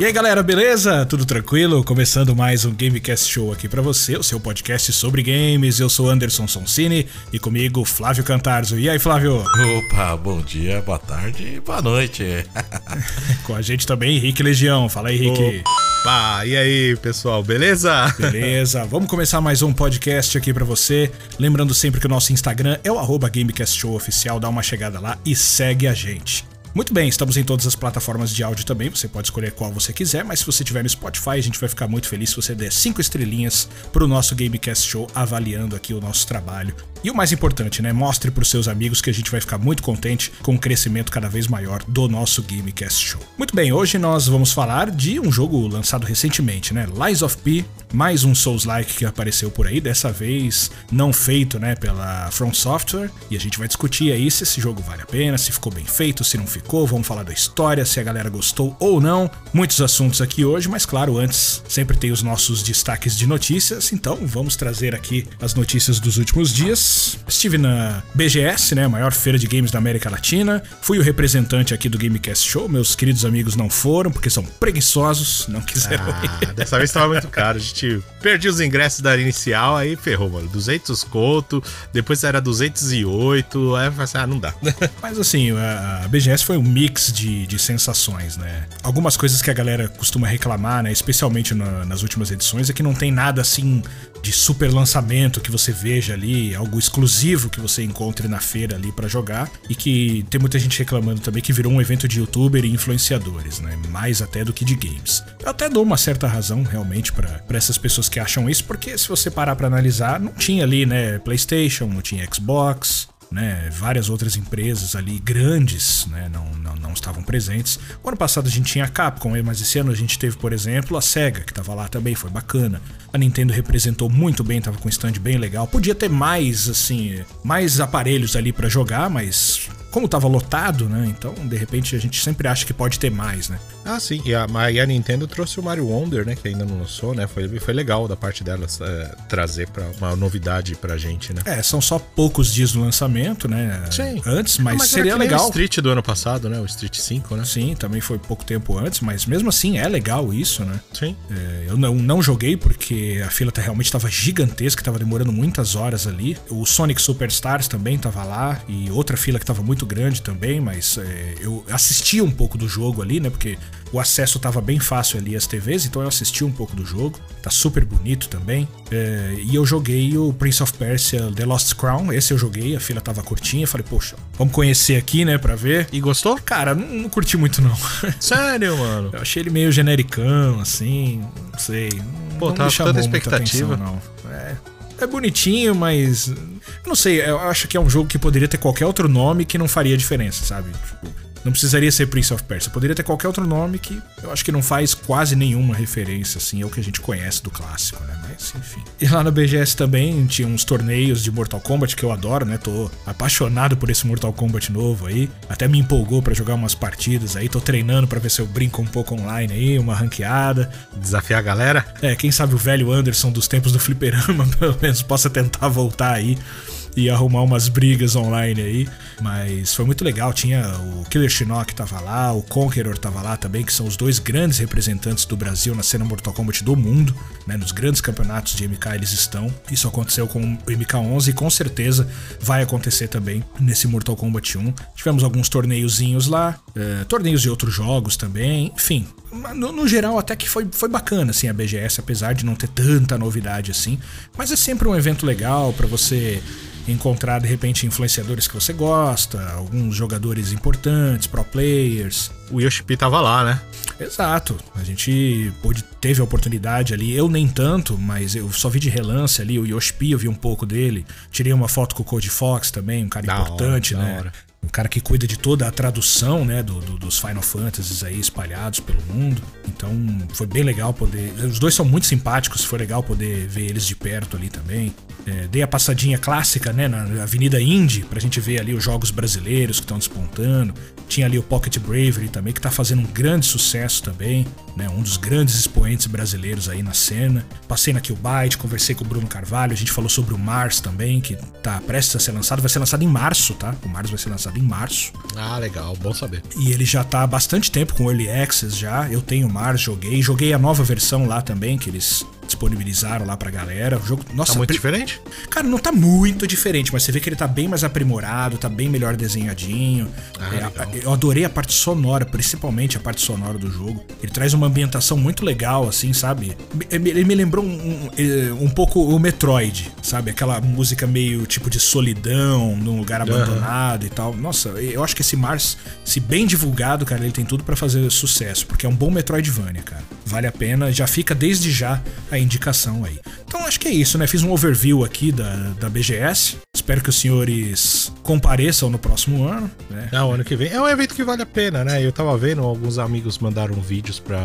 E aí galera, beleza? Tudo tranquilo? Começando mais um Gamecast Show aqui para você, o seu podcast sobre games. Eu sou Anderson Sonsini e comigo Flávio Cantarzo. E aí, Flávio? Opa, bom dia, boa tarde e boa noite. Com a gente também, Henrique Legião. Fala aí, Henrique. Opa, e aí, pessoal, beleza? Beleza, vamos começar mais um podcast aqui para você. Lembrando sempre que o nosso Instagram é o arroba Gamecast Show Oficial, dá uma chegada lá e segue a gente. Muito bem, estamos em todas as plataformas de áudio também, você pode escolher qual você quiser, mas se você tiver no Spotify, a gente vai ficar muito feliz se você der cinco estrelinhas pro nosso Gamecast Show avaliando aqui o nosso trabalho. E o mais importante, né? Mostre pros seus amigos que a gente vai ficar muito contente com o crescimento cada vez maior do nosso Gamecast Show. Muito bem, hoje nós vamos falar de um jogo lançado recentemente, né? Lies of P, mais um Souls-like que apareceu por aí, dessa vez não feito, né, pela From Software, e a gente vai discutir aí se esse jogo vale a pena, se ficou bem feito, se não ficou, vamos falar da história, se a galera gostou ou não. Muitos assuntos aqui hoje, mas claro, antes sempre tem os nossos destaques de notícias, então vamos trazer aqui as notícias dos últimos dias. Estive na BGS, né, maior feira de games da América Latina. Fui o representante aqui do Gamecast Show. Meus queridos amigos não foram porque são preguiçosos, não quiseram Ah, ir. dessa vez tava muito caro. A gente perdi os ingressos da inicial, aí ferrou, mano. 200 conto, depois era 208, aí eu falei assim, ah, não dá. Mas assim, a a BGS foi um mix de, de sensações, né? Algumas coisas que a galera costuma reclamar, né? Especialmente na- nas últimas edições, é que não tem nada assim de super lançamento que você veja ali, algo exclusivo que você encontre na feira ali pra jogar. E que tem muita gente reclamando também que virou um evento de youtuber e influenciadores, né? Mais até do que de games. Eu até dou uma certa razão, realmente, pra essas pessoas que acham isso, porque se você parar pra analisar, não tinha ali, né? PlayStation, não tinha Xbox né, várias outras empresas ali grandes né, não, não, não estavam presentes. O ano passado a gente tinha a Capcom, mas esse ano a gente teve, por exemplo, a Sega, que estava lá também, foi bacana. A Nintendo representou muito bem, estava com um stand bem legal. Podia ter mais, assim, mais aparelhos ali para jogar, mas como estava lotado, né, então de repente a gente sempre acha que pode ter mais, né. Ah, sim. E a, mas- a Nintendo trouxe o Mario Wonder, né? Que ainda não lançou, né? Foi, foi legal da parte delas é, trazer pra, uma novidade pra gente, né? É, são só poucos dias do lançamento, né, Sim. antes, mas era seria que nem legal. O Street do ano passado, né? O Street 5, né? Sim, também foi pouco tempo antes, mas mesmo assim é legal isso, né? Sim. É, eu não, não joguei porque a fila tá, realmente estava gigantesca, estava demorando muitas horas ali. O Sonic Superstars também estava lá e outra fila que estava muito grande também, mas é, eu assisti um pouco do jogo ali, né? Porque o acesso tava bem fácil ali às TVs, então eu assisti um pouco do jogo. Tá super bonito também. É, e eu joguei o Prince of Persia The Lost Crown. Esse eu joguei, a fila tava curtinha. Falei, poxa, vamos conhecer aqui, né, pra ver. E gostou? Cara, não, não curti muito não. Sério, mano? Eu achei ele meio genericão, assim, não sei. Pô, não tava me tanta chamou muita expectativa. atenção, não. É, é bonitinho, mas. Não sei, eu acho que é um jogo que poderia ter qualquer outro nome que não faria diferença, sabe? Tipo, não precisaria ser Prince of Persia. Poderia ter qualquer outro nome que eu acho que não faz quase nenhuma referência, assim, ao que a gente conhece do clássico, né? Mas, enfim. E lá no BGS também tinha uns torneios de Mortal Kombat que eu adoro, né? Tô apaixonado por esse Mortal Kombat novo aí. Até me empolgou pra jogar umas partidas aí. Tô treinando pra ver se eu brinco um pouco online aí, uma ranqueada. Desafiar a galera? É, quem sabe o velho Anderson dos tempos do fliperama, pelo menos possa tentar voltar aí e arrumar umas brigas online aí. Mas foi muito legal. Tinha o Killer Shinnok tava lá, o Conqueror tava lá também, que são os dois grandes representantes do Brasil na cena Mortal Kombat do mundo, né? Nos grandes campeonatos de MK eles estão. Isso aconteceu com o MK11 e com certeza vai acontecer também nesse Mortal Kombat 1. Tivemos alguns torneiozinhos lá, eh, torneios de outros jogos também, enfim. No, no geral, até que foi, foi bacana, assim, a BGS, apesar de não ter tanta novidade assim. Mas é sempre um evento legal pra você encontrar, de repente, influenciadores que você gosta, alguns jogadores importantes, pro players. O Yoshi tava lá, né? Exato. A gente pôde, teve a oportunidade ali. Eu nem tanto, mas eu só vi de relance ali. O Yoshi P, eu vi um pouco dele. Tirei uma foto com o Code Fox também, um cara Da hora, importante, da né? hora. Um cara que cuida de toda a tradução, né, do, do- dos Final Fantasies aí espalhados pelo mundo. Então foi bem legal poder. Os dois são muito simpáticos, foi legal poder ver eles de perto ali também. É, dei a passadinha clássica, né, na Avenida Indy, pra gente ver ali os jogos brasileiros que estão despontando. Tinha ali o Pocket Bravery também, que tá fazendo um grande sucesso também, né, um dos grandes expoentes brasileiros aí na cena. Passei na Killbyte, conversei com o Bruno Carvalho, a gente falou sobre o Mars também, que tá prestes a ser lançado, vai ser lançado em março, tá? O Mars vai ser lançado em março. Ah, legal, bom saber. E ele já tá há bastante tempo com Early Access já. Eu tenho o Mars, joguei, joguei a nova versão lá também, que eles disponibilizaram lá pra galera. O jogo, nossa, Tá muito pri- diferente? Cara, não tá muito diferente, mas você vê que ele tá bem mais aprimorado, tá bem melhor desenhadinho. Ah, É, eu adorei a parte sonora, principalmente a parte sonora do jogo. Ele traz uma ambientação muito legal, assim, sabe? Me- Ele me lembrou um, um, eh, um pouco o Metroid, sabe? Aquela música meio tipo de solidão, num lugar abandonado e tal. Nossa, eu acho que esse Mars, se bem divulgado, cara, ele tem tudo pra fazer sucesso, porque é um bom Metroidvania, cara. Vale a pena, já fica desde já a indicação aí. Então acho que é isso, né? Fiz um overview aqui da, da BGS. Espero que os senhores compareçam no próximo ano, né? Não, ano que vem. É um evento que vale a pena, né? Eu tava vendo, alguns amigos mandaram vídeos pra.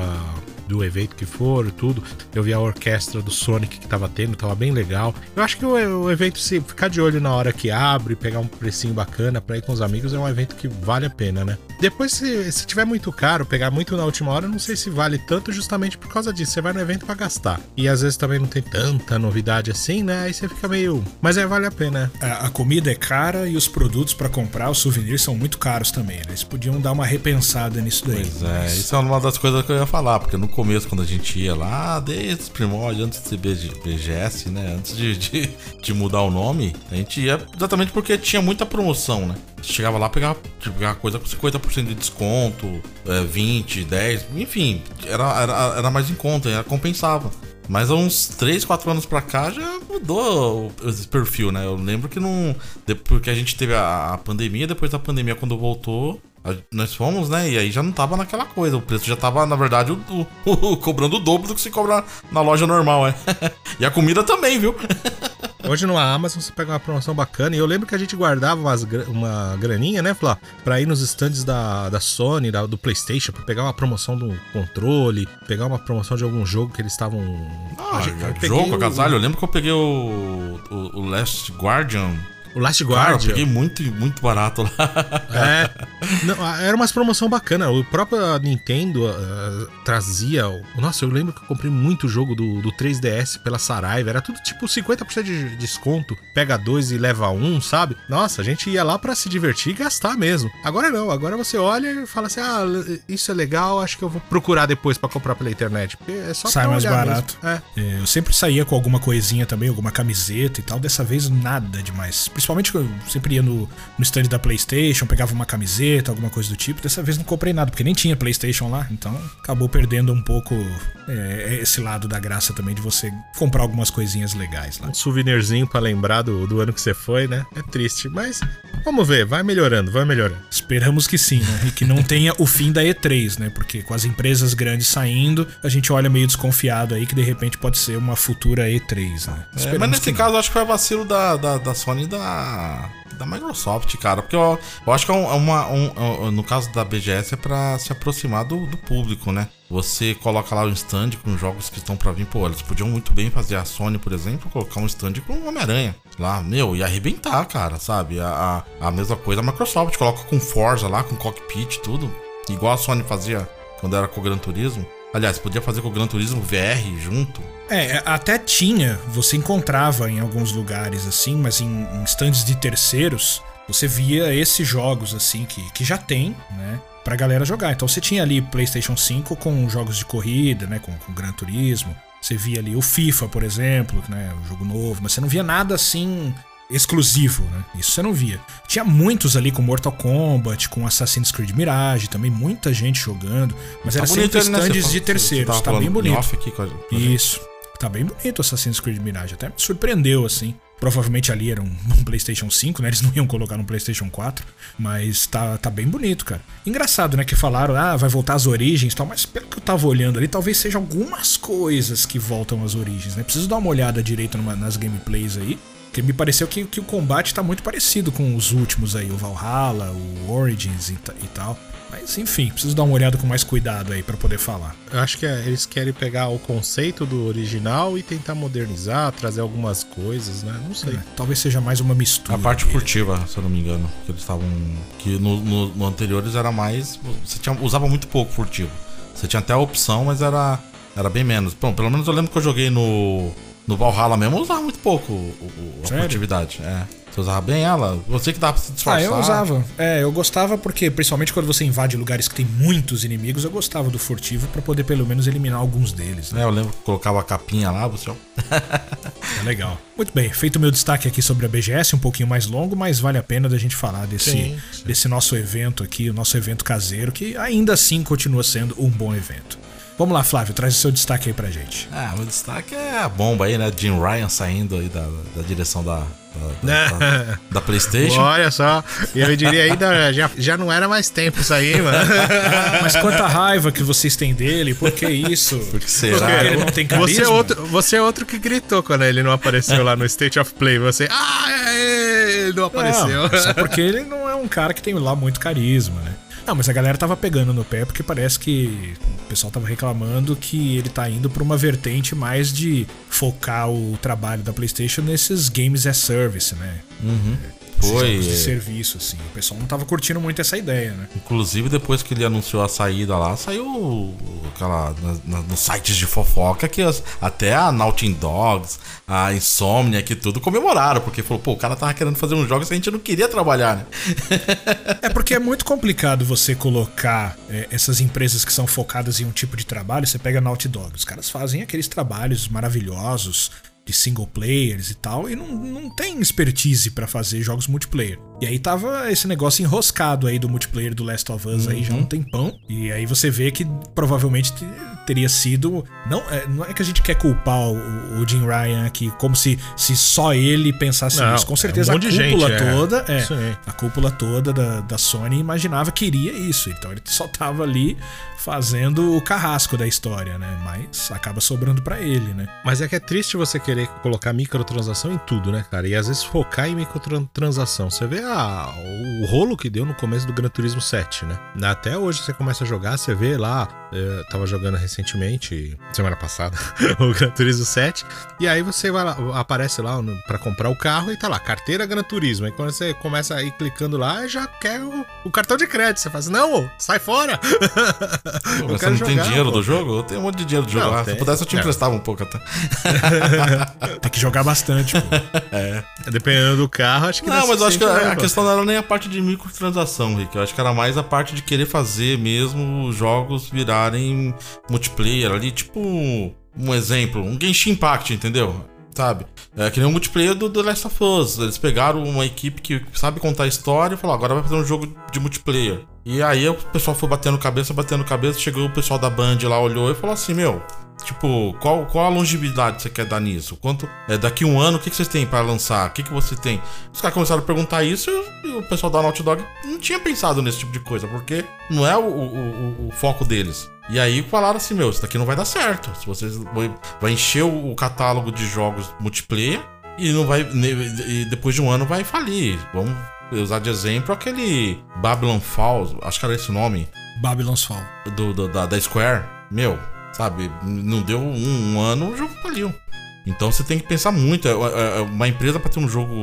Do evento que for, tudo. Eu vi a orquestra do Sonic que tava tendo, tava bem legal. Eu acho que o, o evento, se ficar de olho na hora que abre, pegar um precinho bacana pra ir com os amigos, é um evento que vale a pena, né? Depois, se, se tiver muito caro, pegar muito na última hora, eu não sei se vale tanto justamente por causa disso. Você vai no evento pra gastar. E às vezes também não tem tanta novidade assim, né? Aí você fica meio. Mas é, vale a pena? A, a comida é cara e os produtos pra comprar, os souvenirs são muito caros também, né? Eles podiam dar uma repensada nisso daí. Pois é, isso é uma das coisas que eu ia falar, porque no começo, quando a gente ia lá, desde os primórdios, antes de ser BG BGS, né? Antes de, de, de mudar o nome, a gente ia exatamente porque tinha muita promoção, né? Chegava lá, pegava, tipo, pegava coisa com 50% de desconto, é, 20, 10, enfim, era, era, era mais em conta, era, compensava. Mas há uns 3, 4 anos pra cá já mudou esse perfil, né? Eu lembro que não. Depois que a gente teve a, a pandemia, depois da pandemia, quando voltou, nós fomos, né? E aí já não tava naquela coisa. O preço já tava, na verdade, o, o- cobrando o dobro do que se cobra na loja normal, é. e a comida também, viu? Hoje no Amazon você pega uma promoção bacana. E eu lembro que a gente guardava umas uma graninha, né, Flá? Pra ir nos stands da, da Sony, da- do PlayStation, pra pegar uma promoção do controle, pegar uma promoção de algum jogo que eles estavam. Ah, gente- jogo, o- agasalho. Eu lembro que eu peguei o, o, o Last Guardian. O Last Cara, eu peguei muito, muito barato lá. É. Não, era umas promoção bacana. O próprio Nintendo ah, trazia. o- Nossa, eu lembro que eu comprei muito jogo do, do 3DS pela Saraiva. Era tudo tipo 50% de desconto. Pega dois e leva um, sabe? Nossa, a gente ia lá pra se divertir e gastar mesmo. Agora não. Agora você olha e fala assim: ah, isso é legal, acho que eu vou procurar depois pra comprar pela internet. Porque é só Sai pra mais olhar barato. mesmo. É. É, eu sempre saía com alguma coisinha também, alguma camiseta e tal. Dessa vez nada demais. Principalmente que eu sempre ia no, no stand da PlayStation, pegava uma camiseta, alguma coisa do tipo. Dessa vez não comprei nada, porque nem tinha PlayStation lá. Então acabou perdendo um pouco é, esse lado da graça também de você comprar algumas coisinhas legais lá. Um souvenirzinho pra lembrar do, do ano que você foi, né? É triste, mas vamos ver, vai melhorando, vai melhorando. Esperamos que sim, né? E que não tenha o fim da E3, né? Porque com as empresas grandes saindo, a gente olha meio desconfiado aí que de repente pode ser uma futura E3, né? É, mas nesse não. caso, acho que foi vacilo da, da, da Sony e da, da Microsoft, cara. Porque eu, eu acho que é um- é uma. um- é- no caso da BGS é pra se aproximar do, do público, né? Você coloca lá um stand com jogos que estão pra vir. Pô, eles podiam muito bem fazer a Sony, por exemplo, colocar um stand com Homem-Aranha lá, meu, e arrebentar, cara, sabe? A, a, a mesma coisa a Microsoft, coloca com Forza lá, com cockpit, tudo. Igual a Sony fazia quando era com o Gran Turismo. Aliás, podia fazer com o Gran Turismo VR junto. É, até tinha, você encontrava em alguns lugares assim, mas em, em stands de terceiros, você via esses jogos assim que, que já tem, né? Pra galera jogar. Então você tinha ali PlayStation 5 com jogos de corrida, né? Com, com Gran Turismo. Você via ali o FIFA, por exemplo, né? O jogo novo, mas você não via nada assim exclusivo, né? Isso você não via. Tinha muitos ali com Mortal Kombat, com Assassin's Creed Mirage, também muita gente jogando, mas era sempre né? Stands de terceiros, tá bem bonito. aqui com a- com gente. Isso. Tá bem bonito o Assassin's Creed Mirage. Até me surpreendeu, assim. Provavelmente ali era um, um PlayStation 5, né? Eles não iam colocar no PlayStation 4. Mas tá, tá bem bonito, cara. Engraçado, né? Que falaram, ah, vai voltar às origens e tal. Mas pelo que eu tava olhando ali, talvez sejam algumas coisas que voltam às origens, né? Preciso dar uma olhada direito numa- nas gameplays aí. Porque me pareceu que, que o combate tá muito parecido com os últimos aí, o Valhalla, o Origins e, e tal. Mas enfim, preciso dar uma olhada com mais cuidado aí para poder falar. Eu acho que é, eles querem pegar o conceito do original e tentar modernizar, trazer algumas coisas, né? Não sei. É, talvez seja mais uma mistura. A parte furtiva, se eu não me engano, que eles estavam que no, no, no anteriores era mais você tinha, usava muito pouco furtivo. Você tinha até a opção, mas era era bem menos. Bom, pelo menos eu lembro que eu joguei no no Valhalla mesmo, eu usava muito pouco o, o, a furtividade. É. Você usava bem ela? Você que dava pra se disfarçar? Ah, eu usava. É, eu gostava porque, principalmente quando você invade lugares que tem muitos inimigos, eu gostava do furtivo para poder pelo menos eliminar alguns deles. Né? É, eu lembro que colocava a capinha lá, você. é legal. Muito bem, feito o meu destaque aqui sobre a BGS, um pouquinho mais longo, mas vale a pena da gente falar desse, sim, sim. desse nosso evento aqui, o nosso evento caseiro, que ainda assim continua sendo um bom evento. Vamos lá, Flávio, traz o seu destaque aí pra gente. Ah, o destaque é a bomba aí, né? Jim Ryan saindo aí da, da direção da, da, da, da, PlayStation. Olha só, eu diria ainda, já, já não era mais tempo isso aí, mano. Mas quanta raiva que vocês têm dele, por que isso? Porque será? Porque ele não tem carisma? Você é, outro, você é outro que gritou quando ele não apareceu lá no State of Play. Você, ah, é, é, ele não apareceu. Não, só porque ele não é um cara que tem lá muito carisma, né? Não, mas a galera tava pegando no pé porque parece que o pessoal tava reclamando que ele tá indo pra uma vertente mais de focar o trabalho da PlayStation nesses games as service, né? Uhum. Foi. de serviço, assim. O pessoal não tava curtindo muito essa ideia, né? Inclusive, depois que ele anunciou a saída lá, saiu aquela. Nos sites de fofoca que as, até a Naughty Dogs, a Insomnia, que tudo comemoraram, porque falou, pô, o cara tava querendo fazer uns jogos que a gente não queria trabalhar, né? é porque é muito complicado você colocar é, essas empresas que são focadas em um tipo de trabalho. Você pega a Naughty Dog, os caras fazem aqueles trabalhos maravilhosos de single players e tal, e não, não tem expertise para fazer jogos multiplayer. E aí tava esse negócio enroscado aí do multiplayer do Last of Us uhum. aí já há um uhum. tempão. E aí você vê que provavelmente teria sido. Não é, não é que a gente quer culpar o, o Jim Ryan aqui, como se, se só ele pensasse não, nisso. Com certeza é um a cúpula gente, é. toda. É, é a cúpula toda da, da Sony imaginava que iria isso. Então ele só tava ali fazendo o carrasco da história, né? Mas acaba sobrando para ele, né? Mas é que é triste você querer colocar microtransação em tudo, né, cara? E às vezes focar em microtransação. Você vê ah, o rolo que deu no começo do Gran Turismo 7, né? Até hoje você começa a jogar, você vê lá, eu tava jogando recentemente, semana passada, o Gran Turismo 7, e aí você vai lá, aparece lá para comprar o carro e tá lá, carteira Gran Turismo. Aí quando você começa a ir clicando lá, já quer o, o cartão de crédito. Você assim, não, sai fora! Pô, você não jogar, tem dinheiro pô. do jogo? Eu tenho um monte de dinheiro do jogo. Não, Se pudesse, eu te emprestava um pouco até. tem que jogar bastante, pô. É. Dependendo do carro, acho que não. Mas eu acho que a, a questão não era nem a parte de microtransação, Rick. Eu acho que era mais a parte de querer fazer mesmo os jogos virarem multiplayer ali, tipo um exemplo, um Genshin Impact, entendeu? Sabe? É que nem o multiplayer do The Last of Us. Eles pegaram uma equipe que sabe contar a história e falaram, agora vai fazer um jogo de multiplayer. E aí o pessoal foi batendo cabeça, batendo cabeça, chegou o pessoal da Band lá, olhou e falou assim, meu, Tipo, qual, qual a longevidade que você quer dar nisso? Quanto é, daqui um ano, o que, que vocês têm para lançar? O que, que você tem? Os caras começaram a perguntar isso e o pessoal da Naughty Dog não tinha pensado nesse tipo de coisa, porque não é o, o, o, o foco deles. E aí falaram assim, meu, isso daqui não vai dar certo. Se vocês vai encher o catálogo de jogos multiplayer e não vai e depois de um ano vai falir. Vamos usar de exemplo aquele Babylon Falls, acho que era esse o nome. Babylon's Fall. Do, do da, da Square. Meu, Sabe? Não deu um, um ano, o jogo faliu. Então você tem que pensar muito. É, é, é, uma empresa para ter um jogo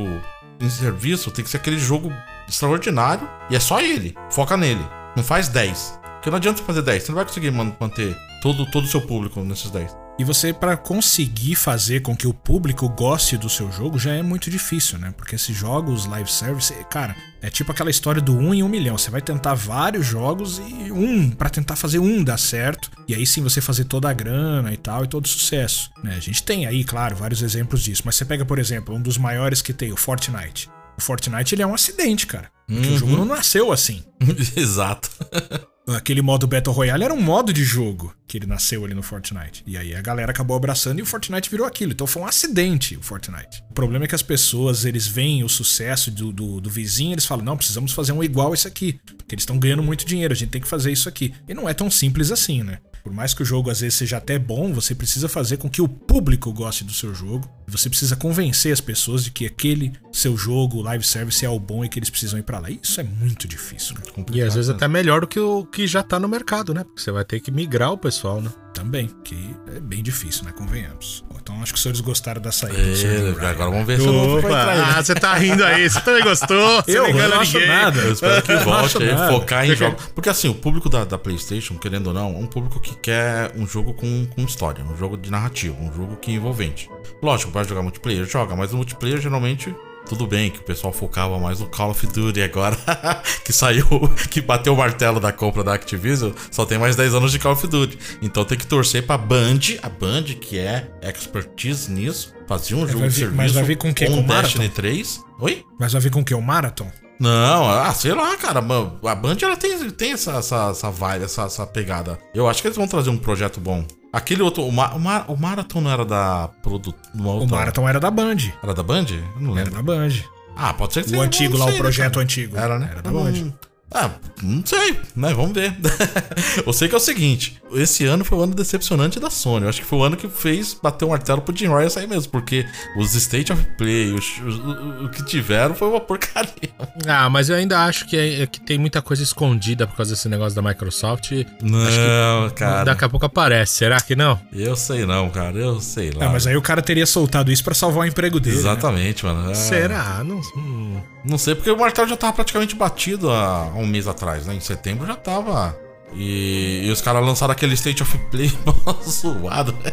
em serviço tem que ser aquele jogo extraordinário e é só ele. Foca nele. Não faz 10. Porque não adianta fazer 10. Você não vai conseguir manter todo, todo o seu público nesses 10. E você, para conseguir fazer com que o público goste do seu jogo, já é muito difícil, né? Porque esses jogos live service, cara, é tipo aquela história do um em um milhão. Você vai tentar vários jogos e um, para tentar fazer um dar certo. E aí sim você fazer toda a grana e tal, e todo o sucesso. Né? A gente tem aí, claro, vários exemplos disso. Mas você pega, por exemplo, um dos maiores que tem, o Fortnite. O Fortnite ele é um acidente, cara. Porque uhum. o jogo não nasceu assim. Exato. Aquele modo Battle Royale era um modo de jogo que ele nasceu ali no Fortnite. E aí a galera acabou abraçando e o Fortnite virou aquilo. Então foi um acidente o Fortnite. O problema é que as pessoas, eles veem o sucesso do, do, do vizinho eles falam, não, precisamos fazer um igual esse aqui. Porque eles estão ganhando muito dinheiro, a gente tem que fazer isso aqui. E não é tão simples assim, né? Por mais que o jogo às vezes seja até bom, você precisa fazer com que o público goste do seu jogo. Você precisa convencer as pessoas de que aquele seu jogo, live service, é o bom e que eles precisam ir para lá. Isso é muito difícil, né? E às vezes até melhor do que o que já tá no mercado, né? Porque você vai ter que migrar o pessoal, né? Também, que é bem difícil, né? Convenhamos. Então acho que os senhores gostaram da saída. Agora vamos ver se eu não Opa, ah, você tá rindo aí, você também gostou? Você Eu não engana não acho ninguém. nada. Eu espero que volte aí, nada. focar em Porque- jogos. Porque assim, o público da, da PlayStation, querendo ou não, é um público que quer um jogo com, com história, um jogo de narrativa, um jogo que é envolvente. Lógico, vai jogar multiplayer, joga, mas o multiplayer geralmente. Tudo bem que o pessoal focava mais no Call of Duty agora que saiu, que bateu o martelo da compra da Activision, só tem mais 10 anos de Call of Duty. Então tem que torcer pra Band, a Band que é expertise nisso, fazer um jogo vai de vir- serviço mas vai vir com o quê? com Com Destiny Marathon? 3. Oi? Mas vai vir com o quê? O Marathon? Não, ah, sei lá, cara. A Band ela tem, tem essa, essa, essa vibe, essa, essa pegada. Eu acho que eles vão trazer um projeto bom. Aquele outro. O, Ma, o, Ma- o Marathon não era da. Produ, O Marathon era da Band. Era da Band? Eu não Era lembro. da Band. Ah, pode ser que O antigo lá, o projeto antigo. Era, né? Era da Band. Ah, não sei, né? Vamos ver. eu sei que é o seguinte: esse ano foi o ano decepcionante da Sony. Eu acho que foi o ano que fez bater o martelo pro Jim Ryan sair mesmo, porque os State of Play, os- os- o, o que tiveram foi uma porcaria. Ah, mas eu ainda acho que, é- é que tem muita coisa escondida por causa desse negócio da Microsoft. Não, cara. Daqui a pouco aparece, será que não? Eu sei não, cara. Eu sei lá. Ah, mas aí o cara teria soltado isso pra salvar o emprego dele. né? Exatamente, mano. Ah, Será? Não, hum. Não sei, porque o martelo já tava praticamente batido há, há um mês atrás, né? Em setembro já tava. E, e os caras lançaram aquele State of Play zoado. né?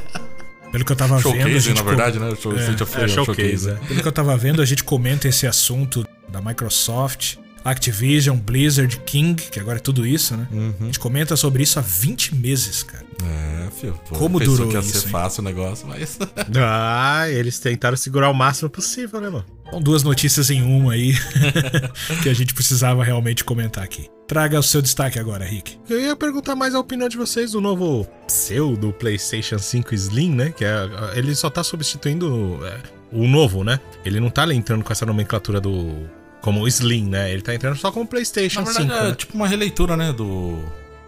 Pelo que eu tava vendo. a Showcase, gente na com- verdade, né? O show- State of É, Play, é um showcase, é. Pelo que eu tava vendo, a gente comenta esse assunto da Microsoft, Activision, Blizzard, King, que agora é tudo isso, né? A gente comenta sobre isso há 20 meses, cara. É, filho. Pô, Como durou que ia isso, ser hein? fácil o negócio, mas. Ah, eles tentaram segurar o máximo possível, né, mano? Então, duas notícias em uma aí que a gente precisava realmente comentar aqui. Traga o seu destaque agora, Rick. Eu ia perguntar mais a opinião de vocês do novo pseudo PlayStation 5 Slim, né? Que é, ele só tá substituindo é, o novo, né? Ele não tá entrando com essa nomenclatura do. como Slim, né? Ele tá entrando só como PlayStation Na verdade, 5. é né? tipo uma releitura, né? Do,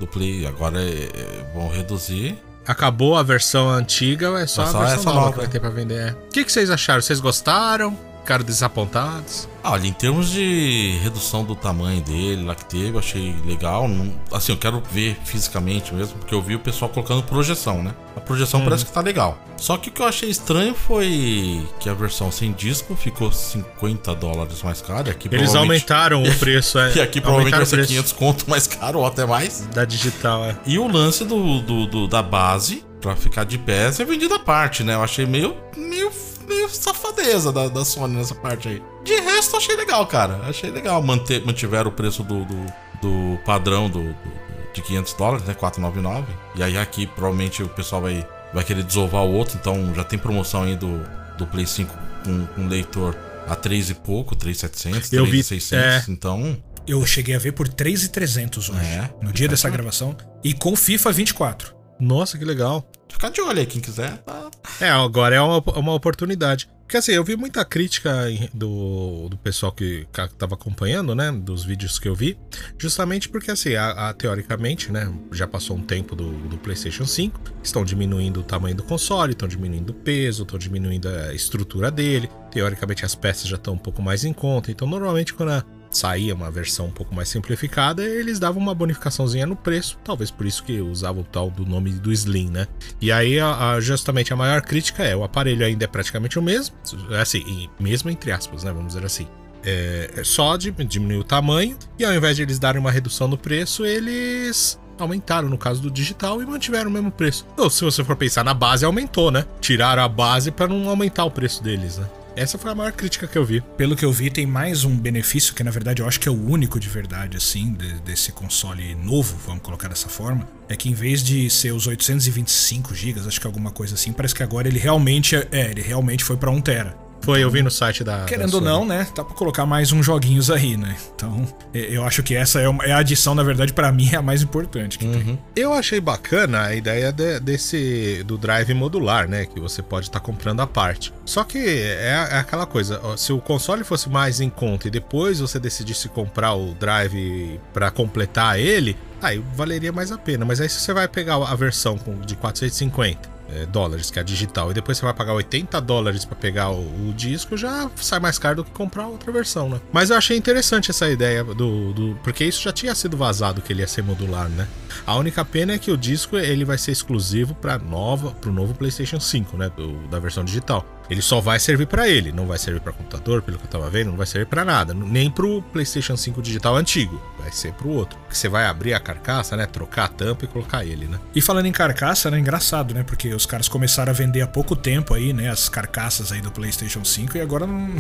do Play. Agora é, é- vão reduzir. Acabou a versão antiga, é só É só a versão nova, nova, que vai é. ter pra vender. é. O que, que vocês acharam? Vocês gostaram? Ficaram desapontados? Ah, Olha, em termos de redução do tamanho dele lá que teve, eu achei legal. Não- assim, eu quero ver fisicamente mesmo, porque eu vi o pessoal colocando projeção, né? A projeção Uhum. parece que tá legal. Só que o que eu achei estranho foi que a versão sem disco ficou 50 dólares mais cara. Aqui, Eles aumentaram o preço, é. E aqui provavelmente vai ser preço 500 conto mais caro ou até mais. Da digital, é. E o lance do, do- do- da base, pra ficar de pé, é vendido à parte, né? Eu achei meio, meio, meio safadeza da, da Sony nessa parte aí. De resto, eu achei legal, cara. Achei legal. Manter, mantiveram o preço do, do, do padrão do, do- de 500 dólares, né? 499. E aí aqui, provavelmente, o pessoal vai, vai querer desovar o outro. Então, já tem promoção aí do, do Play 5 com, com leitor a 3 e pouco, 3,700, Eu vi, 3,600. Então, Eu cheguei a ver por 3,300 hoje, É, no dia dessa gravação, e com FIFA 24. Nossa, que legal. Ficar de olho aí, quem quiser. Tá, É, agora é uma, uma oportunidade. Porque assim, eu vi muita crítica do, do pessoal que, que tava acompanhando, né? Dos vídeos que eu vi. Justamente porque, assim, a, a- teoricamente, né? Já passou um tempo do, do PlayStation 5. Estão diminuindo o tamanho do console, estão diminuindo o peso, estão diminuindo a estrutura dele. Teoricamente, as peças já estão um pouco mais em conta. Então, normalmente, quando a- saía uma versão um pouco mais simplificada, eles davam uma bonificaçãozinha no preço. Talvez por isso que usavam o tal do nome do Slim, né? E aí, a- a- justamente, a maior crítica é: o aparelho ainda é praticamente o mesmo, assim, e mesmo entre aspas, né? Vamos dizer assim. É, é só diminuir o tamanho, e ao invés de eles darem uma redução no preço, eles aumentaram no caso do digital e mantiveram o mesmo preço. Ou se você for pensar na base, aumentou, né? Tiraram a base para não aumentar o preço deles, né? Essa foi a maior crítica que eu vi. Pelo que eu vi, tem mais um benefício que na verdade eu acho que é o único de verdade, assim, de- desse console novo, vamos colocar dessa forma. É que em vez de ser os 825 GB, acho que alguma coisa assim, parece que agora ele realmente é, é, ele realmente foi pra 1 tera. Foi, eu vi no site da. Querendo ou não, né? Dá pra colocar mais uns joguinhos aí, né? Então, eu acho que essa é, uma, é a adição, na verdade, para mim é a mais importante que uhum. tem. Eu achei bacana a ideia de, desse do drive modular, né? Que você pode estar tá comprando a parte. Só que é, é, aquela coisa, se o console fosse mais em conta e depois você decidisse comprar o drive para completar ele, aí valeria mais a pena. Mas aí se você vai pegar a versão de 450 é, dólares, que é a digital, e depois você vai pagar 80 dólares para pegar o, o, disco, já sai mais caro do que comprar outra versão, né? Mas eu achei interessante essa ideia do, do. Porque isso já tinha sido vazado que ele ia ser modular, né? A única pena é que o disco ele vai ser exclusivo para nova, pro novo PlayStation 5, né, do, da versão digital. Ele só vai servir para ele, não vai servir para computador, pelo que eu tava vendo, não vai servir para nada, nem pro PlayStation 5 digital antigo, vai ser pro outro. Que você vai abrir a carcaça, né, trocar a tampa e colocar ele, né? E falando em carcaça, né, engraçado, né, porque os caras começaram a vender há pouco tempo aí, né, as carcaças aí do PlayStation 5 e agora não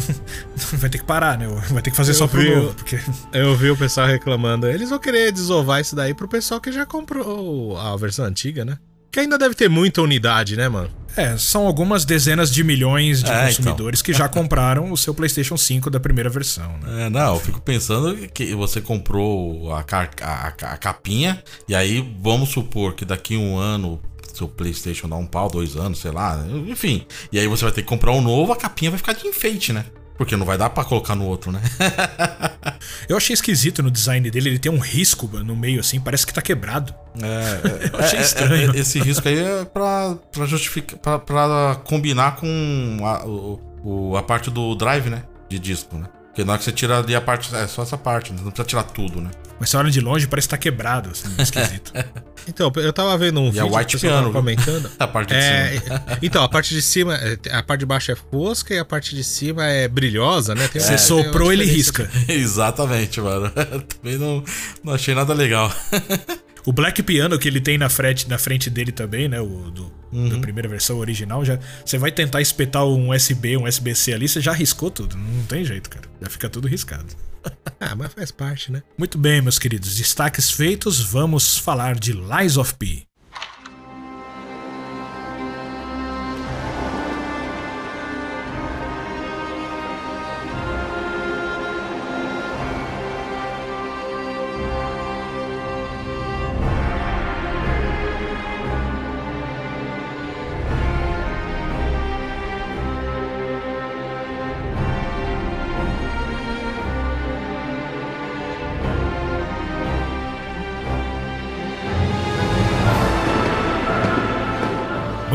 vai ter que parar, né? Vai ter que fazer eu só pro vi, novo, porque eu vi o pessoal reclamando, eles vão querer desovar isso daí pro pessoal que já comprou a versão antiga, né? Que ainda deve ter muita unidade, né, mano? É, são algumas dezenas de milhões de é, consumidores então. que já compraram o seu PlayStation 5 da primeira versão. Né? É, não, eu fico pensando que você comprou a, a, a, capinha, e aí vamos supor que daqui um ano seu PlayStation dá um pau, dois anos, sei lá, enfim. E aí você vai ter que comprar um novo, a capinha vai ficar de enfeite, né? Porque não vai dar para colocar no outro, né? eu achei esquisito no design dele, ele tem um risco no meio assim, parece que tá quebrado. É, eu achei é, é estranho. É, esse risco aí é pra, pra justificar, pra, pra combinar com a, o, a parte do drive, né? De disco, né? Porque na hora que você tira ali a parte, é só essa parte, não precisa tirar tudo, né? Mas você olha de longe parece estar tá quebrado, assim, esquisito. então, eu tava vendo um e vídeo. E white piano, comentando. a parte de é, cima. Então, a parte de cima, é, a parte de baixo é fosca e a parte de cima é brilhosa, né? Tem você soprou, ele risca. Exatamente, mano. Também não, não achei nada legal. O Black Piano que ele tem na frente, na frente dele também, né? O do, uhum. da primeira versão original, já você vai tentar espetar um USB, um USB-C ali, você já riscou tudo. Não tem jeito, cara. Já fica tudo riscado. ah, mas faz parte, né? Muito bem, meus queridos. Destaques feitos, vamos falar de Lies of P.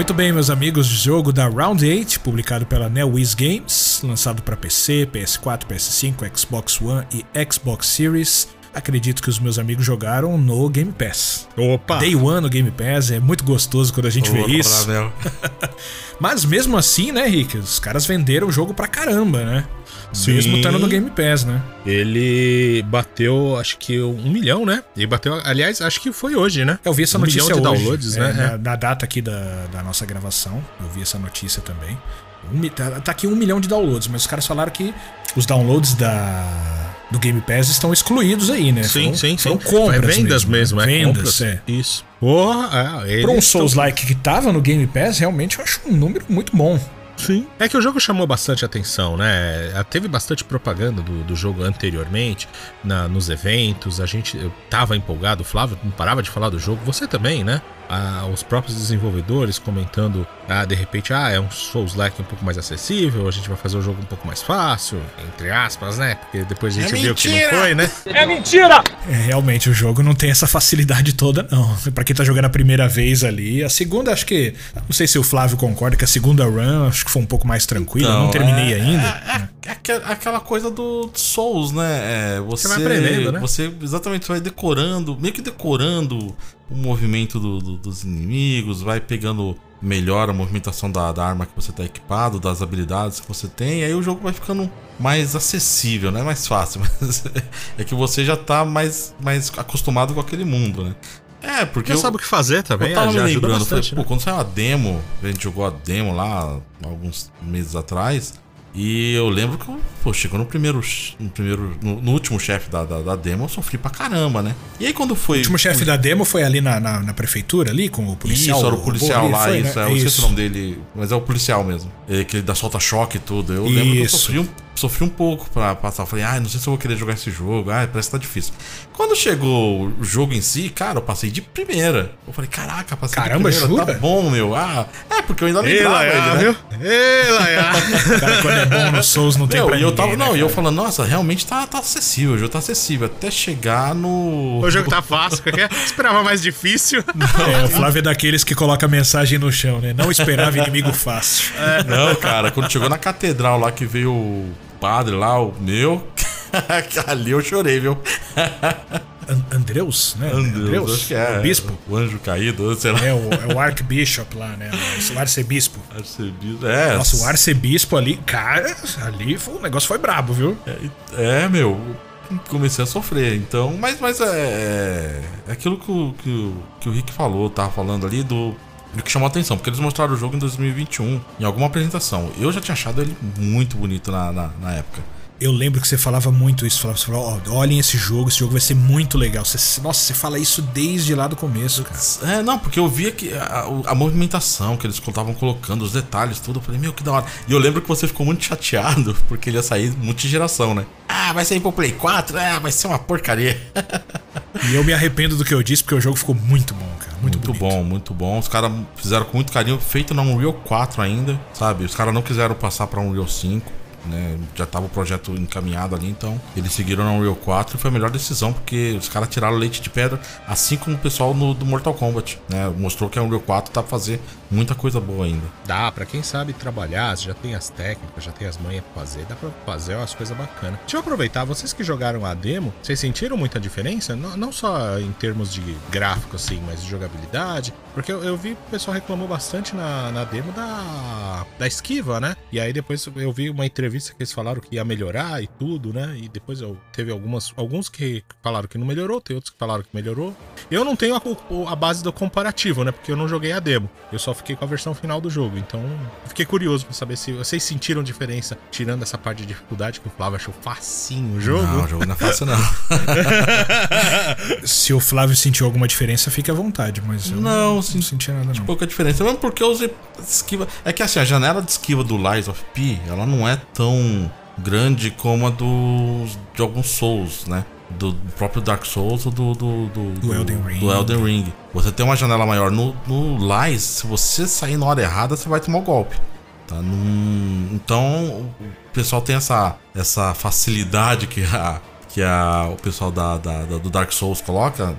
Muito bem, meus amigos, jogo da Round 8, publicado pela NeoWiz Games, lançado para PC, PS4, PS5, Xbox One e Xbox Series. Acredito que os meus amigos jogaram no Game Pass. Opa! Day One no Game Pass, é muito gostoso quando a gente Opa, vê isso. Mas mesmo assim, né, Rick? Os caras venderam o jogo pra caramba, né? Sim. Mesmo estando no Game Pass, né? Ele bateu, acho que um milhão, né? Ele bateu, aliás, acho que foi hoje, né? Eu vi essa um notícia milhão de hoje, downloads, é, né? Na, na, data aqui da, da nossa gravação, eu vi essa notícia também. Um, tá, tá aqui um milhão de downloads, mas os caras falaram que os downloads da do Game Pass estão excluídos aí, né? Sim, sim, sim. compras é vendas mesmo, mesmo é vendas, é. Isso. Porra, é, Para um Souls-like que tava no Game Pass, realmente eu acho um número muito bom. Sim. É que o jogo chamou bastante atenção, né? Teve bastante propaganda do, do jogo anteriormente, na, nos eventos. A gente eu tava empolgado, o Flávio não parava de falar do jogo, você também, né? Ah, os próprios desenvolvedores comentando, ah, de repente, ah, é um Souls-like um pouco mais acessível, a gente vai fazer o jogo um pouco mais fácil, entre aspas, né? Porque depois a gente é viu que não foi, né? É mentira! É, realmente, o jogo não tem essa facilidade toda, não. Pra quem tá jogando a primeira vez ali, a segunda, acho que. Não sei se o Flávio concorda que a segunda run acho que foi um pouco mais tranquila, então, não terminei é, ainda. É, é, é, aquela coisa do Souls, né? você, você vai aprendendo, né? Você exatamente vai decorando, meio que decorando o movimento do, do, dos inimigos, vai pegando melhor a movimentação da, da arma que você está equipado, das habilidades que você tem, e aí o jogo vai ficando mais acessível, não é mais fácil, mas é que você já está mais, mais acostumado com aquele mundo, né? É, porque. Você sabe o que fazer também, eu tava me lembrando, bastante, falei, né? pô, quando saiu a demo, a gente jogou a demo lá alguns meses atrás. E eu lembro que, pô, chegou no primeiro. No, primeiro, no, no último chefe da, da, da, demo, eu sofri pra caramba, né? E aí quando foi. O último chefe da demo foi ali na, na, na, prefeitura, ali, com o policial. Isso, era o policial o lá, foi, isso. Né? É, eu não sei o nome dele, mas é o policial mesmo. É, que ele dá solta choque e tudo. Eu isso. lembro que eu sofri um sofri um pouco pra passar. Eu falei, ah, não sei se eu vou querer jogar esse jogo. Ah, parece que tá difícil. Quando chegou o jogo em si, cara, eu passei de primeira. Eu falei, caraca, passei Caramba, de primeira. Jura? Tá bom, meu. Ah, é, porque eu ainda lembrava Ei, ele, né? Viu? Ei, Laia. cara, quando é bom no Souls não tem meu, pra e eu ninguém, tava, né, Não, e eu falando, nossa, realmente tá, tá acessível. O jogo tá acessível. Até chegar no... O jogo tá fácil. Qualquer... Esperava mais difícil. É, o Flávio é daqueles que coloca mensagem no chão, né? Não esperava inimigo fácil. É, não, cara, quando chegou na catedral lá que veio o padre lá, o meu... Ali eu chorei, viu? An Andreus, né? Andreus, acho que é. O bispo. O anjo caído, sei lá. É o, é o Archbishop lá, né? O arcebispo. Arcebispo, é. Nossa, o arcebispo ali, cara, ali foi, o negócio foi brabo, viu? É, é, meu, comecei a sofrer. Então, mas, mas é, é, é aquilo que o, que, o, que o Rick falou, tava falando ali do. Do que chamou a atenção, porque eles mostraram o jogo em 2021, em alguma apresentação. Eu já tinha achado ele muito bonito na, na, na época. Eu lembro que você falava muito isso. Falava, você falava, ó, olhem esse jogo, esse jogo vai ser muito legal. Você, nossa, você fala isso desde lá do começo, cara. É, não, porque eu via que a, a movimentação que eles estavam colocando, os detalhes, tudo. Eu falei, meu, que da hora. E eu lembro que você ficou muito chateado, porque ele ia sair multigeração, né? Ah, vai sair pro Play 4? Ah, vai ser uma porcaria. e eu me arrependo do que eu disse, porque o jogo ficou muito bom, cara. Muito, muito bom, muito bom. Os caras fizeram com muito carinho, feito na Unreal 4 ainda, sabe? Os caras não quiseram passar pra Unreal 5 né? Já tava o projeto encaminhado ali, então eles seguiram na Unreal 4 e foi a melhor decisão, porque os caras tiraram leite de pedra, assim como o pessoal no, do Mortal Kombat, né? Mostrou que a Unreal 4 tá pra fazer muita coisa boa ainda. Dá, pra quem sabe trabalhar, já tem as técnicas, já tem as manhas pra fazer, dá pra fazer umas coisas bacanas. Deixa eu aproveitar, vocês que jogaram a demo, vocês sentiram muita diferença? Não, não só em termos de gráfico, assim, mas de jogabilidade? Porque eu, eu vi o pessoal reclamou bastante na, na demo da, da esquiva, né? E aí depois eu vi uma entrevista que eles falaram que ia melhorar e tudo, né? E depois eu teve algumas, alguns que falaram que não melhorou, tem outros que falaram que melhorou. Eu não tenho a, a base do comparativo, né? Porque eu não joguei a demo. Eu só fiquei com a versão final do jogo. Então, fiquei curioso pra saber se vocês sentiram diferença, tirando essa parte de dificuldade que o Flávio achou facinho o jogo. Não, o jogo não é fácil, não. se o Flávio sentiu alguma diferença, fique à vontade, mas eu não, não, não senti nada, não. Pouca diferença. Mesmo porque eu usei esquiva. É que assim, a janela de esquiva do Lies of P, ela não é tão grande como a dos de alguns Souls, né? Do próprio Dark Souls ou do, do, do, do, Elden Ring. do Elden Ring. Você tem uma janela maior. No, no Lies, se você sair na hora errada, você vai tomar o um golpe. Tá? Num... Então, o pessoal tem essa, essa facilidade que, a, que a, o pessoal da, da, da do Dark Souls coloca.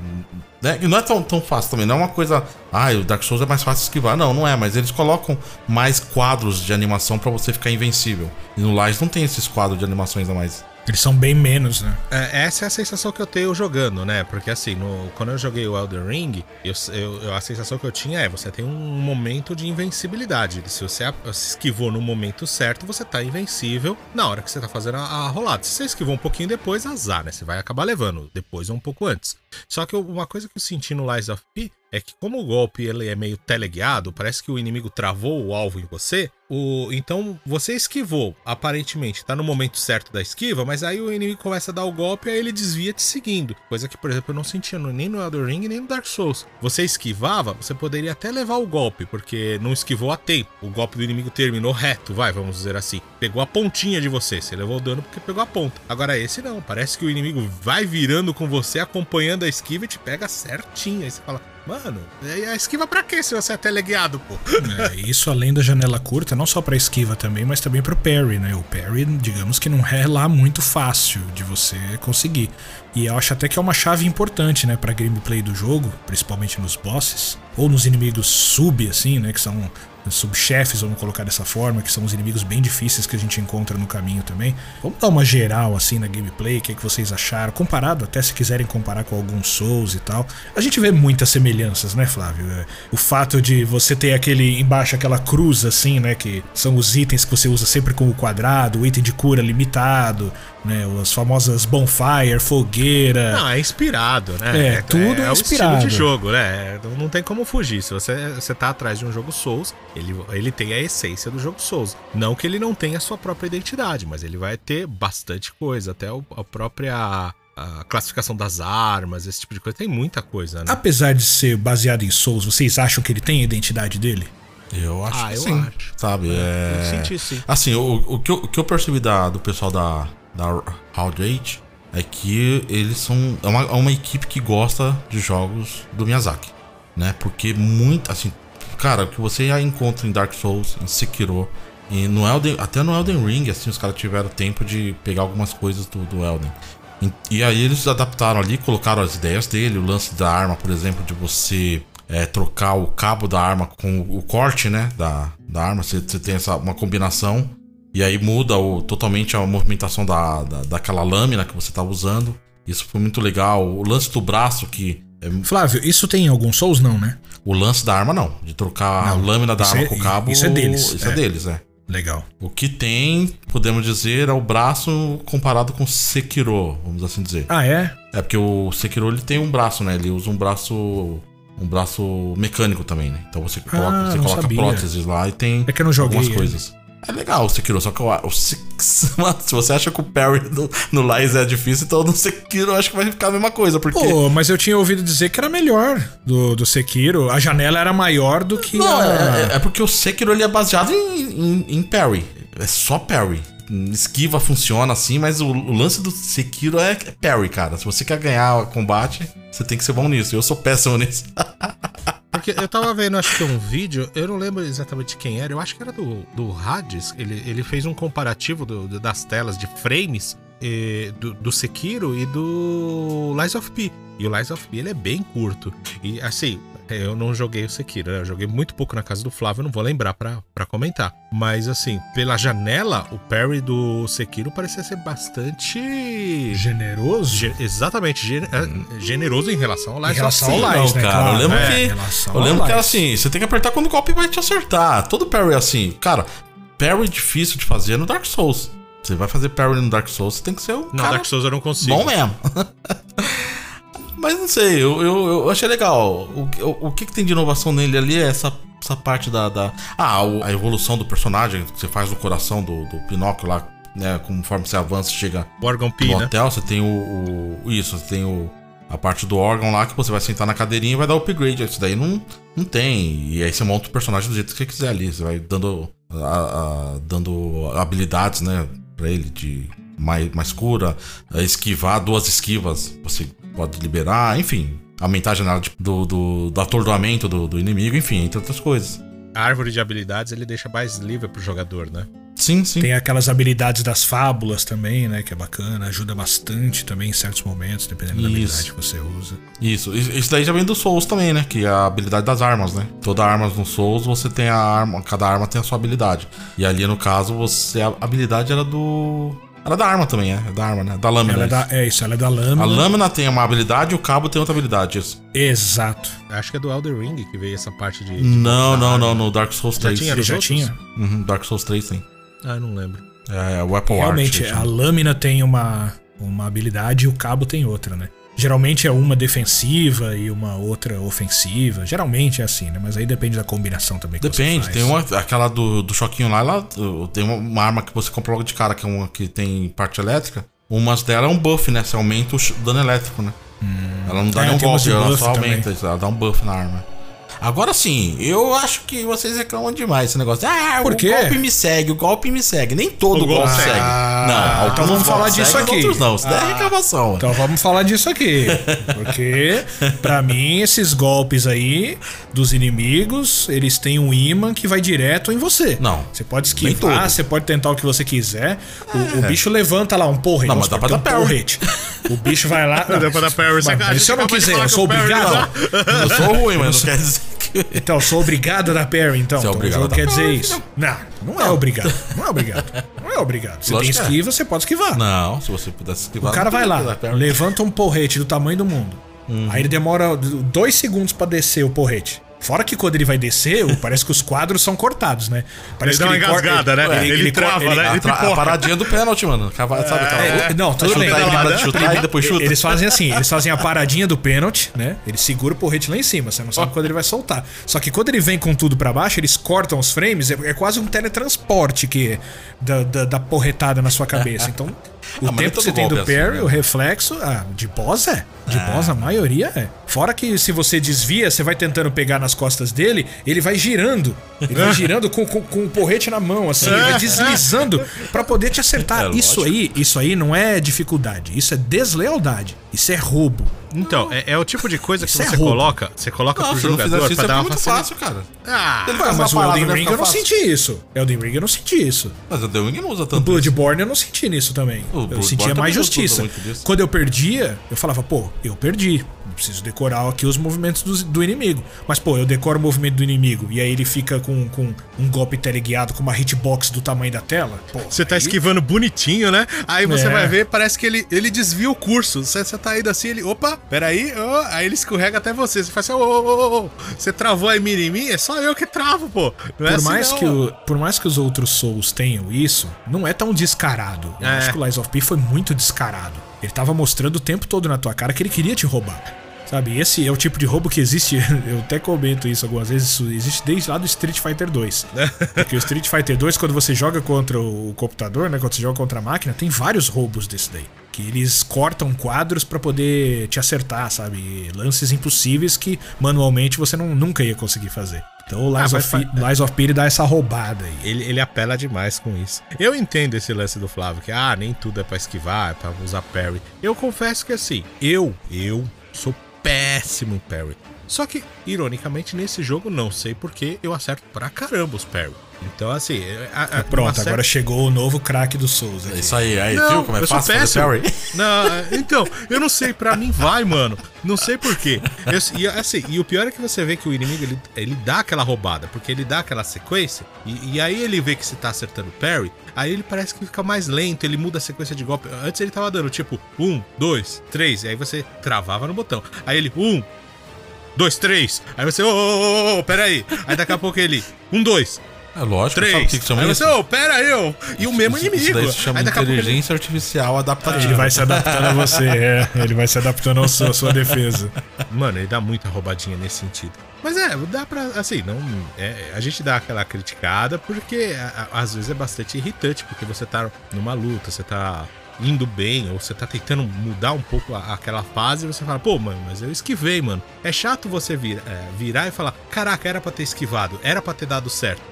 Né? E não é tão, tão fácil também, não é uma coisa. Ah, o Dark Souls é mais fácil esquivar. Não, não é, mas eles colocam mais quadros de animação para você ficar invencível. E no Lies não tem esses quadros de animações a mais. Eles são bem menos, né? É, essa é a sensação que eu tenho jogando, né? Porque assim, no, quando eu joguei o Elden Ring, eu, eu, a sensação que eu tinha é: você tem um momento de invencibilidade. Se você esquivou no momento certo, você tá invencível na hora que você tá fazendo a, a rolada. Se você esquivou um pouquinho depois, azar, né? Você vai acabar levando depois ou um pouco antes. Só que uma coisa que eu senti no Lies of P é que como o golpe ele é meio teleguiado, parece que o inimigo travou o alvo em você, o então você esquivou, aparentemente tá no momento certo da esquiva, mas aí o inimigo começa a dar o golpe e aí ele desvia te seguindo, coisa que por exemplo eu não sentia nem no Elden Ring nem no Dark Souls. Você esquivava, você poderia até levar o golpe, porque não esquivou a tempo. O golpe do inimigo terminou reto, vai, vamos dizer assim. Pegou a pontinha de você, você levou o dano porque pegou a ponta. Agora esse não, parece que o inimigo vai virando com você, acompanhando a esquiva e te pega certinho. Aí você fala, Mano, a esquiva pra quê se você é teleguiado, pô? É, isso além da janela curta, não só pra esquiva também, mas também pro parry, né? O parry, digamos que não é lá muito fácil de você conseguir. E eu acho até que é uma chave importante, né, pra gameplay do jogo, principalmente nos bosses, ou nos inimigos sub, assim, né, que são subchefes, vamos colocar dessa forma, que são os inimigos bem difíceis que a gente encontra no caminho também. Vamos dar uma geral assim na gameplay, o que, é que vocês acharam, comparado até se quiserem comparar com alguns Souls e tal. A gente vê muitas semelhanças, né, Flávio? O fato de você ter aquele embaixo aquela cruz assim, né, que são os itens que você usa sempre como quadrado, o item de cura limitado, né? As famosas bonfire, fogueira. Não, é inspirado, né? É, tudo é o inspirado. estilo de jogo, né? Não- Não tem como fugir. Se você, você tá atrás de um jogo Souls, ele, ele tem a essência do jogo Souls. Não que ele não tenha a sua própria identidade, mas ele vai ter bastante coisa. Até o- a própria a classificação das armas, esse tipo de coisa. Tem muita coisa, né? Apesar de ser baseado em Souls, vocês acham que ele tem a identidade dele? Eu acho Ah, que eu sim. acho. Sabe? É... Eu senti sim. Assim, o, o, que eu, o que eu percebi da, do pessoal da, da Roundage é que eles são. É uma, é uma equipe que gosta de jogos do Miyazaki. Né? Porque muito. Assim, cara, o que você já encontra em Dark Souls, em Sekiro, e no Elden, até no Elden Ring, assim, os caras tiveram tempo de pegar algumas coisas do, do Elden. E, e aí eles adaptaram ali, colocaram as ideias dele, o lance da arma, por exemplo, de você é, trocar o cabo da arma com o corte, né? Da, da arma. Você, você tem essa, uma combinação. E aí muda o, totalmente a movimentação da, da, daquela lâmina que você tá usando. Isso foi muito legal. O lance do braço, que. É, Flávio, isso tem em alguns Souls, não, né? o lance da arma, não. De trocar a Não, lâmina da arma é- com o cabo. isso é deles, Isso é, é. deles, é. Legal. O que tem, podemos dizer, é o braço comparado com Sekiro, vamos assim dizer. Ah, é? É porque o Sekiro ele tem um braço, né? Ele usa um braço. Um braço mecânico também, né? Então você coloca, Ah, você coloca próteses lá e tem É que eu não joguei algumas coisas. É legal o Sekiro, só que eu, o Se- Mano, se você acha que o parry no, no Lies é difícil, então no Sekiro eu acho que vai ficar a mesma coisa, porque. Pô, mas eu tinha ouvido dizer que era melhor do, do Sekiro. A janela era maior do que Não, a... é, é- é porque o Sekiro ele é baseado em, em, em parry. É só parry. Esquiva funciona assim, mas o, o lance do Sekiro é, é parry, cara. Se você quer ganhar o combate, você tem que ser bom nisso. Eu sou péssimo nisso. Porque eu tava vendo, acho que um vídeo, eu não lembro exatamente quem era, eu acho que era do, do Hades. Ele, ele fez um comparativo do- das telas de frames eh, do, do Sekiro e do Lies of P. E o Lies of P ele é bem curto. E assim, eu não joguei o Sekiro, né? Eu joguei muito pouco na casa do Flávio, eu não vou lembrar pra, pra comentar. Mas assim, pela janela, o parry do Sekiro parecia ser bastante. Generoso? ge- exatamente, ge- é, generoso em relação ao Em Lies relação of P. ao Lies, Não, né? cara, eu lembro é, que- em relação Eu lembro que era assim, você tem que apertar quando o golpe vai te acertar. Todo parry é assim. Cara, parry difícil de fazer é no Dark Souls. Você vai fazer parry no Dark Souls, você tem que ser um Não, cara Dark Souls eu não consigo. bom mesmo. Mas não sei, eu, eu, eu achei legal. O, o, o que, que tem de inovação nele ali é essa, essa parte da. da- ah, a evolução do personagem que você faz no coração do, do Pinóquio lá, né? Conforme você avança, chega Morgan P, no né? hotel, você tem o, o- Isso, você tem o. A parte do órgão lá que você vai sentar na cadeirinha e vai dar upgrade. Isso daí não, não tem. E aí você monta o personagem do jeito que você quiser ali. Você vai dando. a- a- dando habilidades, né? Pra ele de mais, mais cura, esquivar, duas esquivas você pode liberar, enfim. Aumentar a janela de- do, do, do atordoamento do, do inimigo, enfim, entre outras coisas. A árvore de habilidades ele deixa mais livre pro jogador, né? Sim, sim. Tem aquelas habilidades das fábulas também, né? Que é bacana, ajuda bastante também em certos momentos, dependendo da Isso. habilidade que você usa. Isso, isso isso daí já vem do Souls também, né? Que é a habilidade das armas, né? Toda arma no Souls você tem a arma, cada arma tem a sua habilidade. E ali no caso, você a habilidade era do. Era da arma também, é? É da arma, né? Da lâmina. Ela é, isso. da, é isso, ela é da lâmina. A lâmina tem uma habilidade e o cabo tem outra habilidade, isso. Exato. Acho que é do Elder Ring que veio essa parte de. de Não, não, arma. não, no Dark Souls Já 3. tinha Ele nos já outros? tinha. Uhum, Dark Souls 3 tem. Ah, eu não lembro. É, o Apple Realmente, Art. a lâmina tem uma, uma habilidade e o cabo tem outra, né? Geralmente é uma defensiva e uma outra ofensiva. Geralmente é assim, né? Mas aí depende da combinação também. Que Depende, você tem uma. Aquela do, do choquinho lá, ela tem uma, arma que você compra logo de cara, que é uma que tem parte elétrica. Umas dela é um buff, né? Você aumenta o dano elétrico, né? ela não dá É, nenhum golpe, ela só também. aumenta, ela dá um buff na arma. Agora sim, eu acho que vocês reclamam demais esse negócio. Ah, Por o quê? golpe me segue, o golpe me segue. Nem todo O golpe golpe segue. segue. não, então vamos falar disso seguem, aqui. Outros não, isso daí é Ah. reclamação. Então vamos falar disso aqui. Porque, pra mim, esses golpes aí dos inimigos, eles têm um imã que vai direto em você. Não, Você pode esquivar, você pode tentar o que você quiser. O, o bicho levanta lá um porrete. Não, mas dá pra tem um dar porrete. O bicho vai lá. Dá pra dar parry, Mas, mas se eu não quiser, eu sou obrigado. não Eu sou ruim, mas não quer dizer. Então, sou obrigado a dar parry, então. Você é então o obrigado jogo a dar quer dizer parry, isso. Não, não é obrigado. Não é obrigado. Não é obrigado. Você tem Lógico que é. esquiva, você pode esquivar. Não, se você pudesse esquivar. O cara não vai lá, levanta um porrete do tamanho do mundo. Uhum. Aí ele demora dois segundos pra descer o porrete. Fora que quando ele vai descer, parece que os quadros são cortados, né? Parece Ele dá que uma engasgada, né? Ele, Ele ele trava, ele- né? A, Ele a pipoca. paradinha do pênalti, mano. Cava- Sabe aquela. É, não, tudo bem. ele Ele- para de chutar e depois chuta. Eles fazem assim, eles fazem a paradinha do pênalti, né? Ele segura o porrete lá em cima, você não sabe quando ele vai soltar. Só que quando ele vem com tudo pra baixo, eles cortam os frames, é, é quase um teletransporte que da, da, da porretada na sua cabeça. Então, o Ah, nem tempo que você tem do é assim, parry, né? o reflexo, ah, de boss é. De boss a maioria é. Fora que se você desvia, você vai tentando pegar nas costas dele, ele vai girando. Ele vai girando com, com, com o porrete na mão, assim, ele vai deslizando pra poder te acertar. É, isso aí, isso aí não é dificuldade, isso é deslealdade. Isso é roubo. Então, é, é o tipo de coisa que Isso é você roubo. coloca, você coloca Não, pro jogador isso, pra é dar uma muito facilidade. fácil, cara. Ah, Ele Ah, faz mas uma o Elden Ring eu não fácil. senti isso. Elden Ring eu não senti isso. Mas o The Wing não usa O tanto. isso. Bloodborne eu não senti nisso também. O eu Bloodborne sentia mais justiça. Quando eu perdia, eu falava, pô, eu perdi. Eu preciso decorar aqui os movimentos do, do inimigo. Mas, pô, eu decoro o movimento do inimigo e aí ele fica com, com um golpe teleguiado com uma hitbox do tamanho da tela. Pô, Você tá aí- esquivando bonitinho, né? Aí você É. vai ver, parece que ele, ele desvia o curso. Você, você tá indo assim, ele. Opa, peraí. ó, aí ele escorrega até você. Você faz assim, ô, ô, ô, ô. Você travou a mira em mim? É só eu que travo, pô. Não é Por assim, mais, não, que o, por mais que os outros Souls tenham isso, não é tão descarado. Eu É. acho que o Lies of P foi muito descarado. Ele tava mostrando o tempo todo na tua cara que ele queria te roubar. Sabe, esse é o tipo de roubo que existe, eu até comento isso algumas vezes, isso existe desde lá do Street Fighter 2. Porque o Street Fighter 2, quando você joga contra o computador, né, quando você joga contra a máquina, tem vários roubos desse daí. Que eles cortam quadros pra poder te acertar, sabe? Lances impossíveis que manualmente você não, nunca ia conseguir fazer. Então o Lies, Ah, of, Lies of P dá essa roubada aí. Ele, ele apela demais com isso. Eu entendo esse lance do Flávio, que ah, nem tudo é pra esquivar, é pra usar parry. Eu confesso que assim, eu, eu sou péssimo parry. Só que, ironicamente, nesse jogo, não sei porque eu acerto pra caramba os parry. Então, assim. a- a- Pronto, eu acerto- agora chegou o novo craque do Souls. É aqui. Isso aí, aí, Não, viu como é eu fácil fazer péssimo. parry? Não, então, eu não sei, pra mim vai, mano. Não sei porquê. E, assim, e o pior é que você vê que o inimigo ele, ele dá aquela roubada, porque ele dá aquela sequência, e, e aí ele vê que você tá acertando parry, aí ele parece que fica mais lento, ele muda a sequência de golpe. Antes ele tava dando tipo um, dois, três, e aí você travava no botão. Aí ele, um, dois, três. Aí você, ô, ô, ô, ô, peraí. Aí daqui a pouco ele, um, dois, É lógico, três. sabe o que, que chama aí isso? você, ô, pera aí. E o mesmo Isso- inimigo. Isso daí se chama aí daqui a pouco ele- inteligência artificial adaptativa. Ele vai se adaptando a você, é. Ele vai se adaptando à sua defesa. Mano, ele dá muita roubadinha nesse sentido. Mas é, dá pra. Assim, não. é, a gente dá aquela criticada porque a- a- às vezes é bastante irritante, porque você tá numa luta, você tá indo bem, ou você tá tentando mudar um pouco a- aquela fase e você fala, pô, mano, mas eu esquivei, mano. É chato você vir- é, virar e falar, caraca, era pra ter esquivado, era pra ter dado certo.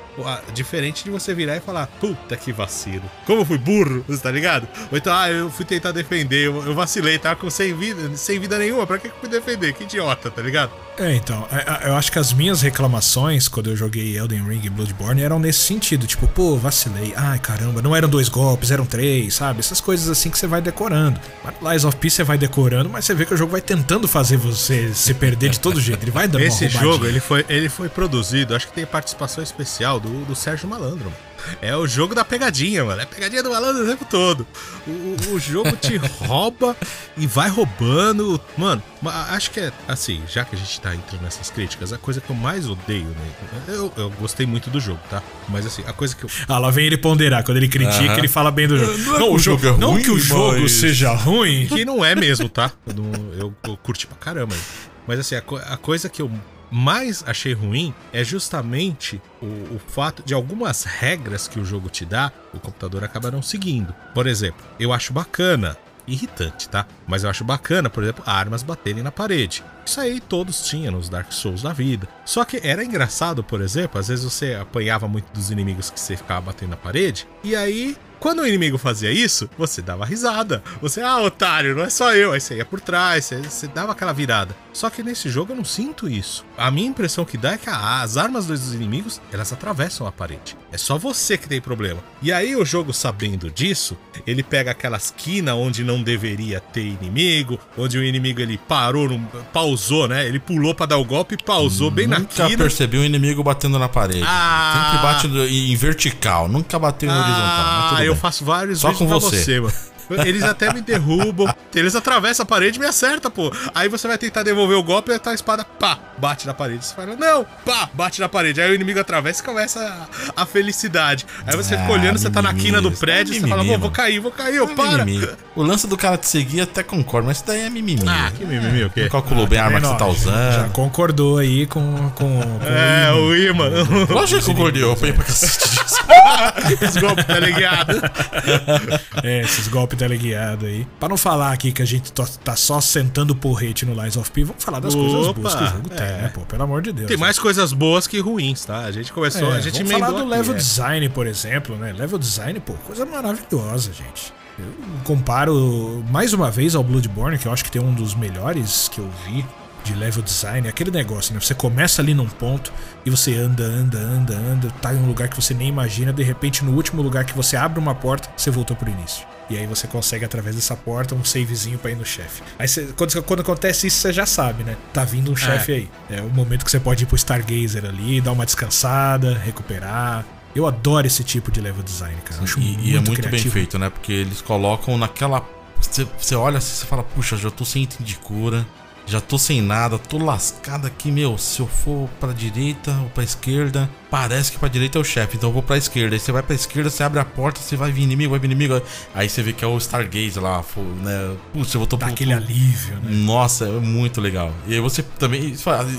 Diferente de você virar e falar, puta que vacilo. Como eu fui burro, você tá ligado? Ou então, ah, eu fui tentar defender, eu, eu vacilei, tava com sem vida, sem vida nenhuma, pra que eu fui defender? Que idiota, tá ligado? É, então, é, é, eu acho que as minhas reclamações quando eu joguei Elden Ring e Bloodborne eram nesse sentido, tipo, pô, vacilei, ai caramba, não eram dois golpes, eram três, sabe? Essas coisas assim que você vai decorando. Mas Lies of P você vai decorando, mas você vê que o jogo vai tentando fazer você se perder de todo jeito, ele vai dando Esse jogo, ele foi, ele foi produzido, acho que tem participação especial do, do Sérgio Malandro, mano. É o jogo da pegadinha, mano. É a pegadinha do malandro o tempo todo. O, o- jogo te rouba e vai roubando. Mano, ma- acho que é assim, já que a gente tá entrando nessas críticas, a coisa que eu mais odeio, né? Eu, eu gostei muito do jogo, tá? Mas assim, a coisa que eu. Ah, lá vem ele ponderar. Quando ele critica, Aham. ele fala bem do jogo. Não é Não, que o jogo, jogo é não ruim, que o jogo mas- seja ruim. Que não é mesmo, tá? Eu, não- eu- eu curti pra caramba. Mas assim, a, co- a coisa que eu mais achei ruim é justamente o, o fato de algumas regras que o jogo te dá, o computador acaba não seguindo. Por exemplo, eu acho bacana. Irritante, tá? Mas eu acho bacana, por exemplo, armas baterem na parede. Isso aí todos tinham nos Dark Souls da vida. Só que era engraçado, por exemplo, às vezes você apanhava muito dos inimigos que você ficava batendo na parede, e aí quando o inimigo fazia isso, você dava risada. Você, ah, otário, não é só eu. Aí você ia por trás, você, você dava aquela virada. Só que nesse jogo eu não sinto isso. A minha impressão que dá é que a- as armas dos inimigos, elas atravessam a parede. É só você que tem problema. E aí o jogo, sabendo disso, ele pega aquela esquina onde não deveria ter inimigo, onde o inimigo ele parou, num- pausou, né? Ele pulou pra dar o golpe e pausou bem na Nunca quina. percebi um inimigo batendo na parede. Ah. Sempre bate no- em vertical, nunca bateu em horizontal. Ah, tudo eu faço vários Só vídeos com pra você. você, mano. Eles até me derrubam. Eles atravessam a parede e me acertam, pô. Aí você vai tentar devolver o golpe e tá a espada, pá, bate na parede. Você fala, não, pá, bate na parede. Aí o inimigo atravessa e começa a, a felicidade. Aí você fica Ah, olhando, você tá na mimimi, quina do isso é prédio, você fala, mimimi, pô, vou cair, vou cair, eu É para. mimimi. O lance do cara te seguir até concordo, mas isso daí é mimimi. Ah, que mimimi o quê? Não calculou bem a arma que você tá Já usando. concordou aí com, com, com É, o imã. Lógico que eu concordei, eu apanhei pra cacete disso. Os golpes, tá ligado? É, esses golpes teleguiados aí. Pra não falar aqui que a gente tó- tá só sentando porrete no Lies of P, vamos falar das coisas Opa, boas que o jogo tem, é. né, pô? Pelo amor de Deus. Tem mais coisas boas que ruins, tá? A gente começou, É, a gente vamos falar do aqui, level é. design, por exemplo, né? Level design, pô, coisa maravilhosa, gente. Eu comparo mais uma vez ao Bloodborne, que eu acho que tem um dos melhores que eu vi de level design. É aquele negócio, né? Você começa ali num ponto e você anda, anda, anda, anda, tá em um lugar que você nem imagina, de repente no último lugar que você abre uma porta, você voltou pro início. E aí você consegue, através dessa porta, um savezinho pra ir no chefe. Aí você- quando, quando acontece isso, você já sabe, né? Tá vindo um chefe aí. É o momento que você pode ir pro Stargazer ali, dar uma descansada, recuperar. Eu adoro esse tipo de level design, cara. Eu acho E, e é muito bem criativo. feito, né? Porque eles colocam naquela. Você, você olha assim e fala, puxa, já tô sem item de cura, já tô sem nada, tô lascado aqui, meu. Se eu for pra direita ou pra esquerda, parece que pra direita é o chefe, então eu vou pra esquerda. Aí você vai pra esquerda, você abre a porta, você vai vir inimigo, vai vir inimigo. Aí você vê que é o Stargaze lá, né? Puxa, eu voltou Dá pro. aquele alívio, né? Nossa, é muito legal. E aí você também. E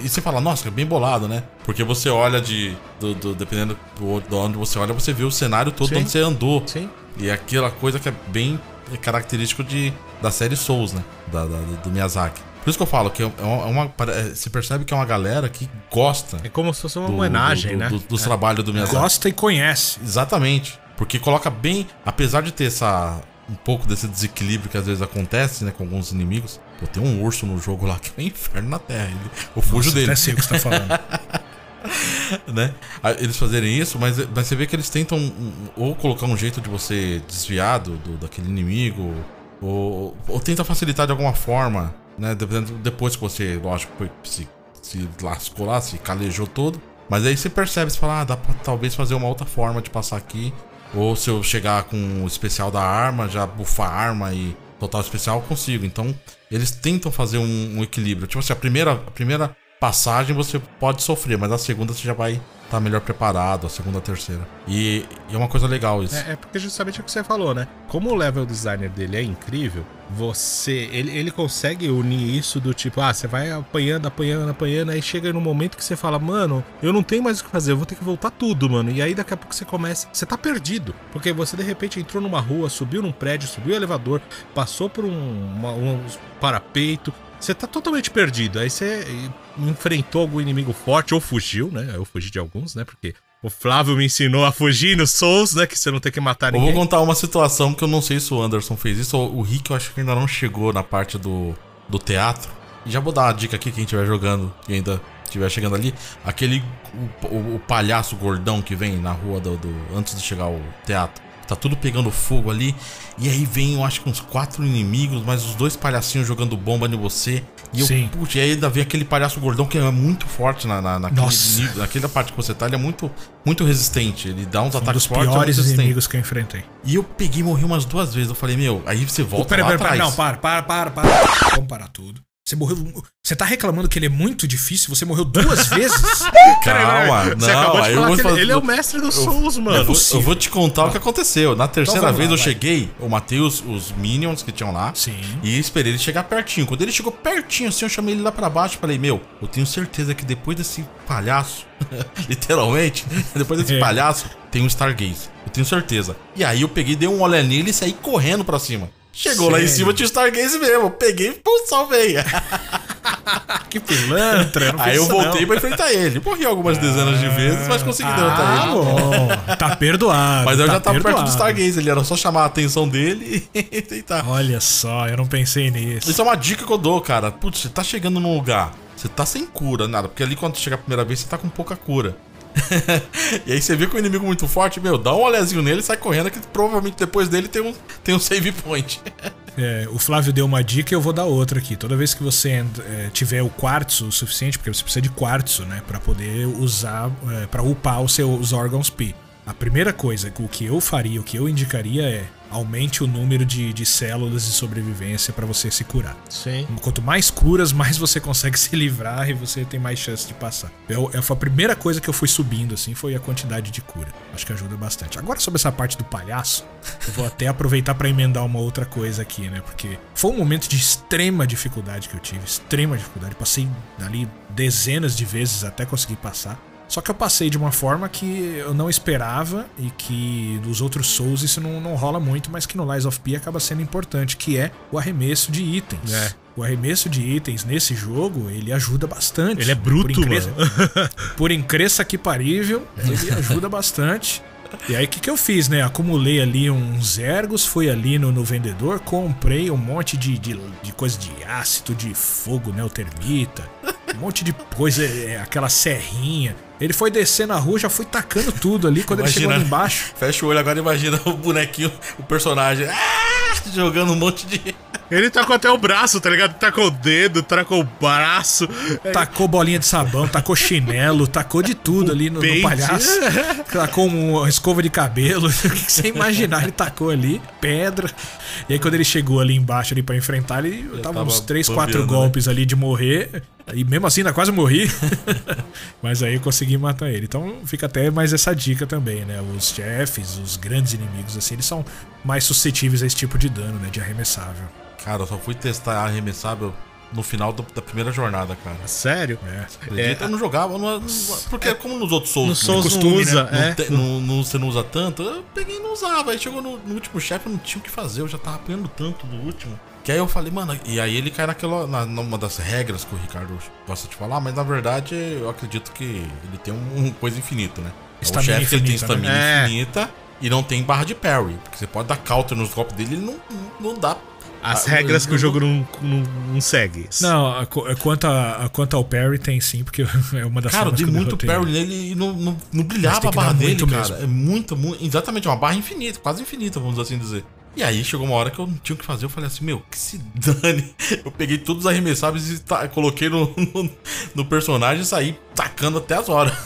você fala- nossa, é bem bolado, né? Porque você olha de. do- do- dependendo do, de onde você olha, você vê o cenário todo Sim. onde você andou. Sim. E é aquela coisa que é bem característico de, da série Souls, né? Da, da- do Miyazaki. Por isso que eu falo que é uma, é uma- pare- Você percebe que é uma galera que gosta É como se fosse uma do- homenagem, do- né? do- dos trabalhos do Miyazaki. Gosta e conhece. Exatamente. Porque coloca bem, apesar de ter essa um pouco desse desequilíbrio que às vezes acontece, né, com alguns inimigos. Pô, tem um urso no jogo lá que é um inferno na terra. Ele, eu fujo dele, Até sei o que você tá falando. né? Ah, Eles fazerem isso, mas, mas você vê que eles tentam um- ou colocar um jeito de você desviar do, do- daquele inimigo, ou, ou tenta facilitar de alguma forma, né? Depois que você, lógico, se, se lascou lá, se calejou todo. Mas aí você percebe, você fala, ah, dá pra talvez fazer uma outra forma de passar aqui. Ou se eu chegar com o especial da arma, já bufar a arma e total especial, consigo. Então, eles tentam fazer um, um equilíbrio. Tipo assim, a primeira, a primeira passagem você pode sofrer, mas a segunda você já vai estar melhor preparado, a segunda, a terceira. E, e é uma coisa legal isso. É, é porque justamente é o que você falou, né? Como o level designer dele é incrível, você. Ele, ele consegue unir isso do tipo, ah, você vai apanhando, apanhando, apanhando, aí chega no momento que você fala, mano, eu não tenho mais o que fazer, eu vou ter que voltar tudo, mano. E aí daqui a pouco você começa. Você tá perdido. Porque você de repente entrou numa rua, subiu num prédio, subiu o elevador, passou por um, uma- um parapeito. Você tá totalmente perdido. Aí você enfrentou algum inimigo forte ou fugiu, né? Eu fugi de alguns, né? Porque o Flávio me ensinou a fugir no Souls, né? Que você não tem que matar Eu ninguém. vou contar uma situação que eu não sei se o Anderson fez isso, ou o Rick eu acho que ainda não chegou na parte do, do teatro. E já vou dar uma dica aqui, quem estiver jogando e ainda estiver chegando ali. Aquele. O, o- o palhaço gordão que vem na rua do, do- antes de chegar ao teatro. Tá tudo pegando fogo ali. E aí vem, eu acho que uns quatro inimigos, mas os dois palhacinhos jogando bomba em você. E eu, Sim. putz, e aí ainda vem aquele palhaço gordão que é muito forte na, na, naquele naquela parte que você tá. Ele é muito, muito resistente. Ele dá uns Um ataques dos fortes. é piores resistente. inimigos que eu enfrentei. E eu peguei e morri umas duas vezes. Eu falei, meu, aí você volta Pera, lá pera, pera, atrás. não, para, para, para, para. Vamos parar tudo. Você morreu. Você tá reclamando que ele é muito difícil? Você morreu duas vezes? Calma, Você não, acabou de eu falar vou que ele, fazer- ele é o mestre dos Souls, Eu mano. vou, eu vou te contar o que aconteceu. Na terceira vamos vez lá, eu vai. cheguei, eu matei os, os minions que tinham lá. Sim. E esperei ele chegar pertinho. Quando ele chegou pertinho assim, eu chamei ele lá pra baixo e falei: Meu, eu tenho certeza que depois desse palhaço, literalmente, depois desse É. palhaço, tem um Stargaze. Eu tenho certeza. E aí eu peguei, dei um olé nele e saí correndo pra cima. Chegou lá em Sério? cima, tinha o Stargaze mesmo. Peguei e salvei. Que pilantra. Aí eu voltei não. pra enfrentar ele. Morri algumas dezenas de vezes, mas consegui derrotar Ah, ele. bom. Tá perdoado. Mas eu tá já tava perto do perdoado. Stargaze, ele era só chamar a atenção dele e tentar. Olha só, eu não pensei nisso. Isso é uma dica que eu dou, cara. Putz, você tá chegando num lugar, você tá sem cura, nada. Porque ali quando chega a primeira vez, você tá com pouca cura. e aí você vê que o inimigo muito forte, meu, dá um olhazinho nele e sai correndo, que provavelmente depois dele tem um, tem um save point. É, o Flávio deu uma dica e eu vou dar outra aqui. Toda vez que você é, tiver o quartzo o suficiente, porque você precisa de quartzo, né, Pra poder usar, é, para upar os seus órgãos P. A primeira coisa, o que eu faria, o que eu indicaria é aumente o número de, de células de sobrevivência para você se curar. Sim. Quanto mais curas, mais você consegue se livrar e você tem mais chance de passar. Eu, eu, foi a primeira coisa que eu fui subindo, assim, foi a quantidade de cura. Acho que ajuda bastante. Agora, sobre essa parte do palhaço, eu vou até aproveitar para emendar uma outra coisa aqui, né? Porque foi um momento de extrema dificuldade que eu tive, extrema dificuldade. Passei ali dezenas de vezes até conseguir passar. Só que eu passei de uma forma que eu não esperava e que dos outros Souls isso não, não rola muito, mas que no Lies of P acaba sendo importante, que é o arremesso de itens. É. O arremesso de itens nesse jogo, ele ajuda bastante. Ele é bruto, por incres... mano. por incresça que parível, ele ajuda bastante. E aí o que, que eu fiz, né? Acumulei ali uns ergos, fui ali no, no vendedor, comprei um monte de, de, de coisa de ácido, de fogo, né? O termita, um monte de coisa, é, aquela serrinha. Ele foi descendo a rua, já fui tacando tudo ali. Quando imagina, ele chegou ali embaixo. Fecha o olho agora, imagina o bonequinho, o personagem, ah, jogando um monte de. Ele tacou até o braço, tá ligado? Tacou o dedo, tacou o braço. Tacou bolinha de sabão, tacou chinelo, tacou de tudo o ali no, no, palhaço. Tacou uma escova de cabelo. O que você imaginar, ele tacou ali, pedra. E aí quando ele chegou ali embaixo ali pra enfrentar, ele tava, tava uns 3, 4 golpes né? ali de morrer. E mesmo assim, ainda quase morri. Mas aí eu consegui matar ele. Então fica até mais essa dica também, né? Os chefes, os grandes inimigos, assim, eles são mais suscetíveis a esse tipo de dano, né? De arremessável. Cara, eu só fui testar arremessável no final do, da primeira jornada, cara. Sério? É. Acredita? É, eu não jogava, não, porque é, como nos outros Souls, no Souls costume, não usa, né? é. não, não, você não usa tanto, eu peguei e não usava. Aí chegou no, no último chefe, eu não tinha o que fazer, eu já tava apanhando tanto do último. Que aí eu falei, mano, e aí ele cai naquela. Na, numa das regras que o Ricardo gosta de falar, mas na verdade eu acredito que ele tem um, um coisa infinita, né? Estamina o chefe ele tem estamina né? infinita e não tem barra de parry. Porque você pode dar counter nos golpes dele, ele não, não dá as ah, regras que o jogo não, não, não segue. Não, quanto, a, quanto ao parry tem sim, porque é uma das Cara, eu dei muito parry nele e não, não, não brilhava a barra dele, cara. Mesmo. É muito, muito. Exatamente, uma barra infinita, quase infinita, vamos assim dizer. E aí chegou uma hora que eu não tinha o que fazer, eu falei assim, meu, que se dane. Eu peguei todos os arremessáveis e tá, coloquei no, no, no, personagem e saí tacando até as horas.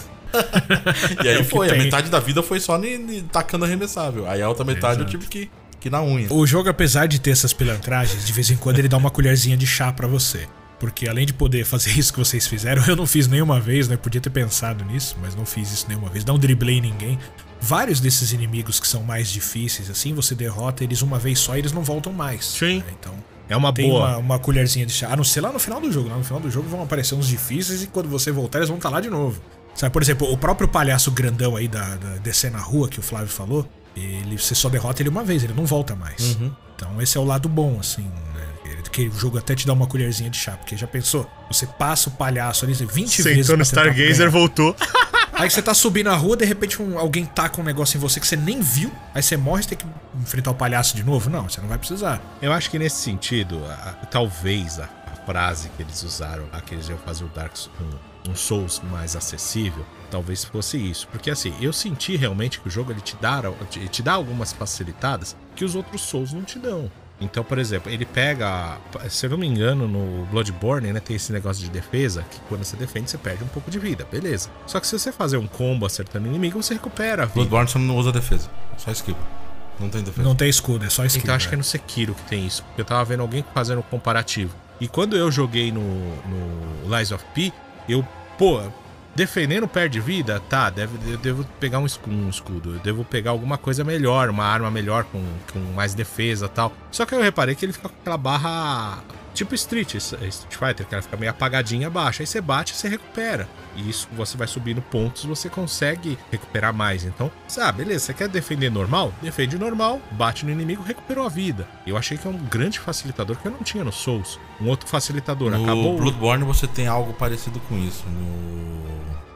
e aí é foi, a metade da vida foi só ni, ni, tacando arremessável. Aí a outra metade Exato. eu tive que que na unha. O jogo, apesar de ter essas pilantragens, de vez em quando ele dá uma colherzinha de chá para você. Porque além de poder fazer isso que vocês fizeram, eu não fiz nenhuma vez, né? Podia ter pensado nisso, mas não fiz isso nenhuma vez. Não driblei ninguém. Vários desses inimigos que são mais difíceis, assim, você derrota eles uma vez só e eles não voltam mais. Sim. Né? Então. É uma tem boa. Uma, uma colherzinha de chá. A não ser lá no final do jogo. Lá no final do jogo vão aparecer uns difíceis e quando você voltar, eles vão estar lá de novo. Sabe, por exemplo, o próprio palhaço grandão aí da, da descer na rua que o Flávio falou. Ele, você só derrota ele uma vez, ele não volta mais. Uhum. Então esse é o lado bom, assim. Né? Que o jogo até te dá uma colherzinha de chá, porque já pensou? Você passa o palhaço ali 20 Sentou vezes. no Stargazer, voltou. Aí você tá subindo a rua, de repente um, alguém taca um negócio em você que você nem viu, aí você morre e tem que enfrentar o palhaço de novo? Não, você não vai precisar. Eu acho que nesse sentido, a, talvez a, a, frase que eles usaram lá, que eles iam fazer o Dark um, um Souls mais acessível, talvez fosse isso. Porque assim, eu senti realmente que o jogo ele te dá, te dá algumas facilitadas que os outros Souls não te dão. Então, por exemplo, ele pega, se eu não me engano, no Bloodborne, né, tem esse negócio de defesa, que quando você defende, você perde um pouco de vida, beleza. Só que se você fazer um combo acertando inimigo, você recupera a vida. Bloodborne você não usa defesa, só esquiva. Não tem defesa. Não tem escudo, é só esquiva. Então acho que é no Sekiro que tem isso, porque eu tava vendo alguém fazendo um comparativo. E quando eu joguei no, no Lies of P, eu, pô, Defendendo perde vida? Tá, deve, eu devo pegar um escudo, eu devo pegar alguma coisa melhor, uma arma melhor, com, com mais defesa tal. Só que eu reparei que ele fica com aquela barra tipo Street, Street Fighter, que ela fica meio apagadinha abaixo. Aí você bate e você recupera. E isso você vai subindo pontos, você consegue recuperar mais. Então, ah, beleza, você quer defender normal? Defende normal, bate no inimigo, recuperou a vida. Eu achei que é um grande facilitador que eu não tinha no Souls. Um outro facilitador. No Acabou. No Bloodborne você tem algo parecido com isso. No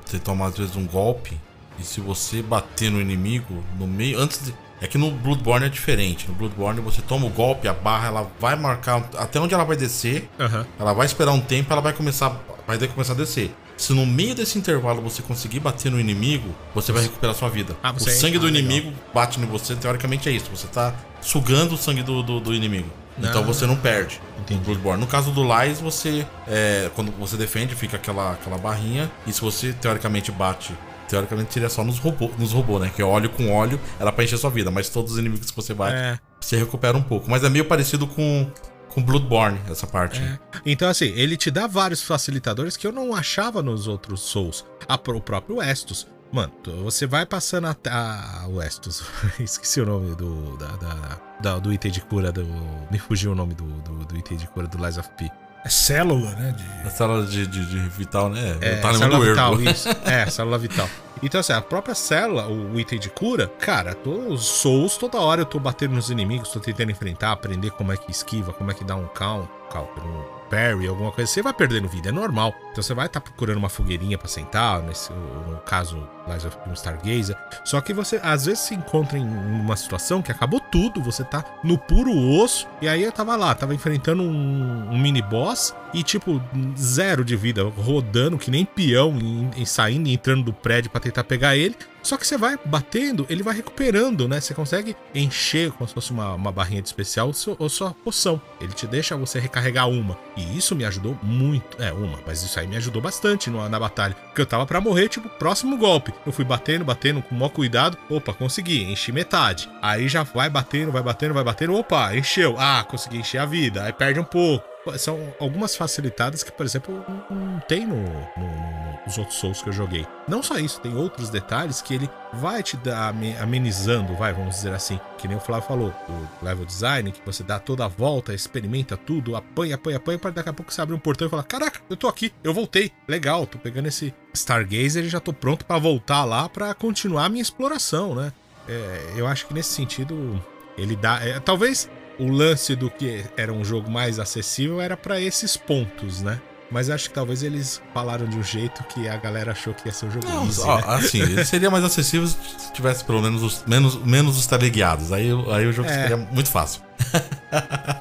você toma às vezes um golpe e se você bater no inimigo no meio antes de, é que no Bloodborne é diferente. No Bloodborne você toma o golpe, a barra ela vai marcar até onde ela vai descer. Uhum. Ela vai esperar um tempo, ela vai começar vai começar a descer. Se no meio desse intervalo você conseguir bater no inimigo, você vai recuperar sua vida. Ah, o sangue do inimigo bate em você, teoricamente é isso. Você tá sugando o sangue do, do, do inimigo. Então ah, você não perde. Entendi. No Bloodborne. No caso do Lies, você. É, quando você defende, fica aquela, aquela barrinha. E se você teoricamente bate teoricamente seria só nos robôs, nos robô, né? Que é óleo com óleo, era pra encher sua vida, mas todos os inimigos que você bate, É. você recupera um pouco. Mas é meio parecido com, com Bloodborne, essa parte. É. Então, assim, ele te dá vários facilitadores que eu não achava nos outros Souls. A, o próprio Estus. Mano, você vai passando a. a o Estus. Esqueci o nome do. Da, da- da- do item de cura do. Me fugiu o nome do, do, do item de cura do Lies of P. É célula, né? De... A sala de, de, de vital, né? É, tá célula vital, ergo. isso. É, célula vital. Então, assim, a própria célula, o, item de cura, cara, tô, Souls, toda hora eu tô batendo nos inimigos, tô tentando enfrentar, aprender como é que esquiva, como é que dá um count, um parry, alguma coisa. Você vai perdendo vida, é normal. Então você vai estar procurando uma fogueirinha pra sentar, nesse, no caso, Lies of um Stargazer. Só que você, às vezes, se encontra em uma situação que acabou tudo, você tá no puro osso, e aí eu tava lá, tava enfrentando um, um mini boss e, tipo, zero de vida, rodando que nem peão, e, e saindo e entrando do prédio pra tentar pegar ele. Só que você vai batendo, ele vai recuperando, né? Você consegue encher como se fosse uma, uma barrinha de especial ou sua, poção. Ele te deixa você recarregar uma. E isso me ajudou muito. É, uma, mas isso aí me ajudou bastante no- na batalha. Porque eu tava pra morrer, tipo, próximo golpe. Eu fui batendo, batendo com o maior cuidado. Opa, consegui, enchi metade. Aí já vai batendo, vai batendo, vai batendo. Opa, encheu. Ah, consegui encher a vida. Aí perde um pouco. São algumas facilitadas que, por exemplo, não, tem no, no- no- nos outros Souls que eu joguei. Não só isso, tem outros detalhes que ele vai te dar ame- amenizando, vai, vamos dizer assim. Que nem o Flávio falou, o level design, que você dá toda a volta, experimenta tudo, apanha, apanha, apanha, para daqui a pouco você abre um portão e fala: Caraca, eu tô aqui, eu voltei, legal, tô pegando esse Stargazer e já tô pronto pra voltar lá pra continuar a minha exploração, né? É, eu acho que nesse sentido ele dá. é, talvez o lance do que era um jogo mais acessível era pra esses pontos, né? Mas acho que talvez eles falaram de um jeito que a galera achou que ia ser um jogo Não, easy, ó, né? assim, ele seria mais acessível se tivesse pelo menos os, menos, menos os teleguiados. Aí, aí o jogo É. seria muito fácil.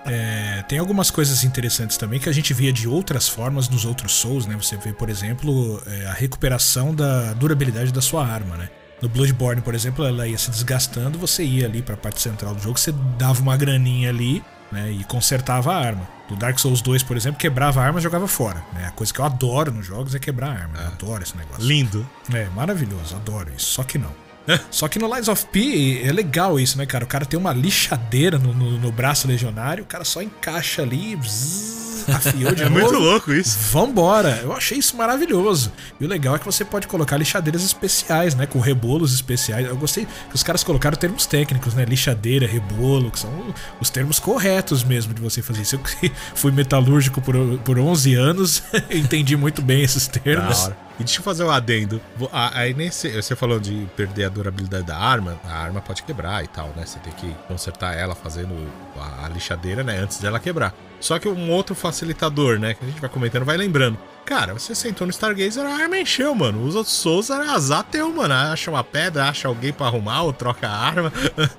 É, tem algumas coisas interessantes também que a gente via de outras formas nos outros Souls, né? Você vê, por exemplo, é, a recuperação da durabilidade da sua arma, né? No Bloodborne, por exemplo, ela ia se desgastando, você ia ali pra parte central do jogo, você dava uma graninha ali, né? E consertava a arma. No Dark Souls 2, por exemplo, quebrava a arma e jogava fora. Né? A coisa que eu adoro nos jogos é quebrar a arma. Eu adoro esse negócio. Lindo. É, maravilhoso, adoro isso. Só que não. Só que no Lies of P é legal isso, né, cara? O cara tem uma lixadeira no, no- no braço legionário, o cara só encaixa ali, bzzz, afiou de É novo. muito louco isso. Vambora! Eu achei isso maravilhoso. E o legal é que você pode colocar lixadeiras especiais, né? Com rebolos especiais. Eu gostei que os caras colocaram termos técnicos, né? Lixadeira, rebolo, que são os termos corretos mesmo de você fazer isso. Eu que fui metalúrgico por, por 11 anos, entendi muito bem esses termos. E deixa eu fazer um adendo. Aí nesse. Você falou de perder a durabilidade da arma. A arma pode quebrar e tal, né? Você tem que consertar ela fazendo a, lixadeira, né? Antes dela quebrar. Só que um outro facilitador, né? Que a gente vai comentando, vai lembrando. Cara, você sentou no Stargazer, a arma encheu, mano. Os outros Souls era azar teu, mano. Acha uma pedra, acha alguém pra arrumar ou troca a arma.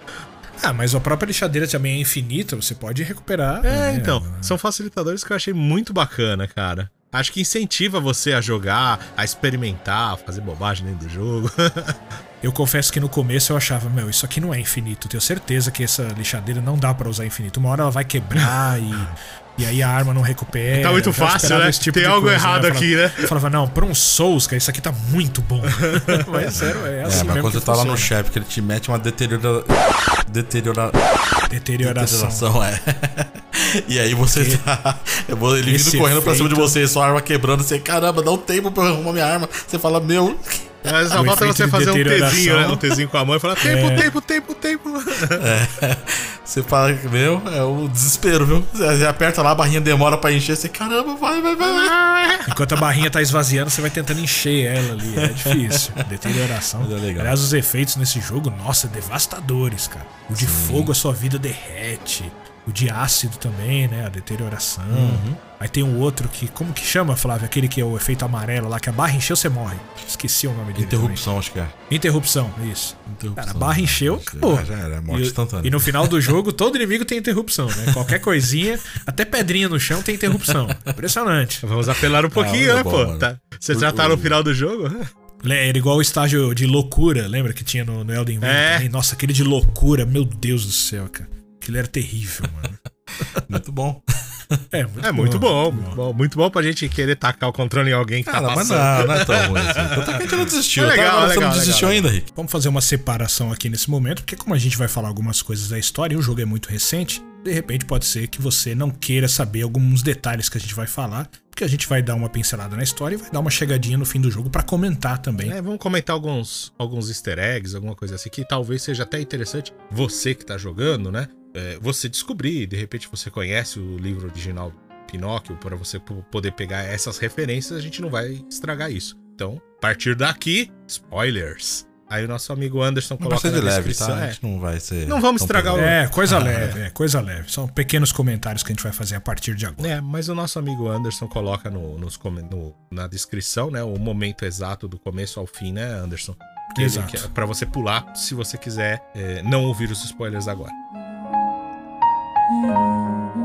Ah, mas a própria lixadeira também é infinita, você pode recuperar. É, né? então. São facilitadores que eu achei muito bacana, cara. Acho que incentiva você a jogar, a experimentar, a fazer bobagem dentro do jogo. Eu confesso que no começo eu achava, meu, isso aqui não é infinito. Tenho certeza que essa lixadeira não dá pra usar infinito. Uma hora ela vai quebrar e. E aí a arma não recupera. Tá muito fácil, né? tipo Tem de algo coisa, errado Eu aqui, falava- né? Eu falava, não, pra um Souls, cara, isso aqui tá muito bom. mas sério, é assim É, mas mesmo quando você tá lá no chefe, que ele te mete uma deteriora... Deteriora... Deterioração. deterioração, é. E aí você tá. eu vou- Ele Esse vindo correndo pra cima de efeito- você, sua arma quebrando, você, caramba, dá um tempo pra eu arrumar minha arma. Você fala, meu. Mas só falta efeito você de fazer um. Tzinho, né? Um Tzinho com a mão e falar tempo, É. tempo, tempo, tempo. Você fala, meu, é o desespero, viu? Você aperta lá, a barrinha demora pra encher, você, caramba, vai, vai, vai, vai. Enquanto a barrinha tá esvaziando, você vai tentando encher ela ali. É difícil. Deterioração. Mas é legal. Aliás, os efeitos nesse jogo, nossa, devastadores, cara. O de fogo, a sua vida derrete. O de ácido também, né? A deterioração. Uhum. Aí tem o outro que. Como que chama, Flávio? Aquele que é o efeito amarelo lá, que a barra encheu, você morre. Esqueci o nome dele. Interrupção, acho que é. também. Interrupção, isso. Interrupção. Cara, a barra encheu, acabou. Já, era, morte E, instantânea. e no final do jogo, todo inimigo tem interrupção, né? Qualquer coisinha, até pedrinha no chão tem interrupção. Impressionante. Vamos apelar um pouquinho, Ah, né, bom, pô? mano. Tá. Você já tá no final do jogo? Era igual o estágio de loucura, lembra que tinha no, no Elden Ring? É. também? Nossa, aquele de loucura, meu Deus do céu, cara. Aquilo era terrível, mano. Muito bom. É, muito, é muito bom, muito bom. Muito bom pra gente querer tacar o controle em alguém que tá Cara, tá mas passando. não, não é tão ruim assim. Tanto é que a gente não desistiu. É legal, tá? Você legal, não desistiu legal, ainda, Rick? Vamos fazer uma separação aqui nesse momento, porque como a gente vai falar algumas coisas da história e o jogo é muito recente, de repente pode ser que você não queira saber alguns detalhes que a gente vai falar, porque a gente vai dar uma pincelada na história e vai dar uma chegadinha no fim do jogo pra comentar também. É, vamos comentar alguns, alguns easter eggs, alguma coisa assim, que talvez seja até interessante você que tá jogando, né? É, você descobrir, de repente você conhece o livro original Pinóquio, para você poder pegar essas referências, a gente não vai estragar isso. Então, a partir daqui, spoilers. Aí o nosso amigo Anderson Não vai coloca ser de na leve, descrição. tá? A é. gente não vai ser. Não vamos estragar o-. É, coisa Ah, leve, é, coisa leve. São pequenos comentários que a gente vai fazer a partir de agora. É, mas o nosso amigo Anderson coloca no, nos no- na descrição, né, o momento exato do começo ao fim, né, Anderson? Que ele- Exato. que pra você pular, se você quiser é, não ouvir os spoilers agora. Muito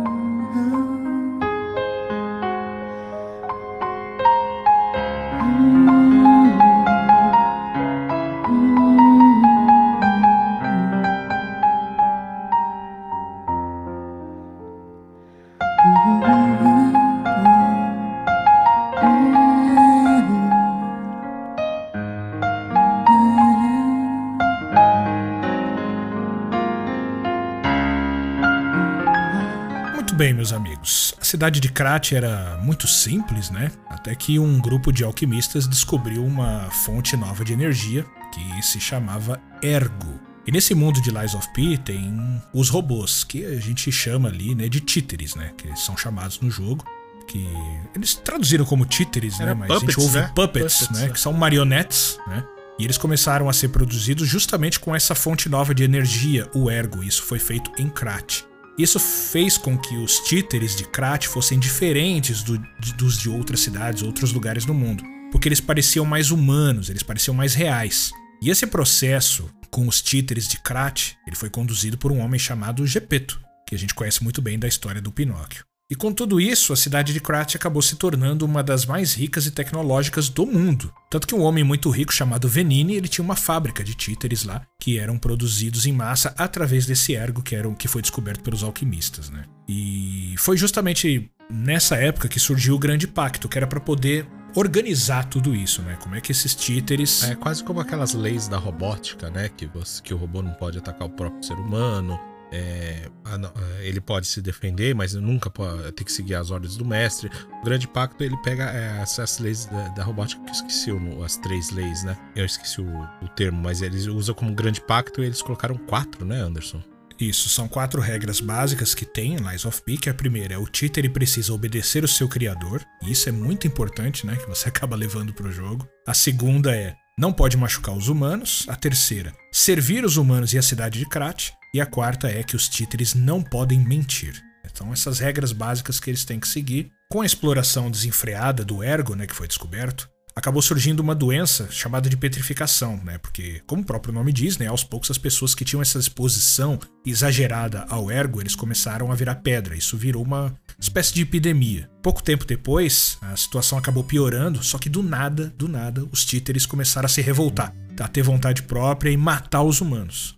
cidade de Krat era muito simples, né? Até que um grupo de alquimistas descobriu uma fonte nova de energia que se chamava Ergo. E nesse mundo de Lies of P tem os robôs, que a gente chama ali, né, de títeres, né? Que são chamados no jogo. Que eles traduziram como títeres, né? Era Mas a gente puppets, ouve né? puppets, Puppets, né? é. Que são marionetes, né? E eles começaram a ser produzidos justamente com essa fonte nova de energia, o Ergo. Isso foi feito em Krat. Isso fez com que os títeres de Krat fossem diferentes do- de- dos de outras cidades, outros lugares no mundo, porque eles pareciam mais humanos, eles pareciam mais reais. E esse processo com os títeres de Krat, ele foi conduzido por um homem chamado Gepeto, que a gente conhece muito bem da história do Pinóquio. E com tudo isso, a cidade de Krat acabou se tornando uma das mais ricas e tecnológicas do mundo. Tanto que um homem muito rico chamado Venini, ele tinha uma fábrica de títeres lá, que eram produzidos em massa através desse ergo que, eram, que foi descoberto pelos alquimistas, né? E foi justamente nessa época que surgiu o Grande Pacto, que era para poder organizar tudo isso, né? Como é que esses títeres... É quase como aquelas leis da robótica, né? Que, você- que o robô não pode atacar o próprio ser humano. É, ah, é, ele pode se defender, mas nunca pode ter que seguir as ordens do mestre. O Grande Pacto ele pega é, essas leis da, da robótica que esqueci o- as três leis, né? Eu esqueci o, o termo, mas eles usam como Grande Pacto e eles colocaram quatro, né, Anderson? Isso, são quatro regras básicas que tem em Lies of P, que a primeira é o títere precisa obedecer o seu criador, e isso é muito importante, né, que você acaba levando pro jogo. A segunda é não pode machucar os humanos. A terceira, servir os humanos e a cidade de Krat. E a quarta é que os títeres não podem mentir. Então essas regras básicas que eles têm que seguir. Com a exploração desenfreada do ergo, né, que foi descoberto, acabou surgindo uma doença chamada de petrificação, né? Porque, como o próprio nome diz, né, aos poucos as pessoas que tinham essa exposição exagerada ao ergo, eles começaram a virar pedra. Isso virou uma espécie de epidemia. Pouco tempo depois, a situação acabou piorando, só que do nada, do nada, os títeres começaram a se revoltar, a ter vontade própria e matar os humanos.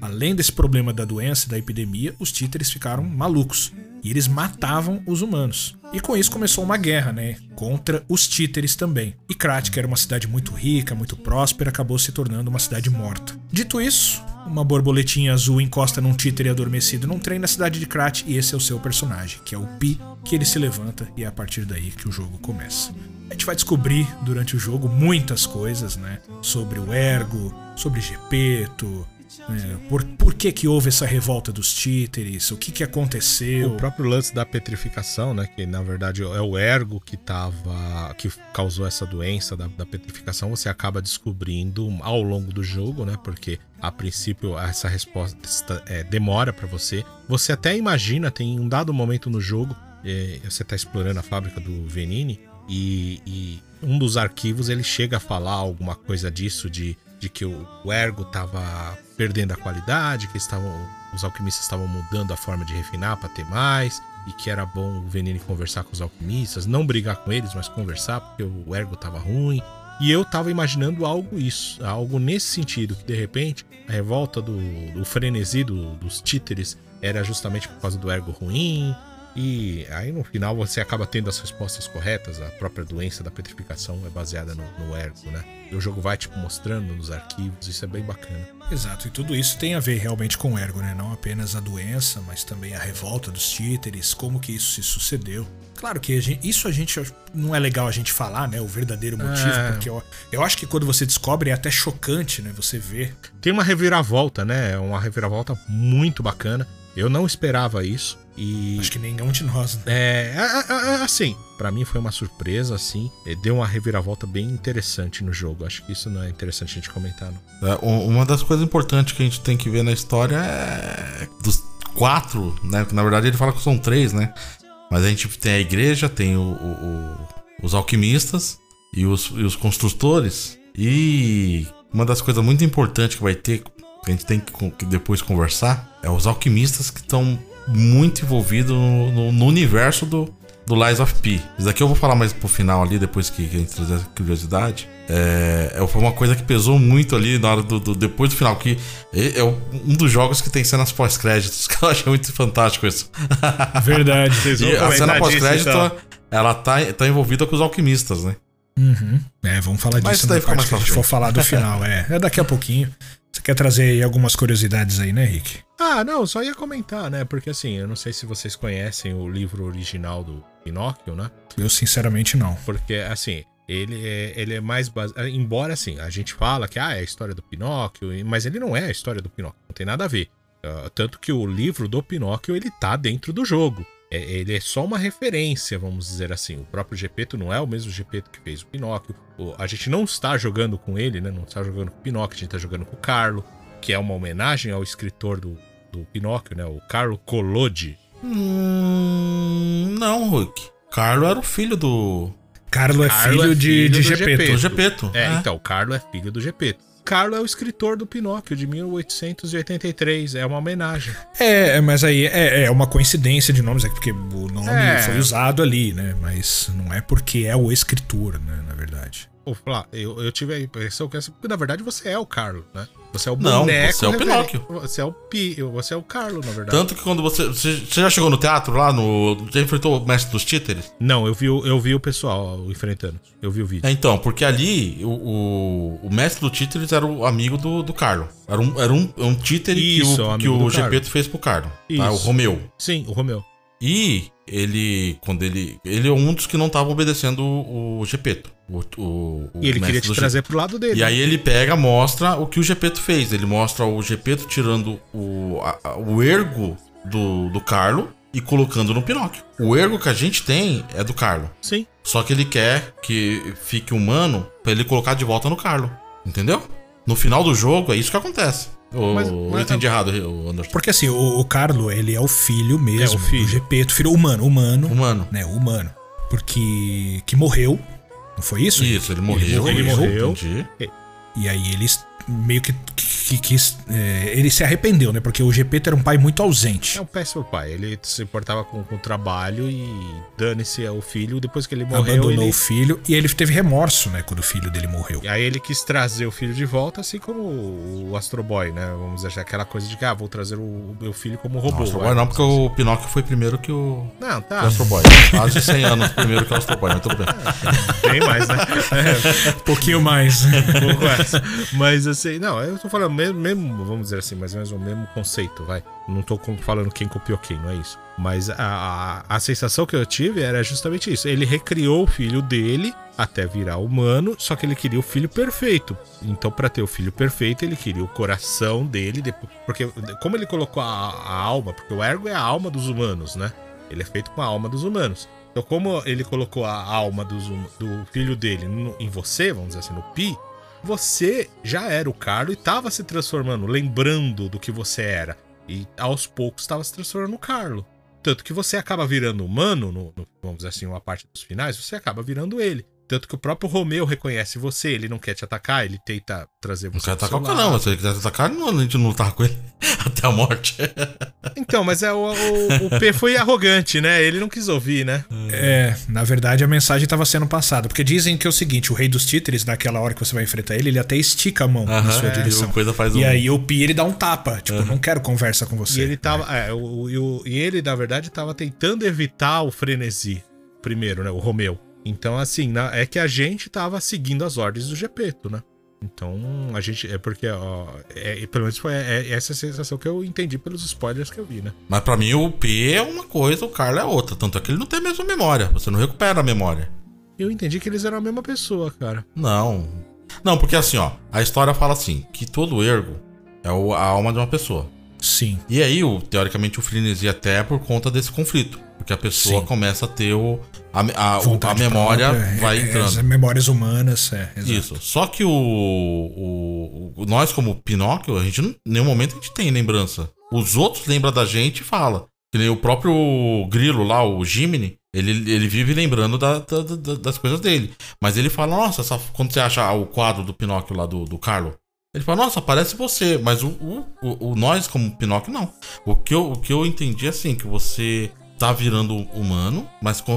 Além desse problema da doença da epidemia, os títeres ficaram malucos. E eles matavam os humanos. E com isso começou uma guerra, né? Contra os títeres também. E Krat, que era uma cidade muito rica, muito próspera, acabou se tornando uma cidade morta. Dito isso, uma borboletinha azul encosta num títere adormecido num trem na cidade de Krat e esse é o seu personagem, que é o Pi, que ele se levanta e é a partir daí que o jogo começa. A gente vai descobrir durante o jogo muitas coisas, né? Sobre o Ergo, sobre Gepeto, né? por, por que que houve essa revolta dos títeres, o que que aconteceu. O próprio lance da petrificação, né? Que na verdade é o ergo que tava. que causou essa doença da, da petrificação, você acaba descobrindo ao longo do jogo, né? Porque a princípio essa resposta é, demora pra você. Você até imagina, tem um dado momento no jogo, é, você tá explorando a fábrica do Venini. E, e um dos arquivos ele chega a falar alguma coisa disso de, de que o, ergo tava perdendo a qualidade, que estavam os alquimistas estavam mudando a forma de refinar para ter mais e que era bom o Venini conversar com os alquimistas, não brigar com eles, mas conversar porque o ergo tava ruim. E eu tava imaginando algo isso, algo nesse sentido, que de repente a revolta do, do frenesi do- dos títeres era justamente por causa do ergo ruim, E aí no final você acaba tendo as respostas corretas, a própria doença da petrificação é baseada no, no ergo, né? E o jogo vai tipo mostrando nos arquivos, isso é bem bacana. Exato, e tudo isso tem a ver realmente com o ergo, né? Não apenas a doença, mas também a revolta dos títeres, como que isso se sucedeu. Claro que a gente, isso a gente não é legal a gente falar, né? O verdadeiro motivo, É. porque eu, eu acho que quando você descobre é até chocante, né? Você vê. Tem uma reviravolta, né? Uma reviravolta muito bacana. Eu não esperava isso. E Acho que nenhum de nós. Né? É, assim, pra mim foi uma surpresa, assim. Deu uma reviravolta bem interessante no jogo. Acho que isso não é interessante a gente comentar, não. É, Uma das coisas importantes que a gente tem que ver na história é dos quatro, né? Na verdade ele fala que são três, né? Mas a gente tem a igreja, tem o- o- o- os alquimistas e os, e os construtores. E uma das coisas muito importantes que vai ter, que a gente tem que, que depois conversar, é os alquimistas que estão muito envolvidos no, no- no universo do, do Lies of P. Isso daqui eu vou falar mais pro final ali, depois que, que a gente trazer essa curiosidade. É, é, foi uma coisa que pesou muito ali na hora do, do- depois do final, que é, é um dos jogos que tem cenas pós-créditos, que eu achei muito fantástico isso. Verdade. Vocês vão E a cena pós-crédito, então. ela tá, tá envolvida com os alquimistas, né? Uhum. É, vamos falar Mas disso isso daí na fica parte mais que a gente for falar do final. É, é daqui a pouquinho. Quer trazer aí algumas curiosidades aí, né, Rick? Ah, não, só ia comentar, né? Porque assim, eu não sei se vocês conhecem o livro original do Pinóquio, né? Eu, sinceramente, não. Porque, assim, ele é, ele é mais baseado. Embora, assim, a gente fala que ah, é a história do Pinóquio, mas ele não é a história do Pinóquio, não tem nada a ver. Ah, tanto que o livro do Pinóquio, ele tá dentro do jogo. É, ele é só uma referência, vamos dizer assim. O próprio Gepeto não é o mesmo Gepeto que fez o Pinóquio. O- a gente não está jogando com ele, né? Não está jogando com o Pinóquio, a gente tá jogando com o Carlo, que é uma homenagem ao escritor do, do Pinóquio, né? O Carlo Collodi. Hum, não, Hulk. Carlo era o filho do, Carlo é Carlo filho é de, filho de do Gepeto. Gepeto. Gepeto. É, então, Carlo é filho do Gepeto. Carlo é o escritor do Pinóquio de 1883, é uma homenagem. É, mas aí é, é uma coincidência de nomes, é porque o nome É. foi usado ali, né? Mas não é porque é o escritor, né? Na verdade. Pô, eu, eu tive a impressão que essa, porque na verdade você é o Carlo, né? Você é o Não, boneco. você é o Pinóquio. Você é o Pi, você é o Carlo, na verdade. Tanto que quando você, você. Já chegou no teatro lá no. Já enfrentou o mestre dos títeres? Não, eu vi, o- eu vi o pessoal enfrentando. Eu vi o vídeo. É, então, porque ali o, o, o mestre do títeres era o amigo do, do Carlo. Era um, era um, um títere Isso, que é o o, que o. Gepeto fez pro Carlo. Tá? O. Romeu. Sim, o Romeu. E ele, quando ele. Ele é um dos que não tava obedecendo o, o Gepeto. O, o, E ele queria te trazer pro lado dele. E aí ele pega, mostra o que o Gepeto fez. Ele mostra o Gepeto tirando o, a- o ergo do, do Carlo e colocando no Pinóquio. O ergo que a gente tem é do Carlo. Sim. Só que ele quer que fique humano pra ele colocar de volta no Carlo. Entendeu? No final do jogo é isso que acontece. Ou Mas- eu mas- entendi errado, o Anderson. Porque assim, o, o Carlo, ele é o filho mesmo É, o filho. do Gepeto, filho humano, humano, Humano. né? Humano. Porque. que morreu. Não foi isso? Isso, ele morreu. Ele morreu. entendi. E aí eles meio que, que, quis. é, ele se arrependeu, né? Porque o Gepeto era um pai muito ausente. É um péssimo pai. Ele se importava com, com o trabalho e dane-se ao filho. Depois que ele morreu, abandonou ele... o filho e ele teve remorso, né? Quando o filho dele morreu. E aí ele quis trazer o filho de volta, assim como o Astro Boy, né? Vamos dizer, aquela coisa de que, ah, vou trazer o meu filho como robô. Não, Astro. Boy não, porque o Pinóquio foi primeiro que o, Não, que tá. o Astro Boy. Quase 100 anos primeiro que o Astro Boy, mas tudo bem. Bem mais, né? Um pouquinho mais. Um pouco essa. Mas assim, não, eu tô falando mesmo, mesmo, vamos dizer assim, mais ou menos o mesmo conceito, vai. Não tô falando quem copiou quem, não é isso. Mas a, a, a sensação que eu tive era justamente isso. Ele recriou o filho dele até virar humano, só que ele queria o filho perfeito. Então, pra ter o filho perfeito, ele queria o coração dele, porque como ele colocou a, a alma, porque o ergo é a alma dos humanos, né? Ele é feito com a alma dos humanos. Então, como ele colocou a alma hum- do filho dele no- em você, vamos dizer assim, no Pi, você já era o Carlo e estava se transformando, lembrando do que você era. E aos poucos estava se transformando no Carlo. Tanto que você acaba virando humano, no, no- vamos dizer assim, uma parte dos finais, você acaba virando ele. Tanto que o próprio Romeu reconhece você, ele não quer te atacar, ele tenta trazer você. Não quer atacar o mas Se ele quiser atacar, não, a gente não lutar com ele até a morte. Então, mas é, o, o, o P foi arrogante, né? Ele não quis ouvir, né? É, na verdade a mensagem estava sendo passada. Porque dizem que é o seguinte: o rei dos títeres, naquela hora que você vai enfrentar ele, ele até estica a mão na sua é, direção. e o coisa faz E um- aí o Pi ele dá um tapa. Tipo, não quero conversa com você. E ele tava. É, o, e, o- e ele, na verdade, tava tentando evitar o frenesi. Primeiro, né? O Romeu. Então, assim, na- é que a gente tava seguindo as ordens do Gepeto, né? Então, a gente. É porque, ó. É, e pelo menos foi é- essa a sensação que eu entendi pelos spoilers que eu vi, né? Mas pra mim o P é uma coisa, o Carlos é outra. Tanto é que ele não tem a mesma memória. Você não recupera a memória. Eu entendi que eles eram a mesma pessoa, cara. Não. Não, porque assim, ó, a história fala assim, que todo ergo é a alma de uma pessoa. Sim. E aí, o, teoricamente, o frenesi até é por conta desse conflito. Porque a pessoa Sim. começa a ter o. A, a, a memória própria, vai é, é, entrando. As memórias humanas, é. exato. Isso. Só que o, o, o- Nós, como Pinóquio, a gente não, em nenhum momento a gente tem lembrança. Os outros lembram da gente e fala. Que nem o próprio Grilo lá, o Jiminy, ele, ele vive lembrando da- da- da- das coisas dele. Mas ele fala, nossa, essa- quando você acha o quadro do Pinóquio lá do, do Carlo, ele fala, nossa, parece você. Mas o, o, o- o nós, como Pinóquio, não. O que, eu, o que eu entendi é assim, que você tá virando humano, mas com,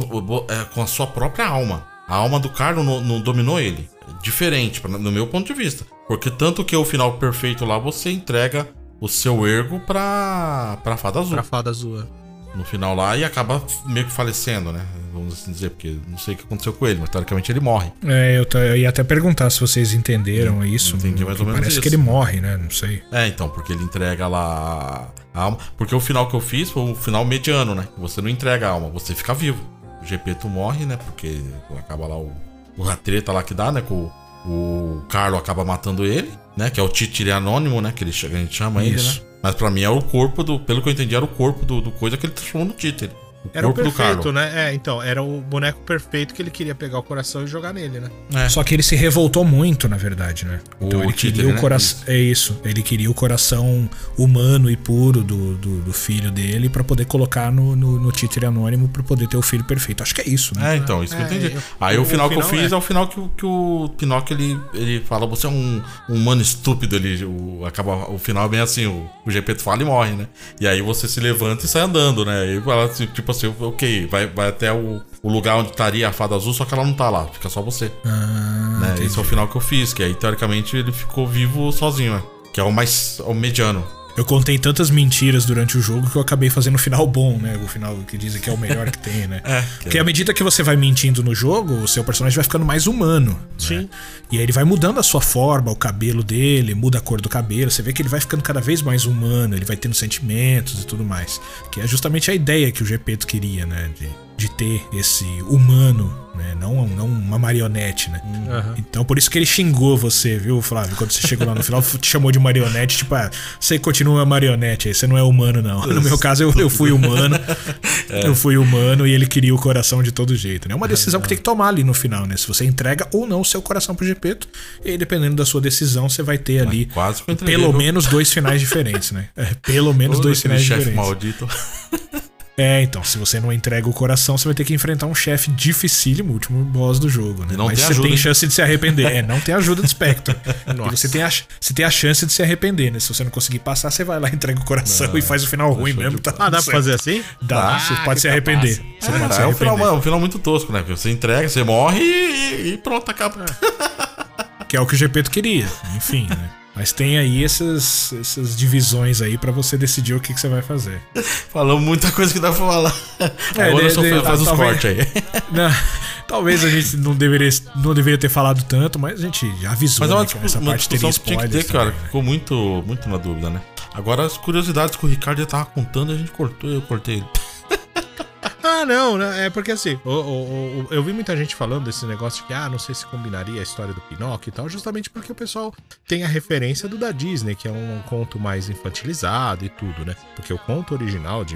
é, com a sua própria alma. A alma do Carlo não, não dominou ele. Diferente, pra- no meu ponto de vista. Porque tanto que o final perfeito lá, você entrega o seu ergo pra, pra fada azul. Pra fada azul. No final lá e acaba meio que falecendo, né? Vamos assim dizer, porque não sei o que aconteceu com ele, mas teoricamente ele morre. É, eu, eu ia até perguntar se vocês entenderam isso. Entendi mais ou menos Parece isso. que ele morre, né? Não sei. É, então, porque ele entrega lá a alma. Porque o final que eu fiz foi o final mediano, né? Você não entrega a alma, você fica vivo. O Gepeto morre, né? Porque acaba lá o, o a treta lá que dá, né? Que o, o Carlo acaba matando ele, né? Que é o títere anônimo, né? Que ele, chega- a gente chama ele, Isso. né? Mas pra mim é o corpo do. Pelo que eu entendi, era o corpo do, do coisa que ele transformou no títere. O Era o perfeito, né? É, então, era o boneco perfeito que ele queria pegar o coração e jogar nele, né? É. Só que ele se revoltou muito, na verdade, né? Então O ele títere, queria o né? coração. É isso. Ele queria o coração humano e puro do, do, do filho dele pra poder colocar no, no, no títere anônimo pra poder ter o filho perfeito. Acho que é isso, né? É, então, isso que eu É, entendi. eu- Aí o, o final que eu final fiz é. é, o final que, o- que o Pinóquio ele, ele fala: você é um, um humano estúpido. Ele, o, acaba, o final é bem assim: o, o Gepeto fala e morre, né? E aí você se levanta e sai andando, né? E fala assim, tipo assim: ok, vai, vai até o, o lugar onde estaria a fada azul, só que ela não tá lá, fica só você. Ah, né? Esse é o final que eu fiz, que aí teoricamente ele ficou vivo sozinho, né? Que é o mais. o mediano. Eu contei tantas mentiras durante o jogo que eu acabei fazendo o final bom, né? O final que dizem que é o melhor que tem, né? É, Porque à medida que você vai mentindo no jogo, o seu personagem vai ficando mais humano. Sim. Né? E aí ele vai mudando a sua forma, o cabelo dele, muda a cor do cabelo. Você vê que ele vai ficando cada vez mais humano, ele vai tendo sentimentos e tudo mais. Que é justamente a ideia que o Gepeto queria, né? De, de ter esse humano, né? Não, não uma marionete, né? Aham. Então por isso que ele xingou você, viu, Flávio? Quando você chegou lá no final, te chamou de marionete, tipo, ah, você continua marionete aí, você não é humano, não. No meu caso, eu, eu fui humano. Eu fui humano e ele queria o coração de todo jeito, né? É uma decisão que tem que tomar ali no final, né? Se você entrega ou não o seu coração pro Gepeto, e aí, dependendo da sua decisão, você vai ter ali quase pelo menos dois finais diferentes, né? É, pelo menos dois finais chefe diferentes. maldito. É, então, se você não entrega o coração, você vai ter que enfrentar um chefe dificílimo, o último boss do jogo, né? Não Mas tem você ajuda, tem hein? chance de se arrepender. É, não tem ajuda do Spectre. E você tem, a, você tem a chance de se arrepender, né? Se você não conseguir passar, você vai lá, entrega o coração e faz o final ruim show mesmo. Tá Ah, dá pra fazer assim? Dá, Ah, você pode se arrepender. trapaça. Você pode se É, é um final, arrepender. é um final muito tosco, né? Porque você entrega, você morre e, e pronto, acaba. Que é o que o Gepeto queria. Enfim, né? Mas tem aí essas, essas divisões aí pra você decidir o que, que você vai fazer. Falamos muita coisa que dá pra falar. É, Agora de- só de- faz, os cortes aí. Não, talvez a gente não deveria, não deveria ter falado tanto, mas a gente já avisou Mas é uma, né, essa uma parte discussão que tinha que ter, cara. também, né? Ficou muito, muito na dúvida, né? Agora, as curiosidades que o Ricardo já tava contando, a gente cortou eu cortei ele. Ah, não, é porque assim, o- o- o- eu vi muita gente falando desse negócio de que, ah, não sei se combinaria a história do Pinóquio e tal, justamente porque o pessoal tem a referência do da Disney, que é um conto mais infantilizado e tudo, né? Porque o conto original de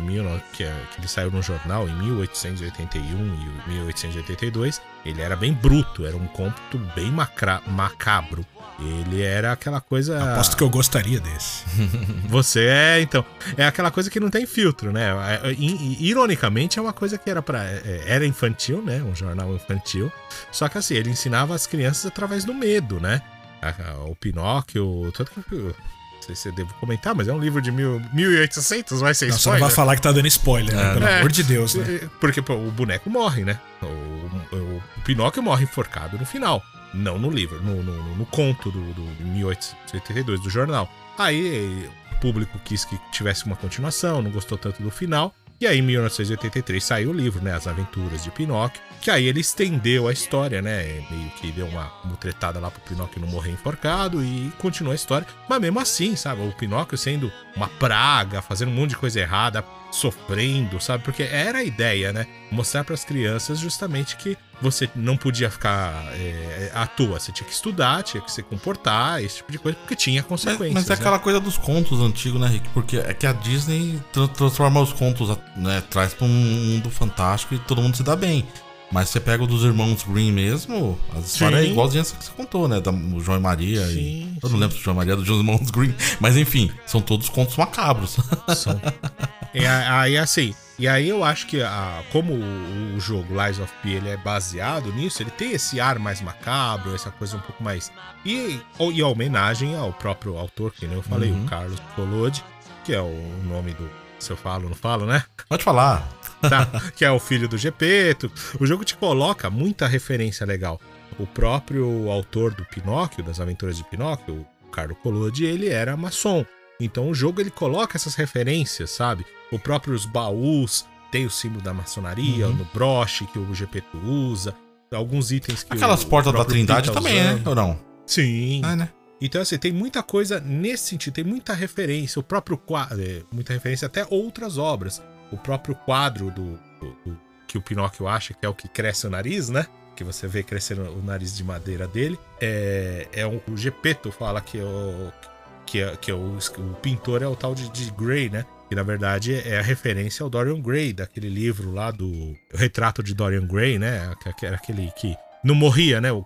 que, é- que ele saiu no jornal em 1881 e 1882, Ele era bem bruto, era um cômputo bem macra, macabro. Ele era aquela coisa. Aposto que eu gostaria desse. Você é, então. É aquela coisa que não tem filtro, né? É, ironicamente, é uma coisa que era para é, Era infantil, né? Um jornal infantil. Só que assim, ele ensinava as crianças através do medo, né? O Pinóquio. Tanto que. Não sei se eu devo comentar, mas é um livro de mil, 1800, vai ser não, spoiler. Você não vai falar que tá dando spoiler, né? Pelo é, amor de Deus, né? Porque pô, o boneco morre, né? O, o, o Pinóquio morre enforcado no final. Não no livro, no, no, no conto do, do 1882 do jornal. Aí o público quis que tivesse uma continuação, não gostou tanto do final. E aí, em 1983, saiu o livro, né? As Aventuras de Pinóquio. Que aí ele estendeu a história, né? Meio que deu uma mutretada lá pro Pinóquio não morrer enforcado e continuou a história. Mas mesmo assim, sabe? O Pinóquio sendo uma praga, fazendo um monte de coisa errada, sofrendo, sabe? Porque era a ideia, né? Mostrar para as crianças justamente que você não podia ficar é, à toa, você tinha que estudar, tinha que se comportar, esse tipo de coisa, porque tinha consequências. Mas, mas é né? aquela coisa dos contos antigos, né, Rick? Porque é que a Disney transforma os contos, né, traz para um mundo fantástico e todo mundo se dá bem. Mas você pega o dos irmãos Green mesmo, as histórias é igualzinha que você contou, né? Da, do João e Maria. Sim, e, eu não lembro do João e Maria, dos irmãos Green. Mas enfim, são todos contos macabros. São. e aí, assim, e aí eu acho que a, como o, o, jogo Lies of P ele é baseado nisso, ele tem esse ar mais macabro, essa coisa um pouco mais. E, e a homenagem ao próprio autor, que nem eu falei, uhum. o Carlos Collodi, que é o nome do. Se eu falo, não falo, né? Pode falar. Tá, que é o filho do Gepeto. O jogo te coloca muita referência legal. O próprio autor do Pinóquio, das aventuras de Pinóquio, o Carlos Collodi, ele era maçom. Então o jogo ele coloca essas referências, sabe? O próprio os baús tem o símbolo da maçonaria, uhum. no broche que o GP usa, alguns itens que Aquelas o, portas da Trindade tá também, né? Ou não? Sim. Ah, né? Então, assim, tem muita coisa nesse sentido, tem muita referência, o próprio quadro, é, muita referência até outras obras. O próprio quadro do, do, do, que o Pinóquio acha que é o que cresce o nariz, né? Que você vê crescendo o nariz de madeira dele. É, é um, o Gepeto fala que, é o, que, é, que é o, o pintor é o tal de, de Gray, né? que na verdade é a referência ao Dorian Gray, daquele livro lá do Retrato de Dorian Gray, né? Que era aquele que não morria, né? O,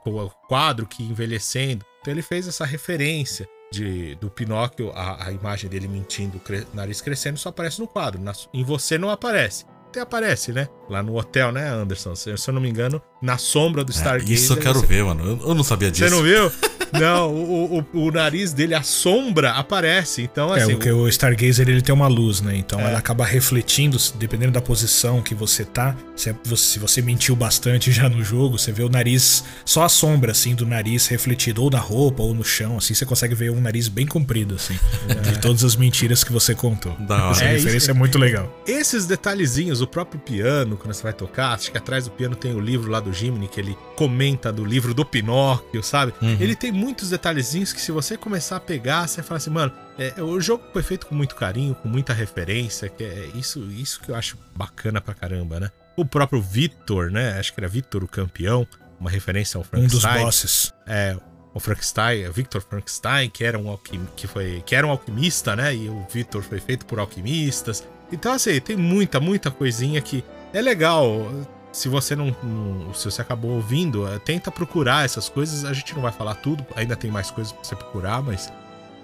quadro que envelhecendo. Então ele fez essa referência de, do Pinóquio, a, a imagem dele mentindo, cre, nariz crescendo, só aparece no quadro. Na, em você não aparece até aparece, né? Lá no hotel, né, Anderson? Se, se eu não me engano, na sombra do é, Stargazer. isso eu quero você... ver, mano. Eu, eu, não sabia disso. Você não viu? não, o, o, o, nariz dele, a sombra aparece. Então, assim. É, porque o, o Stargazer ele tem uma luz, né? Então é. ela acaba refletindo, dependendo da posição que você tá. Se, se você mentiu bastante já no jogo, você vê o nariz, só a sombra, assim, do nariz refletido, ou na roupa, ou no chão, assim, você consegue ver um nariz bem comprido, assim, é. de todas as mentiras que você contou. Da Essa é, referência isso, é muito legal. Esses detalhezinhos, o próprio piano, quando você vai tocar, acho que atrás do piano tem o livro lá do Jimmy, que ele comenta do livro do Pinóquio, sabe? Uhum. Ele tem muitos detalhezinhos que se você começar a pegar, você fala assim, mano, é, o jogo foi feito com muito carinho, com muita referência, que é isso, isso que eu acho bacana pra caramba, né? O próprio Victor, né? Acho que era Victor o campeão, uma referência ao Frankenstein. Um dos bosses. É, o Frankenstein, Victor Frankenstein, que era um alquim, que foi, que era um alquimista, né? E o Victor foi feito por alquimistas. Então, assim, tem muita, muita coisinha que é legal. Se você não, não, Se você acabou ouvindo, é, tenta procurar essas coisas. A gente não vai falar tudo, ainda tem mais coisas pra você procurar, mas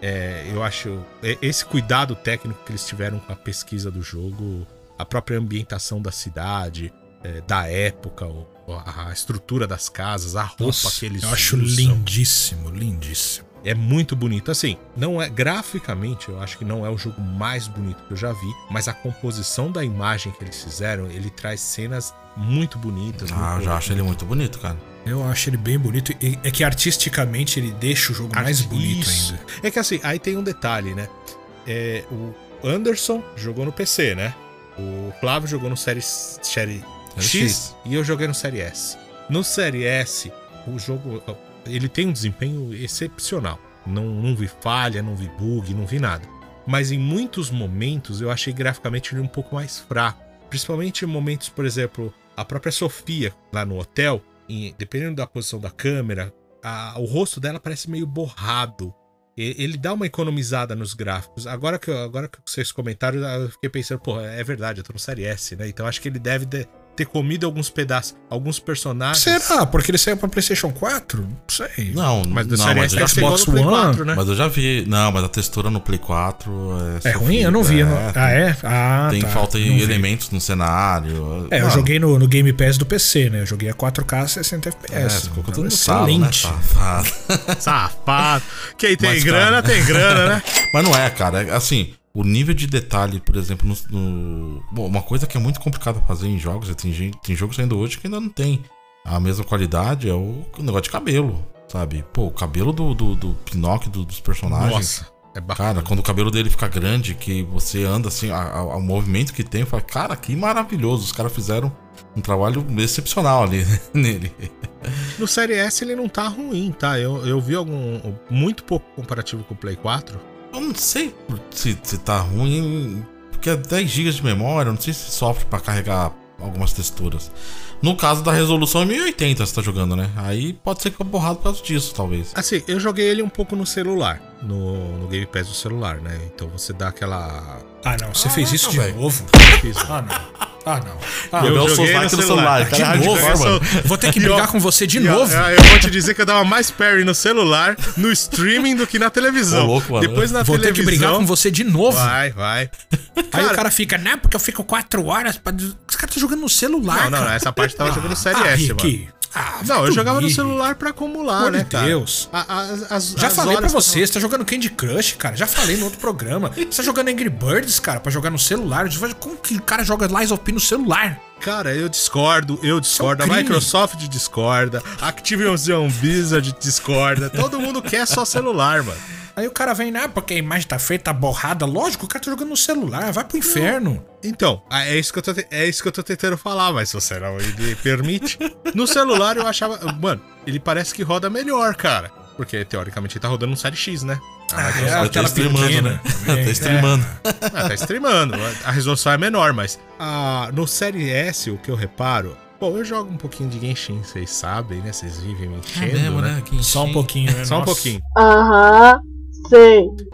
é, eu acho. Esse cuidado técnico que eles tiveram com a pesquisa do jogo, a própria ambientação da cidade, é, da época, a estrutura das casas, a roupa Nossa, que eles eu acho usam. lindíssimo, lindíssimo. É muito bonito. Assim, não é graficamente, eu acho que não é o jogo mais bonito que eu já vi, mas a composição da imagem que eles fizeram, ele traz cenas muito bonitas. Ah, eu já acho ele muito bonito, cara. Eu acho ele bem bonito. E é que artisticamente ele deixa o jogo Art... mais bonito Isso. ainda. É que assim, aí tem um detalhe, né? É, o Anderson jogou no PC, né? O Flávio jogou no Série, série X, X e eu joguei no Série S. No Série S, o jogo ele tem um desempenho excepcional. Não, não vi falha, não vi bug, não vi nada. Mas em muitos momentos eu achei graficamente ele um pouco mais fraco. Principalmente em momentos, por exemplo, a própria Sofia lá no hotel, dependendo da posição da câmera, a, o rosto dela parece meio borrado. E, ele dá uma economizada nos gráficos. Agora que, agora que vocês comentaram, eu fiquei pensando, pô, é verdade, eu tô no Série S, né? Então acho que ele deve de, ter comido alguns pedaços, alguns personagens. Será? Porque ele saiu pra PlayStation 4? Não sei. Não, Mas não, Série mas Xbox One, 4, né? Mas eu já vi. Não, mas a textura no Play 4 é. É ruim? Eu não vi. é, não- Ah, é? Ah, Tem tá. falta Não de vi. elementos no cenário. É, eu Mano, joguei no, no Game Pass do PC, né? Eu joguei a 4K 60 É, FPS. você colocou Então, tudo no salo, né? excelente. Safado. Safado. Quem tem Mas, grana, cara. tem grana, né? Mas não é, cara. É, assim, o nível de detalhe, por exemplo, no, no- Bom, uma coisa que é muito complicada fazer em jogos, é tem, gente, tem jogos saindo hoje que ainda não tem a mesma qualidade, é o, o negócio de cabelo, sabe? Pô, o cabelo do, do, do Pinóquio, do- dos personagens. Nossa, é bacana. Cara, quando o cabelo dele fica grande, que você anda assim, a- a- o movimento que tem, fala, cara, que maravilhoso. Os caras fizeram um trabalho excepcional ali nele. No Série S ele não tá ruim, tá? Eu, eu vi algum. Muito pouco comparativo com o Play 4. Eu não sei se, se tá ruim, porque é 10 GB de memória, eu não sei se sofre pra carregar algumas texturas. No caso da resolução é 1080 você tá jogando, né? Aí pode ser que fique borrado por causa disso, talvez. Assim, eu joguei ele um pouco no celular. No, no Game Pass do celular, né? Então você dá aquela. Ah, não. Você fez isso de velho. novo? Fiz, Ah, não. Ah, não. Ah, Eu não. o joguei no no celular. celular, cara, De é novo, mano. Vou ter que brigar com você de novo. Eu vou te dizer que eu dava mais parry no celular, no streaming, do que na televisão. Ô, louco, mano. Depois na Vou ter televisão. que brigar com você de novo. Vai, vai. Aí o cara fica, não, porque eu fico quatro horas. Pra... Os caras tá jogando no celular. Não, não, cara. essa parte tava jogando Série ah, S, Rick. mano. Ah, Não, eu jogava no celular pra acumular, amor né, cara? Deus. A- a- as- Já as falei eu você, você tá jogando Candy Crush, cara. Já falei no outro programa. Você tá jogando Angry Birds, cara, pra jogar no celular. Como que o cara joga Lies of P no celular? Cara, eu discordo, eu discordo. É um a. Microsoft discorda, a Activision Blizzard discorda. Todo mundo quer só celular, mano. Aí o cara vem, ah, porque a imagem tá feita, tá borrada. Lógico, o cara tá jogando no celular. Vai pro inferno. Então, é isso que eu tô, é isso que eu tô tentando falar, mas se você não me permite. No celular eu achava. Mano, ele parece que roda melhor, cara. Porque teoricamente ele tá rodando no Série X, né? A Microsoft é Tá streamando, pequena né? também. Tá streamando. Ah, tá streamando. A resolução é menor, mas ah, no Série S, o que eu reparo. Bom, eu jogo um pouquinho de Genshin, vocês sabem, né? Vocês vivem me É enchendo, mesmo, né? né? Só um pouquinho, né? Só um pouquinho. Aham,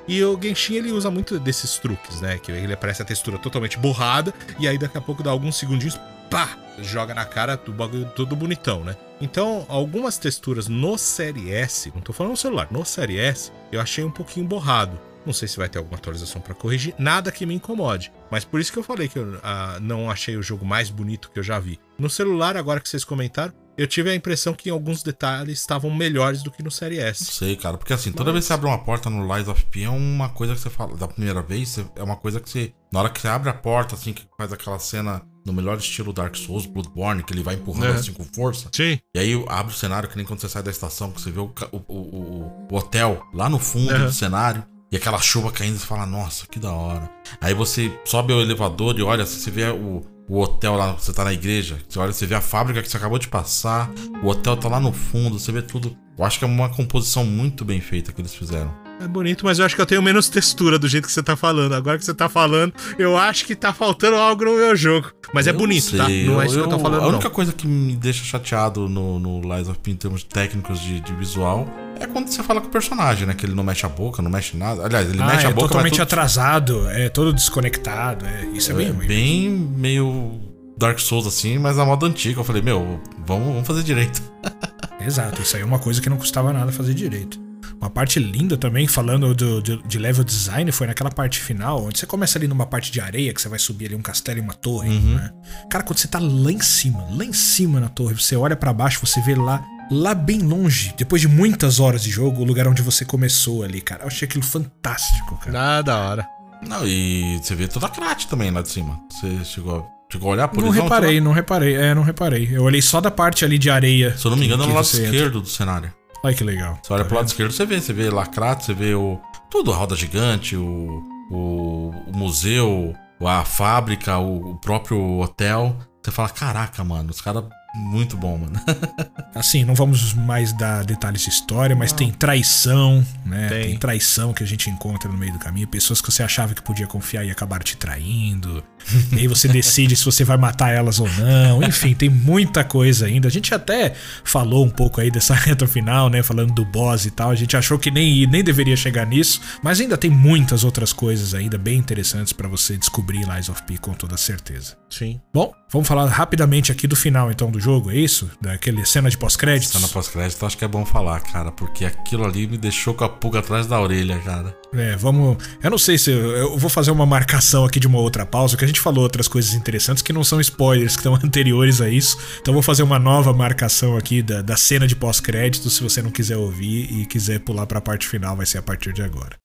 E o Genshin ele usa muito desses truques, né? Que ele aparece a textura totalmente borrada e aí daqui a pouco dá alguns segundinhos, pá, joga na cara do bagulho todo bonitão, né? Então, algumas texturas no Série S, não tô falando no celular, no Série S, eu achei um pouquinho borrado. Não sei se vai ter alguma atualização pra corrigir, nada que me incomode. Mas por isso que eu falei que eu ah, não achei o jogo mais bonito que eu já vi. No celular, agora que vocês comentaram, eu tive a impressão que em alguns detalhes estavam melhores do que no Série Não S. sei, cara. Porque assim, toda vez que você abre uma porta no Lies of P é uma coisa que você fala. Da primeira vez, você- é uma coisa que você. Na hora que você abre a porta, assim, que faz aquela cena no melhor estilo Dark Souls, Bloodborne, que ele vai empurrando É. assim com força. Sim. E aí abre o cenário, que nem quando você sai da estação, que você vê o, o, o- o- hotel lá no fundo Uhum. do cenário. E aquela chuva caindo, e você fala, nossa, que da hora. Aí você sobe o elevador e olha, assim, você vê o, o hotel lá, você tá na igreja. Você olha, você vê a fábrica que você acabou de passar. O hotel tá lá no fundo, você vê tudo. Eu acho que é uma composição muito bem feita que eles fizeram. É bonito, mas eu acho que eu tenho menos textura do jeito que você tá falando. Agora que você tá falando, eu acho que tá faltando algo no meu jogo. Mas é Eu bonito, não tá? sei, Não é isso que eu tô falando, A única não. coisa que me deixa chateado no, no Lies of P em termos técnicos de, de visual é quando você fala com o personagem, né? Que ele não mexe a boca, não mexe nada. Aliás, ele Ah, mexe é a boca, totalmente mas tudo atrasado, é todo desconectado. É, isso é, bem É ruim. bem meio Dark Souls assim, mas a moda antiga. Eu falei, meu, vamos, vamos fazer direito. Exato, isso aí é uma coisa que não custava nada fazer direito. Uma parte linda também, falando do, do- de level design, foi naquela parte final, onde você começa ali numa parte de areia, que você vai subir ali um castelo e uma torre, né? Cara, quando você tá lá em cima, lá em cima na torre, você olha pra baixo, você vê lá, lá bem longe, depois de muitas horas de jogo, o lugar onde você começou ali, cara. Eu achei aquilo fantástico, cara. Ah, da hora. Não, e você vê toda a Krat também lá de cima. Você chegou, chegou a olhar por Não reparei, não reparei, é, não reparei. Eu olhei só da parte ali de areia. Se eu não me engano, é no lado você entra. esquerdo do cenário. Olha que legal. Você olha Tá pro lado vendo? esquerdo, você vê. Você vê Lacrato, você vê o. Tudo, a roda gigante, o. O, o museu, a fábrica, o, o próprio hotel. Você fala, caraca, mano, os caras. Muito bom, mano. Assim, não vamos mais dar detalhes de história, mas tem traição, né? Tem. Tem. traição que a gente encontra no meio do caminho. Pessoas que você achava que podia confiar e acabaram te traindo. e aí você decide se você vai matar elas ou não. Enfim, tem muita coisa ainda. A gente até falou um pouco aí dessa reta final, né? Falando do boss e tal. A gente achou que nem, nem deveria chegar nisso, mas ainda tem muitas outras coisas ainda bem interessantes para você descobrir Lies of P com toda certeza. Sim. Bom, vamos falar rapidamente aqui do final então do jogo, é isso? Daquele cena de pós-créditos. Cena pós-crédito, acho que é bom falar, cara, porque aquilo ali me deixou com a pulga atrás da orelha, cara. É, vamos. Eu não sei se. Eu, eu vou fazer uma marcação aqui de uma outra pausa, que a gente falou outras coisas interessantes que não são spoilers, que estão anteriores a isso. Então vou fazer uma nova marcação aqui da, da cena de pós-crédito. Se você não quiser ouvir e quiser pular pra parte final, vai ser a partir de agora.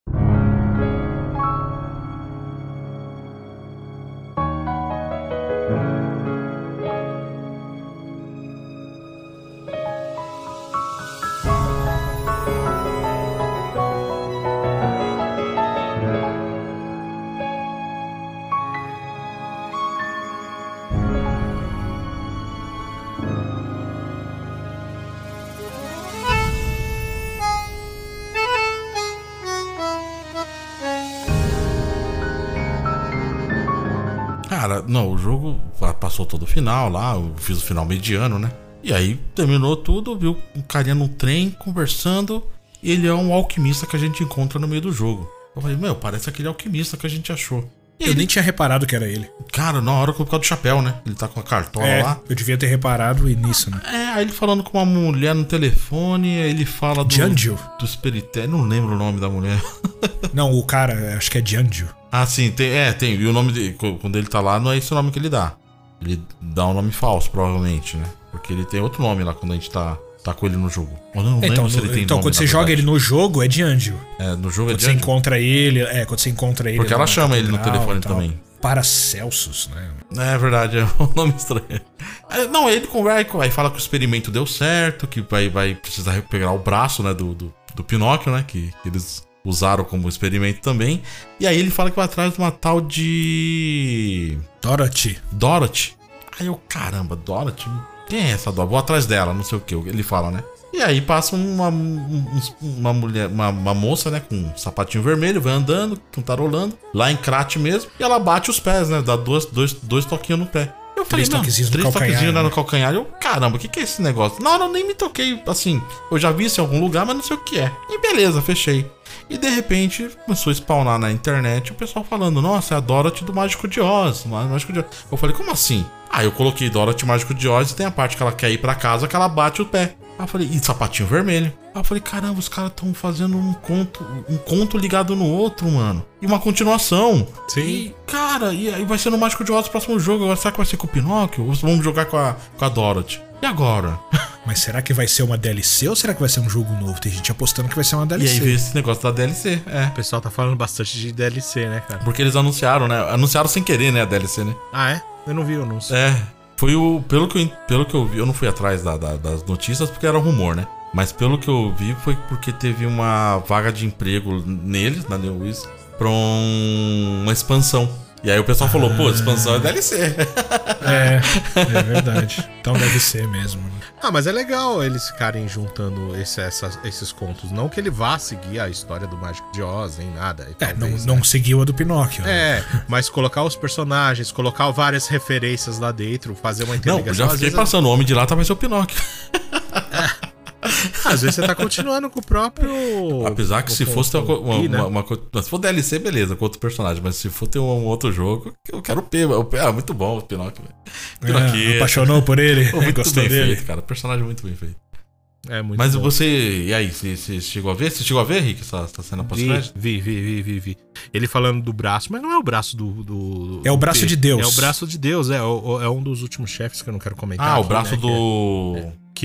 Passou todo o final lá, eu fiz o final mediano, né? E aí terminou tudo, viu um carinha no trem conversando. E ele é um alquimista que a gente encontra no meio do jogo. Eu falei, meu, parece aquele alquimista que a gente achou. E Eu ele, nem tinha reparado que era ele. cara, na hora por causa do chapéu, né? Ele tá com a cartola É, lá. eu devia ter reparado e nisso, né? É, aí ele falando com uma mulher no telefone, aí ele fala do. Janjo. Do Spiritel, não lembro o nome da mulher. Não, o cara, acho que é Janjo. ah, sim, tem, é, tem. E o nome dele, quando ele tá lá, não é esse o nome que ele dá. Ele dá um nome falso, provavelmente, né? Porque ele tem outro nome lá quando a gente tá, tá com ele no jogo. Eu não Então, se ele tem então nome, quando você joga verdade. ele no jogo, é Janjo. É, no jogo é Quando você Janjo. encontra ele, é, quando você encontra ele. Porque ela chama ele no telefone também. Paracelsus, né? É verdade, é um nome estranho. É, Não, ele conversa, aí fala que o experimento deu certo, que vai, vai precisar recuperar o braço, né, do, do, do Pinóquio, né, que, que eles usaram como experimento também. E aí ele fala que vai atrás de uma tal de... Dorothy. Dorothy. Aí eu, caramba, Dorothy? Quem é essa Dorothy? Vou atrás dela, não sei o que, ele fala, né? E aí passa uma, um- uma mulher, uma, uma moça, né, com um sapatinho vermelho, vai andando, cantarolando, lá em Crate mesmo, e ela bate os pés, né? Dá dois, dois, dois toquinhos no pé. Eu Três não, toquezinhos no três calcanhar, toquezinhos né? no calcanhar. Eu, caramba, o que, que é esse negócio? Na hora eu nem me toquei, assim, eu já vi isso em algum lugar, mas não sei o que é. E beleza, fechei. E de repente começou a spawnar na internet o pessoal falando: Nossa, é a Dorothy do Mágico de Oz. Ma- Mágico de Oz. Eu falei: Como assim? Aí eu coloquei Dorothy Mágico de Oz e tem a parte que ela quer ir pra casa que ela bate o pé. Aí eu falei: E sapatinho vermelho? Aí eu falei: Caramba, os caras estão fazendo um conto, um conto ligado no outro, mano. E uma continuação. Sim. E, cara, e aí vai ser no Mágico de Oz o próximo jogo. Agora será que vai ser com o Pinóquio? Ou vamos jogar com a, com a Dorothy? E agora? Mas será que vai ser uma DLC ou será que vai ser um jogo novo? Tem gente apostando que vai ser uma E DLC. aí veio esse negócio da DLC, é. O pessoal tá falando bastante de DLC, né, cara? Porque eles anunciaram, né? Anunciaram sem querer, né, a DLC, né? Ah, é? Eu não vi o anúncio. É. Foi o. Pelo que eu, pelo que eu vi, eu não fui atrás da- da- das notícias porque era rumor, né? Mas pelo que eu vi foi porque teve uma vaga de emprego neles, na New Wiz, pra um- uma expansão. E aí o pessoal falou, pô, expansão é DLC. É, é verdade. Então deve ser mesmo. né? Ah, mas é legal eles ficarem juntando esse- essas- esses contos. Não que ele vá seguir a história do Mágico de Oz, nem nada. É, não, talvez, não né? seguiu a do Pinóquio. né? É, mas colocar os personagens, colocar várias referências lá dentro, fazer uma Não, interligação. já fiquei passando. O homem de lá tá vai ser o Pinóquio. Às vezes você tá continuando com o próprio. Apesar que se fosse ter uma, o né? uma- uma co- Se for DLC, beleza, com outro personagem. Mas se for ter um, um outro jogo, eu quero o P. O P ah, muito bom o Pinóquio. velho. É, Pinóquio. apaixonou por ele? Pô, muito Gostou bem dele? feito, cara. Personagem muito bem feito. É muito Mas bom. você. E aí, você, você chegou a ver? Você chegou a ver, Rick, essa, essa cena pós-crédito? vi, vi, vi, vi, vi. Ele falando do braço, mas não é o braço do. do- É o braço P. de Deus. É o braço de Deus, é. o- o- é um dos últimos chefes que eu não quero comentar. Ah, o aqui, braço né, do.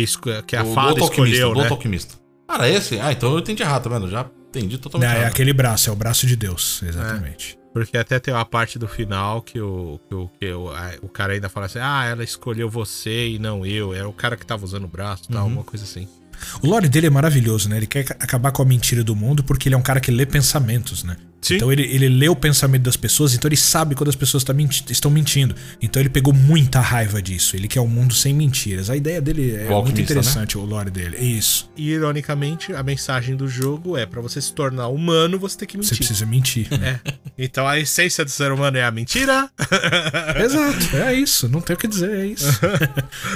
Que, que a do fada escolheu, né? alquimista. Cara, esse? Ah, então eu entendi errado, tá vendo? Já entendi totalmente é errado. aquele braço, é o braço de Deus, exatamente. Porque até tem uma parte do final que o, que o, que o, a- o cara ainda fala assim: ah, ela escolheu você e não eu. Era o cara que tava usando o braço e tal, Uhum. uma coisa assim. O lore dele é maravilhoso, né? Ele quer ca- acabar com a mentira do mundo porque ele é um cara que lê pensamentos, né? Sim. Então ele, ele lê o pensamento das pessoas, então ele sabe quando as pessoas tá menti- estão mentindo. Então ele pegou muita raiva disso. Ele quer um mundo sem mentiras. A ideia dele é O muito alquimista, interessante, o lore dele. É isso. E ironicamente, a mensagem do jogo é pra você se tornar humano, você tem que Você mentir. precisa mentir. É. Então a essência do ser humano é a mentira. Exato, é isso, não tem o que dizer, é isso.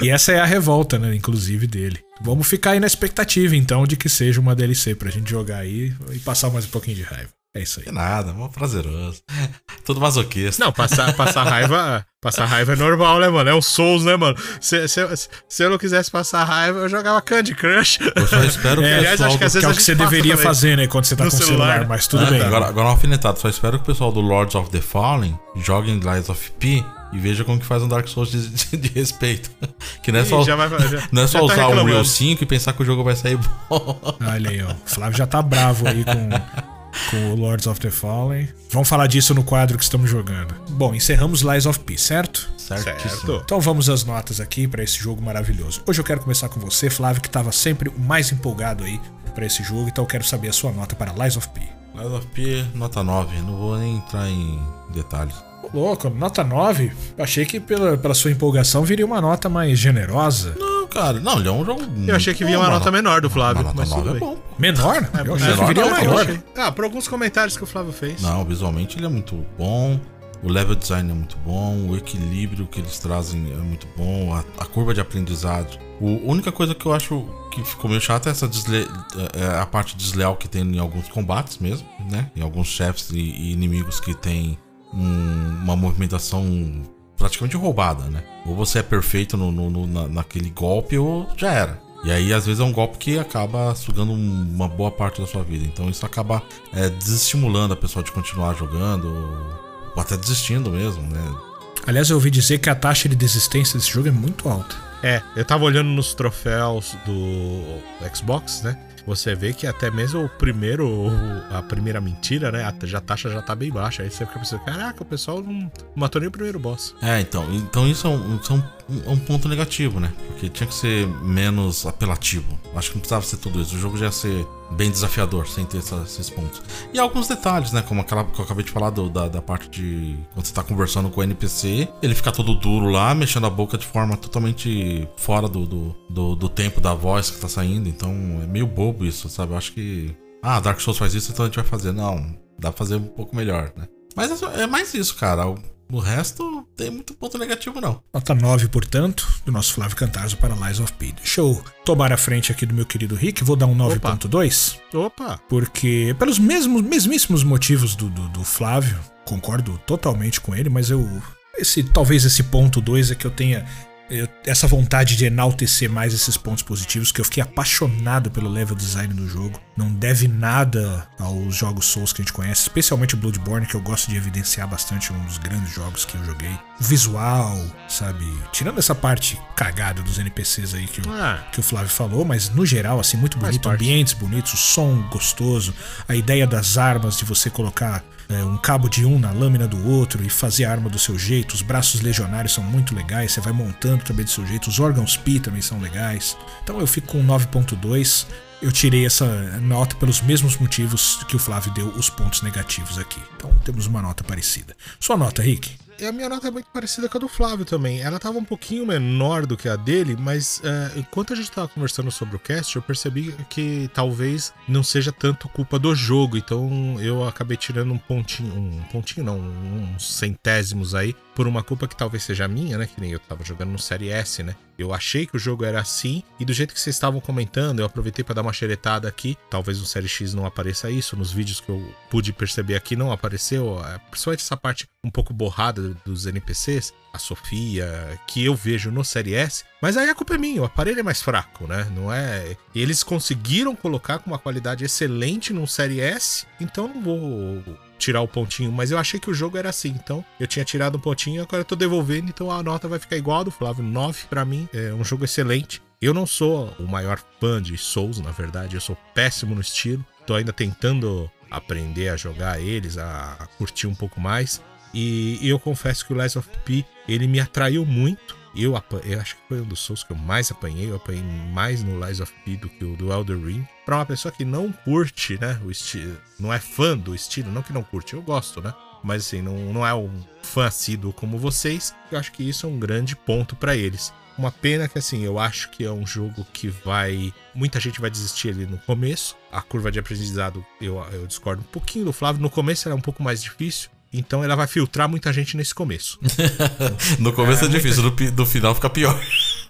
e essa é a revolta, né, inclusive, dele. Vamos ficar aí na expectativa, então, de que seja uma DLC pra gente jogar aí e passar mais um pouquinho de raiva. É isso aí. Que nada, mó prazeroso. Tudo masoquista. Não, passar, passar raiva. Passar raiva é normal, né, mano? É um Souls, né, mano? Se, se, eu- se eu não quisesse passar raiva, eu jogava Candy Crush. Eu só espero que É, o aliás, pessoal acho que do- às Que vezes é a o que você deveria também. fazer, né, quando você tá No com o celular, celular. mas tudo Ah, bem. tá. Agora, agora uma alfinetada. Só espero que o pessoal do Lords of the Fallen joguem Lies of P e veja como que faz um Dark Souls de, de- de respeito. Que não é só, Ih, já vai- já- não é já só tá usar o Unreal reclamando. 5 e pensar que o jogo vai sair bom. Olha aí, ó. O Flávio já tá bravo aí com, com o Lords of the Fallen. Vamos falar disso no quadro que estamos jogando. Bom, encerramos Lies of P, certo? Certíssimo. Certo. Então vamos às notas aqui pra esse jogo maravilhoso. Hoje eu quero começar com você, Flávio, que tava sempre o mais empolgado aí pra esse jogo, então eu quero saber a sua nota para Lies of P. Lies of P, nota 9. Não vou nem entrar em detalhes. Ô, Louco, nota 9. Eu achei que pela, pela sua empolgação viria uma nota mais generosa. Não, cara, não, ele é um jogo. Eu achei que vinha uma nota menor do Flávio, Uma nota mas 9 é bom. Menor? eu achei que menor viria maior. Ah, por alguns comentários que o Flávio fez. Não, visualmente ele é muito bom. O level design é muito bom. O equilíbrio que eles trazem é muito bom. A, a curva de aprendizado. O- a única coisa que eu acho que ficou meio chata é essa desle, é a parte desleal que tem em alguns combates mesmo, né? Em alguns chefes e, e inimigos que tem um- uma movimentação praticamente roubada, né? Ou você é perfeito no, no- no- na- naquele golpe ou já era. E aí, às vezes, é um golpe que acaba sugando um- uma boa parte da sua vida. Então, isso acaba é, desestimulando a pessoa de continuar jogando, ou, ou até desistindo mesmo, né? Aliás, eu ouvi dizer que a taxa de desistência desse jogo é muito alta. É, eu tava olhando nos troféus do Xbox, né? Você vê que até mesmo o primeiro, a primeira mentira, né? A, taxa já tá bem baixa. Aí você fica pensando, caraca, o pessoal não matou nem o primeiro boss. É, então, então isso é um, isso é um- é um ponto negativo, né? Porque tinha que ser menos apelativo. Acho que não precisava ser tudo isso. O jogo já ia ser bem desafiador sem ter essa- esses pontos. E alguns detalhes, né? Como aquela que eu acabei de falar do- da, da parte de quando você tá conversando com o NPC, ele fica todo duro lá, mexendo a boca de forma totalmente fora do, do, do, do tempo da voz que tá saindo. Então é meio bobo isso, sabe? Eu acho que. Ah, Dark Souls faz isso, então a gente vai fazer. Não, dá pra fazer um pouco melhor, né? Mas é, é mais isso, cara. O, o resto tem muito ponto negativo, não. Nota 9, portanto, do nosso Flávio Cantarzo para Lies of P. Deixa eu tomar a frente aqui do meu querido Rick, vou dar um 9.2, Opa! porque pelos mesmos, mesmíssimos motivos do, do, do Flávio, concordo totalmente com ele, mas eu. Esse, talvez esse ponto 2 é que eu tenha eu- essa vontade de enaltecer mais esses pontos positivos, que eu fiquei apaixonado pelo level design do jogo. Não deve nada aos jogos Souls que a gente conhece, especialmente o Bloodborne, que eu gosto de evidenciar bastante, um dos grandes jogos que eu joguei. O visual, sabe? Tirando essa parte cagada dos NPCs aí que o, Ah. que o Flávio falou, mas no geral, assim, muito bonito, ambientes bonitos, o som gostoso, a ideia das armas, de você colocar é, um cabo de um na lâmina do outro e fazer a arma do seu jeito, os braços legionários são muito legais, você vai montando também do seu jeito, os órgãos Pi também são legais. Então eu fico com 9.2. Eu tirei essa nota pelos mesmos motivos que o Flávio deu os pontos negativos aqui. Então temos uma nota parecida. Sua nota, Rick? E a minha nota é muito parecida com a do Flávio também. Ela tava um pouquinho menor do que a dele, mas é, enquanto a gente tava conversando sobre o cast, eu percebi que talvez não seja tanto culpa do jogo. Então eu acabei tirando um pontinho, um pontinho não, uns centésimos aí, por uma culpa que talvez seja minha, né? Que nem eu tava jogando no Série S, né? Eu achei que o jogo era assim, e do jeito que vocês estavam comentando, eu aproveitei para dar uma xeretada aqui. Talvez no Série X não apareça isso, nos vídeos que eu pude perceber aqui não apareceu, é, principalmente essa parte um pouco borrada dos NPCs, a Sofia, que eu vejo no Série S, mas aí a culpa é minha, o aparelho é mais fraco, né? Não é. Eles conseguiram colocar com uma qualidade excelente num Série S, então não vou tirar o pontinho, mas eu achei que o jogo era assim, então eu tinha tirado um pontinho, agora eu tô devolvendo, então a nota vai ficar igual a do Flávio, 9 pra mim, é um jogo excelente. Eu não sou o maior fã de Souls, na verdade, eu sou péssimo no estilo, tô ainda tentando aprender a jogar eles, a curtir um pouco mais. E, e eu confesso que o Lies of P ele me atraiu muito. Eu, eu acho que foi um dos Souls que eu mais apanhei. Eu apanhei mais no Lies of P do que o do Elder Ring. Pra uma pessoa que não curte, né? O estilo. Não é fã do estilo, não que não curte, eu gosto, né? Mas assim, não, não é um fã assíduo como vocês. Eu acho que isso é um grande ponto para eles. Uma pena que, assim, eu acho que é um jogo que vai. Muita gente vai desistir ali no começo. A curva de aprendizado, eu, eu discordo um pouquinho do Flávio. No começo era um pouco mais difícil. Então ela vai filtrar muita gente nesse começo. no começo é, é difícil, muita... no, no final fica pior.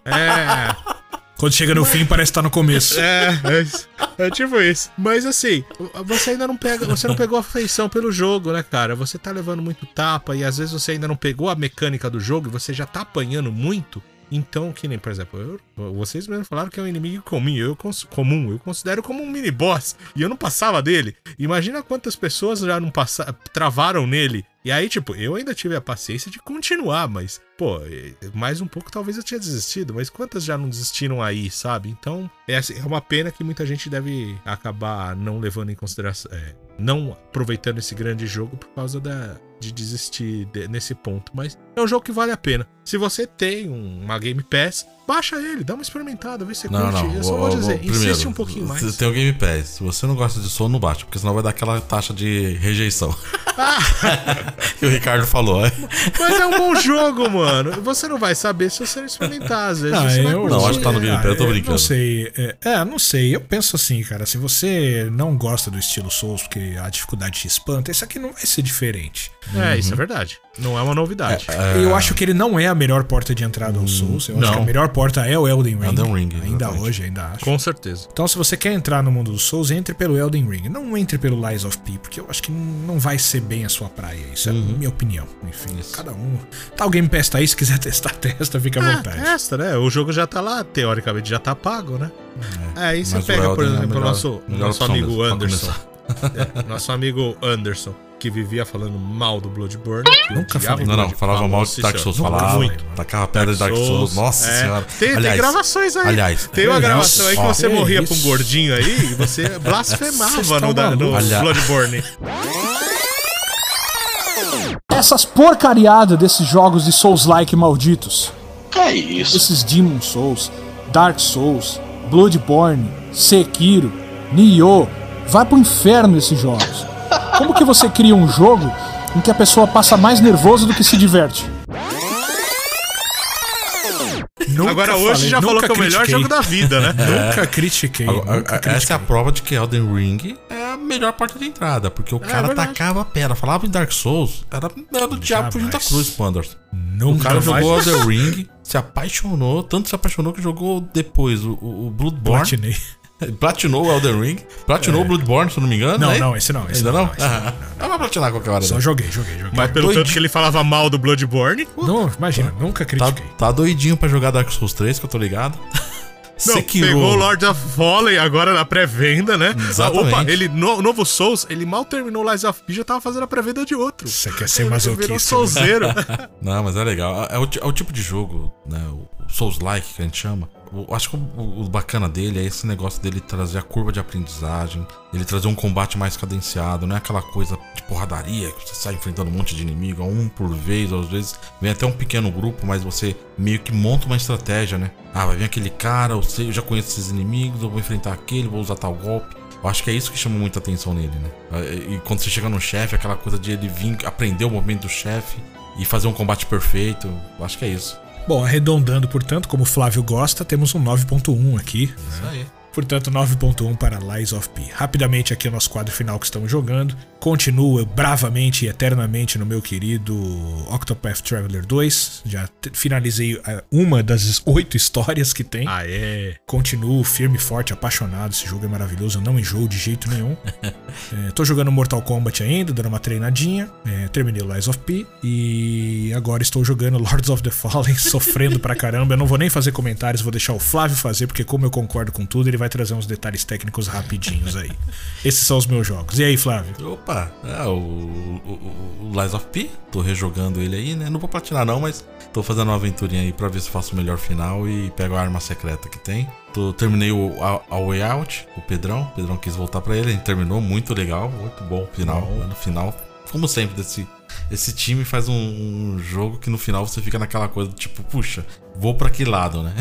É. Quando chega no fim, parece estar tá no começo. É, é, é, tipo isso. Mas assim, você ainda não pega. Você não pegou a afeição pelo jogo, né, cara? Você tá levando muito tapa e às vezes você ainda não pegou a mecânica do jogo e você já tá apanhando muito. Então, que nem, por exemplo, eu, vocês mesmo falaram que é um inimigo comum eu, comum, eu considero como um mini boss. E eu não passava dele. Imagina quantas pessoas já não passaram, travaram nele. E aí, tipo, eu ainda tive a paciência de continuar, mas, pô, mais um pouco talvez eu tinha desistido, mas quantas já não desistiram aí, sabe? Então, é, assim, é uma pena que muita gente deve acabar não levando em consideração, é, não aproveitando esse grande jogo por causa da, de desistir de, nesse ponto. Mas é um jogo que vale a pena. Se você tem uma Game Pass, baixa ele, dá uma experimentada, vê se você não, curte. Não, Eu só vou, vou dizer, primeiro, insiste um pouquinho mais. Você tem o Game Pass. Se você não gosta de som, não baixa, porque senão vai dar aquela taxa de rejeição. que o Ricardo falou. É. Mas é um bom jogo, mano. Você não vai saber se você não experimentar, às vezes. Ah, eu, não, acho que tá no Game Pass, eu tô brincando. Não sei. É, é, não sei. Eu penso assim, cara. Se você não gosta do estilo Souls, porque a dificuldade te espanta, esse aqui não vai ser diferente. É, uhum. isso é verdade. Não é uma novidade. É, é... Eu acho que ele não é a melhor porta de entrada ao hum, Souls. Eu não. acho que a melhor porta é o Elden Ring. Elden Ring ainda hoje, ainda acho. Com certeza. Então, se você quer entrar no mundo dos Souls, entre pelo Elden Ring. Não entre pelo Lies of P, porque eu acho que não vai ser bem a sua praia. Isso é uhum. minha opinião. Enfim, Isso. cada um. Tá o Game Pass tá aí, se quiser testar, testa, fica à é, vontade. Testa, né? O jogo já tá lá, teoricamente já tá pago, né? É, aí você pega, por exemplo, o nosso, nosso amigo Anderson. É, nosso amigo Anderson que vivia falando mal do Bloodborne. Nunca falei. Não, não, falava mal de Dark Souls. Falava muito. Tacava pedra de Dark Souls. Nossa é. senhora. Tem, aliás, tem gravações aí. Aliás. Tem uma gravação aí que você morria pra um gordinho aí e você blasfemava no, no Bloodborne. Essas porcariadas desses jogos de Souls-like malditos. É isso. Esses Demon Souls, Dark Souls, Bloodborne, Sekiro, Nioh. Vai pro inferno esses jogos. Como que você cria um jogo em que a pessoa passa mais nervoso do que se diverte? Nunca Agora hoje falei, já falou que é o melhor jogo da vida, né? É. Nunca, critiquei, nunca critiquei. Essa é a prova de que Elden Ring é a melhor porta de entrada, porque o é, cara é tacava pedra, falava em Dark Souls, era, era do diabo por junta cruz pro Anderson. Nunca o cara mais. jogou Elden Ring, se apaixonou, tanto se apaixonou que jogou depois o, o Bloodborne. Platinei. Platinou o Elden Ring. Platinou o é. Bloodborne, se não me engano. Não, né? não, esse não. Esse Ainda não? não? Esse ah, não, não. platinar qualquer hora. Só joguei, joguei, joguei. Mas pelo doidinho. tanto que ele falava mal do Bloodborne. Não, imagina, tá, nunca critiquei. Tá, tá, doidinho pra jogar Dark Souls 3, que eu tô ligado. Não, Sekiro. pegou o Lord of Fallen agora na pré-venda, né? Exatamente. Opa, ele, no, novo Souls, ele mal terminou o Lies of P, já tava fazendo a pré-venda de outro. Você quer ser masoquista. Virou né? soulzeiro. Não, mas é legal. É o, é o tipo de jogo, né? O Souls-like que a gente chama acho que o, o, bacana dele é esse negócio dele trazer a curva de aprendizagem, ele trazer um combate mais cadenciado, não é aquela coisa de porradaria que você sai enfrentando um monte de inimigo, um por vez, às vezes vem até um pequeno grupo, mas você meio que monta uma estratégia, né? Ah, vai vir aquele cara, eu, sei, eu já conheço esses inimigos, eu vou enfrentar aquele, vou usar tal golpe. Eu acho que é isso que chama muita atenção nele, né? E quando você chega no chefe, aquela coisa de ele vir aprender o movimento do chefe e fazer um combate perfeito, eu acho que é isso. Bom, arredondando, portanto, como o Flávio gosta, temos um 9.1 aqui. Isso né? aí. Portanto, 9.1 para Lies of P. Rapidamente aqui o nosso quadro final que estamos jogando. Continua bravamente e eternamente no meu querido Octopath Traveler 2. Já finalizei eh, uma das oito histórias que tem. Ah, é? Continuo firme, forte, apaixonado. Esse jogo é maravilhoso, eu não enjoo de jeito nenhum. é, tô jogando Mortal Kombat ainda, dando uma treinadinha. É, terminei Lies of P. E agora estou jogando Lords of the Fallen, sofrendo pra caramba. Eu não vou nem fazer comentários, vou deixar o Flávio fazer, porque como eu concordo com tudo, ele vai trazer uns detalhes técnicos rapidinhos aí. Esses são os meus jogos. E aí, Flávio? Opa, é, o, o, o Lies of P, tô rejogando ele aí, né? Não vou platinar não, mas tô fazendo uma aventurinha aí pra ver se faço o melhor final e pego a arma secreta que tem. Tô, terminei o a, a, Way Out, o Pedrão. O Pedrão quis voltar pra ele, ele terminou, muito legal, muito bom final. No final, como sempre, desse esse time faz um, um, jogo que no final você fica naquela coisa tipo, puxa, vou para que lado, né?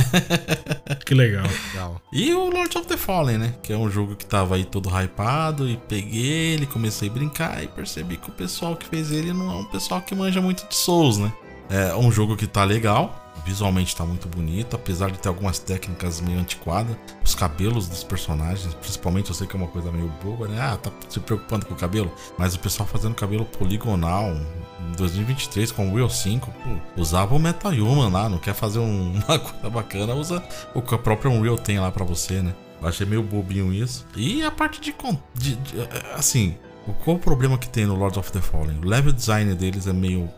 que legal, legal. E o Lord of the Fallen, né? Que é um jogo que tava aí todo hypado e peguei ele, comecei a brincar e percebi que o pessoal que fez ele não é um pessoal que manja muito de Souls, né? É um jogo que tá legal, Visualmente tá muito bonito, apesar de ter algumas técnicas meio antiquadas. Os cabelos dos personagens, principalmente, eu sei que é uma coisa meio boba, né? Ah, tá se preocupando com o cabelo. Mas o pessoal fazendo cabelo poligonal 2023 com o Will 5, pô, usava o Metahuman lá, não quer fazer um, uma coisa bacana, usa o que a própria Unreal tem lá para você, né? Eu achei meio bobinho isso. E a parte de, de, de assim, qual o problema que tem no Lords of the Fallen? O level design deles é meio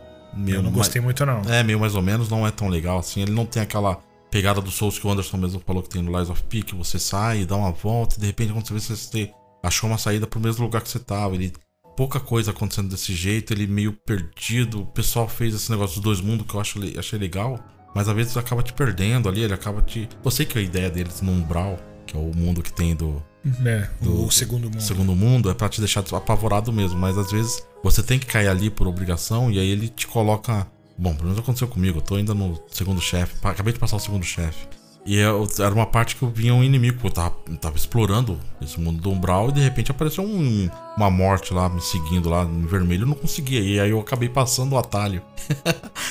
eu não gostei mais, muito, não. É, meio mais ou menos, não é tão legal assim. Ele não tem aquela pegada do Souls que o Anderson mesmo falou que tem no Lies of P, que você sai, dá uma volta e de repente quando você vê você achou uma saída pro mesmo lugar que você tava. Ele pouca coisa acontecendo desse jeito, ele meio perdido. O pessoal fez esse negócio dos dois mundos que eu acho, achei legal, mas às vezes acaba te perdendo ali, ele acaba te. Eu sei que a ideia deles no Umbral, que é o mundo que tem do é, do, o segundo mundo. Segundo mundo é para te deixar apavorado mesmo, mas às vezes você tem que cair ali por obrigação e aí ele te coloca. Bom, pelo menos aconteceu comigo, eu tô ainda no segundo chefe, acabei de passar o segundo chefe. E eu, era uma parte que eu vinha um inimigo, eu tava, eu tava explorando esse mundo do Umbral e de repente apareceu um, uma morte lá me seguindo lá em vermelho, eu não conseguia. E aí eu acabei passando o atalho.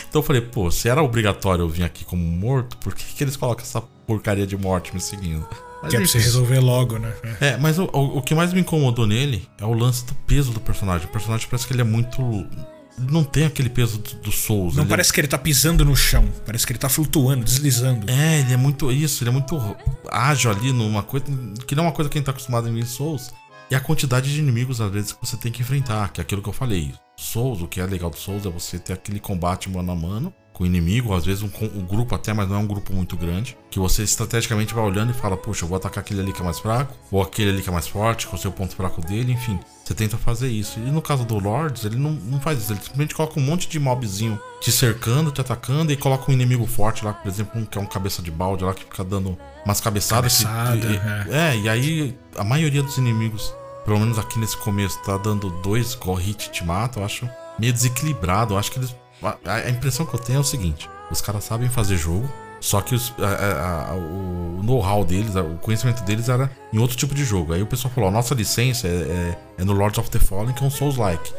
então eu falei, pô, se era obrigatório eu vir aqui como morto, por que, que eles colocam essa porcaria de morte me seguindo? Mas que é pra você resolver logo, né? É, mas o, o, o, que mais me incomodou nele é o lance do peso do personagem. O personagem parece que ele é muito. Não tem aquele peso do, do Souls. Não parece é... que ele tá pisando no chão. Parece que ele tá flutuando, deslizando. É, ele é muito isso. Ele é muito ágil ali numa coisa. Que não é uma coisa que a gente tá acostumado em Souls. E a quantidade de inimigos, às vezes, que você tem que enfrentar. Que é aquilo que eu falei. Souls, o que é legal do Souls é você ter aquele combate mano a mano com o inimigo, às vezes um, um, grupo até, mas não é um grupo muito grande, que você estrategicamente vai olhando e fala, puxa, eu vou atacar aquele ali que é mais fraco, ou aquele ali que é mais forte, com o seu ponto fraco dele, enfim. Você tenta fazer isso. E no caso do Lords, ele não, não faz isso. Ele simplesmente coloca um monte de mobzinho te cercando, te atacando, e coloca um inimigo forte lá, por exemplo, um que é um cabeça de balde lá, que fica dando umas cabeçadas. Cabeçada, que, é. é, e aí a maioria dos inimigos, pelo menos aqui nesse começo, tá dando dois go hit te mata, eu acho meio desequilibrado. Eu acho que eles a, impressão que eu tenho é o seguinte: os caras sabem fazer jogo, só que os, a, a, o know-how deles, o conhecimento deles era em outro tipo de jogo. Aí o pessoal falou: nossa licença é, é, é no Lords of the Fallen, que é um Souls-like.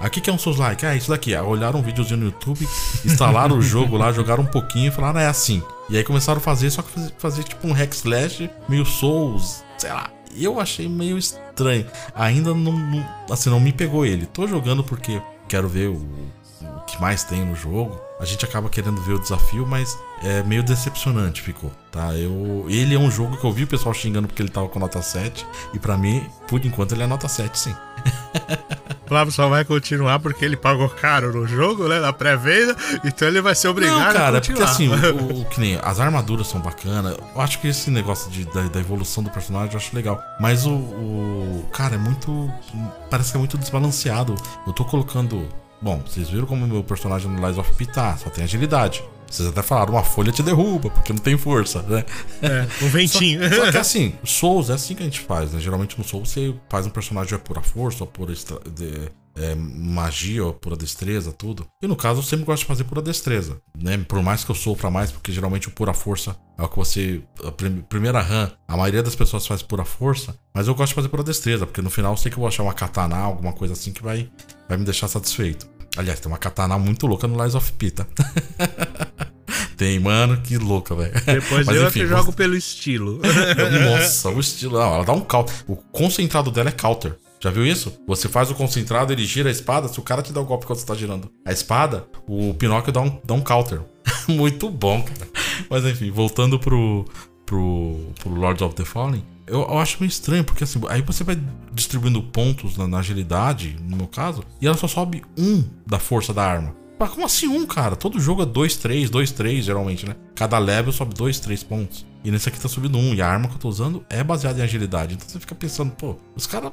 Aí o que, é um Souls-like? Ah, isso daqui. Aí olharam um videozinho no YouTube, instalaram o jogo lá, jogaram um pouquinho e falaram: ah, é assim. E aí começaram a fazer, só que fazer, fazer tipo um hack slash, meio Souls, sei lá. Eu achei meio estranho. Ainda não, não, assim, não me pegou ele. Tô jogando porque quero ver o que mais tem no jogo, a gente acaba querendo ver o desafio, mas é meio decepcionante ficou, tá? Eu, ele é um jogo que eu vi o pessoal xingando porque ele tava com nota 7, e para mim, por enquanto, ele é nota 7, sim. Flávio só vai continuar porque ele pagou caro no jogo, né? Na pré-venda, então ele vai ser obrigado Não, cara, a continuar. porque assim, o, o, que nem as armaduras são bacanas. Eu acho que esse negócio de, da, da, evolução do personagem eu acho legal. Mas o, o. Cara, é muito. Parece que é muito desbalanceado. Eu tô colocando Bom, vocês viram como o meu personagem no Lies of P tá, só tem agilidade. Vocês até falaram, uma folha te derruba, porque não tem força, né? É, um ventinho. Só, só que assim, Souls é assim que a gente faz, né? Geralmente no Souls você faz um personagem é pura força, ou pura de, é, magia, ou pura destreza, tudo. E no caso eu sempre gosto de fazer pura destreza, né? Por mais que eu sofra mais, porque geralmente o pura força é o que você. A primeira run, a maioria das pessoas faz pura força, mas eu gosto de fazer pura destreza, porque no final eu sei que eu vou achar uma katana, alguma coisa assim que vai, vai me deixar satisfeito. Aliás, tem uma katana muito louca no Lies of P, tá? tem, mano, que louca, velho. Depois Mas, eu enfim, jogo você... pelo estilo. Nossa, o estilo. Não, ela dá um counter. O concentrado dela é counter. Já viu isso? Você faz o concentrado, ele gira a espada. Se o cara te dá o um golpe quando você tá girando a espada, o Pinóquio dá um, dá um counter. Muito bom, cara. Mas enfim, voltando pro, pro, pro Lords of the Fallen. Eu, eu, acho meio estranho, porque assim, aí você vai distribuindo pontos na, na, agilidade, no meu caso, e ela só sobe um da força da arma. Mas como assim um, cara? Todo jogo é 2, 3, 2, 3, geralmente, né? Cada level sobe 2, 3 pontos. E nesse aqui tá subindo um. E a arma que eu tô usando é baseada em agilidade. Então você fica pensando, pô, os caras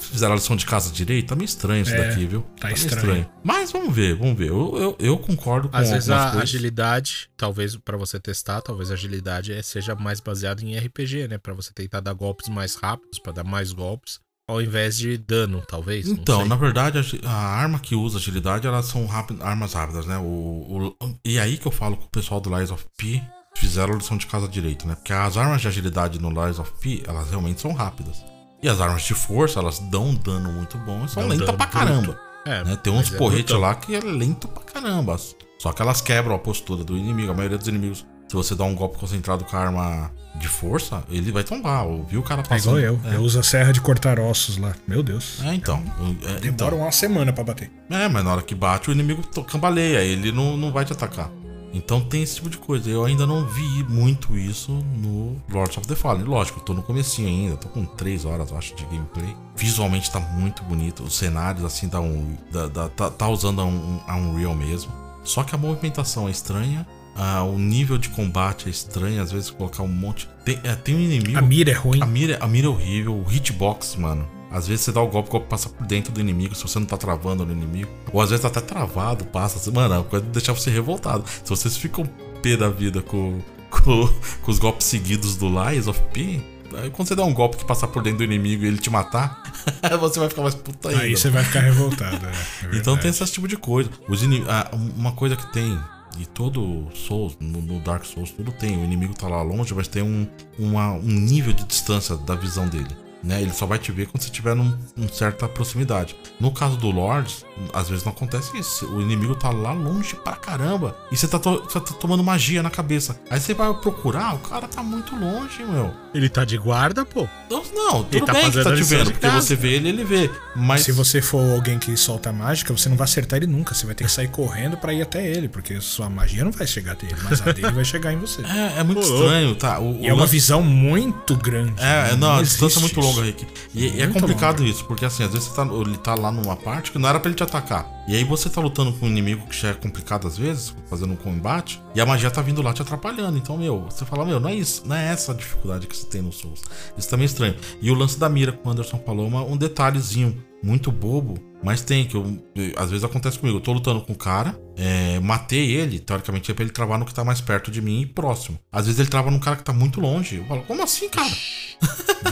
fizeram a lição de casa direito? Tá meio estranho isso é, daqui, viu? Tá, tá estranho. estranho. Mas vamos ver, vamos ver. Eu, eu, eu concordo com Às vezes a coisas. agilidade, talvez para você testar, talvez a agilidade é, seja mais baseada em RPG, né? Para você tentar dar golpes mais rápidos, para dar mais golpes. ao invés de dano, talvez. Então, na verdade, a a arma que usa agilidade, elas são rápido- armas rápidas, né? O, o- e aí que eu falo que o pessoal do Lies of P fizeram a lição de casa direito, né? Porque as armas de agilidade no Lies of P, elas realmente são rápidas. E as armas de força, elas dão um dano muito bom e são lentas pra caramba. É, né? Tem uns é porretes brutão. lá que é lento pra caramba. Só que elas quebram a postura do inimigo. A maioria dos inimigos, se você dá um golpe concentrado com a arma de força, ele vai tombar. Viu o cara É passando. igual eu. Eu uso a serra de cortar ossos lá. Meu Deus. É, então. É, então. Demora uma semana pra bater. É, mas na hora que bate, o inimigo cambaleia, ele não, não vai te atacar. Então tem esse tipo de coisa. Eu ainda não vi muito isso no Lords of the Fallen. Lógico, eu tô no comecinho ainda, tô com 3 horas, eu acho, de gameplay. Visualmente tá muito bonito. Os cenários, assim, dá um, dá- dá- tá, tá usando a, um, a Unreal mesmo. Só que a movimentação é estranha. ah, o nível de combate é estranho. Às vezes colocar um monte. Tem, é, tem um inimigo. A mira é ruim. A mira, a mira é horrível, o hitbox, mano. Às vezes você dá o golpe, o golpe passa por dentro do inimigo, se você não tá travando no inimigo. Ou às vezes tá até travado, passa. assim, Mano, é uma coisa de deixar você revoltado. Se vocês ficam pé da vida com, com, com os golpes seguidos do Lies of P, aí quando você dá um golpe que passar por dentro do inimigo e ele te matar, você vai ficar mais puta ainda. Aí você vai ficar revoltado. é, é Então tem esse tipo de coisa. Os ini- ah, uma coisa que tem, e todo Souls, no, no Dark Souls, tudo tem. O inimigo tá lá longe, mas tem um, uma- um nível de distância da visão dele. Né? Ele só vai te ver quando você estiver num, num certa proximidade. No caso do Lords, às vezes não acontece isso. O inimigo tá lá longe pra caramba. E você tá, to- tá tomando magia na cabeça. Aí você vai procurar, o cara tá muito longe, meu. Ele tá de guarda, pô. Não, não tudo tá bem que fazendo tá a te vendo, porque casa. você vê ele, ele vê. Mas Se você for alguém que solta mágica, você não vai acertar ele nunca. Você vai ter que sair correndo pra ir até ele, porque sua magia não vai chegar até ele, mas a dele vai chegar em você. é, é muito Pô, estranho, tá? O, E é o uma lance- visão muito grande. É, é, não, a existe distância é muito longa, Rick. E, e é complicado longa. isso, porque assim, às vezes você tá, ele tá lá numa parte que não era pra ele te atacar. E aí você tá lutando com um inimigo que já é complicado às vezes, fazendo um combate, e a magia tá vindo lá te atrapalhando. Então, meu, você fala, meu, não é isso, não é essa a dificuldade que você tem no Souls. Isso também é estranho. E o lance da mira, como o Anderson falou, uma- um detalhezinho muito bobo, mas tem, que eu, às vezes acontece comigo. Eu tô lutando com o cara, é, matei ele, teoricamente é pra ele travar no que tá mais perto de mim e próximo. Às vezes ele trava num cara que tá muito longe. Eu falo, como assim, cara?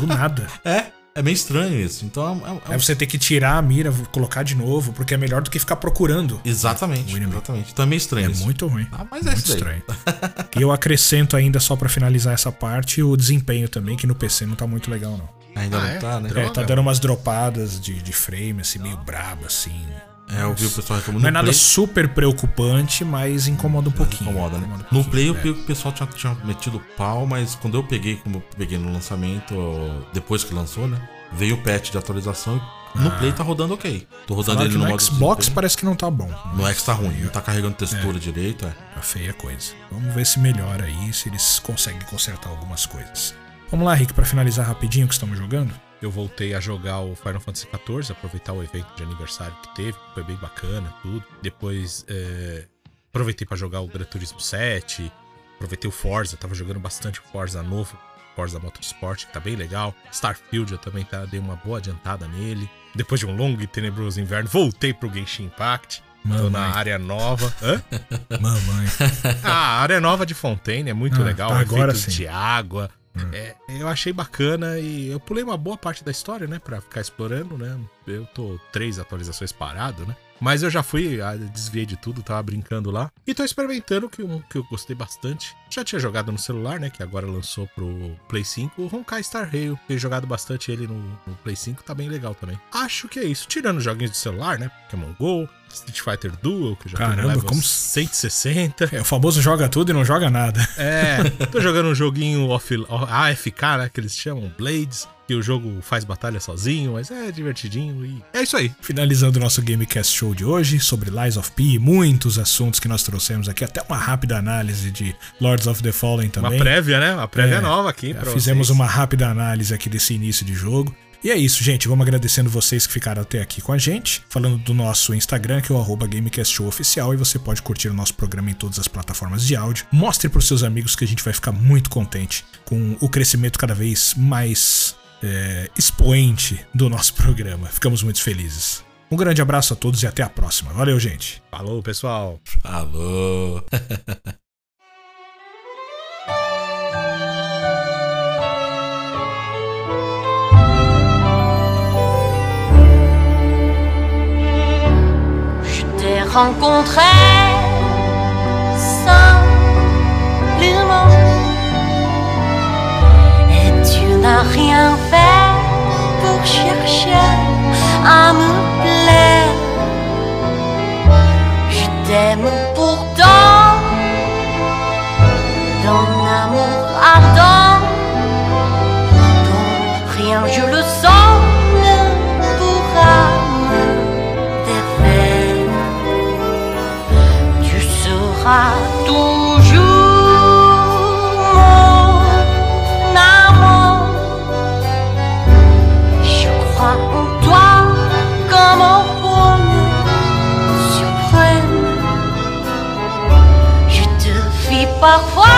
Do nada. É, é meio estranho isso. Então é, é- é- Aí você tem que tirar a mira, colocar de novo, porque é melhor do que ficar procurando. Exatamente, inimigo. exatamente. Então é meio estranho É isso. muito ruim. Ah, mas é muito estranho. e eu acrescento ainda, só pra finalizar essa parte, o desempenho também, que no PC não tá muito legal, não. Ainda Ah, não é? tá, né? É, tá dando umas dropadas de, de frame, assim, meio brabo, assim. É, eu vi o pessoal reclamando. Não é nada Play, super preocupante, mas incomoda um pouquinho. Incomoda, né? um No Play eu é. o pessoal tinha, tinha metido pau, mas quando eu peguei, como eu peguei no lançamento, depois que lançou, né? Veio o patch de atualização e no Play tá rodando ok. Tô rodando Falaram ele no no modo Xbox parece que não tá bom. No X tá ruim, não tá carregando textura direito, é. Tá feia coisa. Vamos ver se melhora aí, se eles conseguem consertar algumas coisas. Vamos lá, Rick, pra finalizar rapidinho o que estamos jogando. Eu voltei a jogar o Final Fantasy XIV, aproveitar o evento de aniversário que teve, foi bem bacana, tudo. Depois é, aproveitei pra jogar o Gran Turismo 7, aproveitei o Forza, tava jogando bastante o Forza novo, Forza Motorsport, que tá bem legal. Starfield eu também tá, dei uma boa adiantada nele. Depois de um longo e tenebroso inverno, voltei pro Genshin Impact. Tô Mamãe. na área nova. Hã? Mamãe. Ah, a área nova de Fontaine é muito Ah, legal. tá, agora efeitos sim. De água. É, eu achei bacana e eu pulei uma boa parte da história, né? Pra ficar explorando, né? Eu tô três atualizações parado, né? Mas eu já fui, ah, desviei de tudo, tava brincando lá. E tô experimentando que um que eu gostei bastante. Já tinha jogado no celular, né? Que agora lançou pro Play 5. O Honkai Star Rail. Tenho jogado bastante ele no, no Play 5, tá bem legal também. Acho que é isso. Tirando os joguinhos de celular, né? Pokémon GO, Street Fighter Duel, que eu já Caramba, como- 160. É, o famoso joga tudo e não joga nada. É, tô jogando um joguinho off, AFK, né? Que eles chamam Blades. Que o jogo faz batalha sozinho, mas é divertidinho e é isso aí. Finalizando o nosso Gamecast Show de hoje sobre Lies of P e muitos assuntos que nós trouxemos aqui, até uma rápida análise de Lords of the Fallen também. Uma prévia, né? Uma prévia É, nova aqui pra Fizemos vocês. uma rápida análise aqui desse início de jogo. E é isso, gente. Vamos agradecendo vocês que ficaram até aqui com a gente. Falando do nosso Instagram, que é o arroba Gamecast Show Oficial. E você pode curtir o nosso programa em todas as plataformas de áudio. Mostre para os seus amigos que a gente vai ficar muito contente com o crescimento cada vez mais é, expoente do nosso programa. Ficamos muito felizes. Um grande abraço a todos e até a próxima. Valeu, gente. Falou, pessoal. Alô. rencontrer simplement. Et tu n'as rien fait pour chercher à me plaire. Je t'aime seras toujours mon amour. Je crois en toi comme en bonheur suprême. Je te fis parfois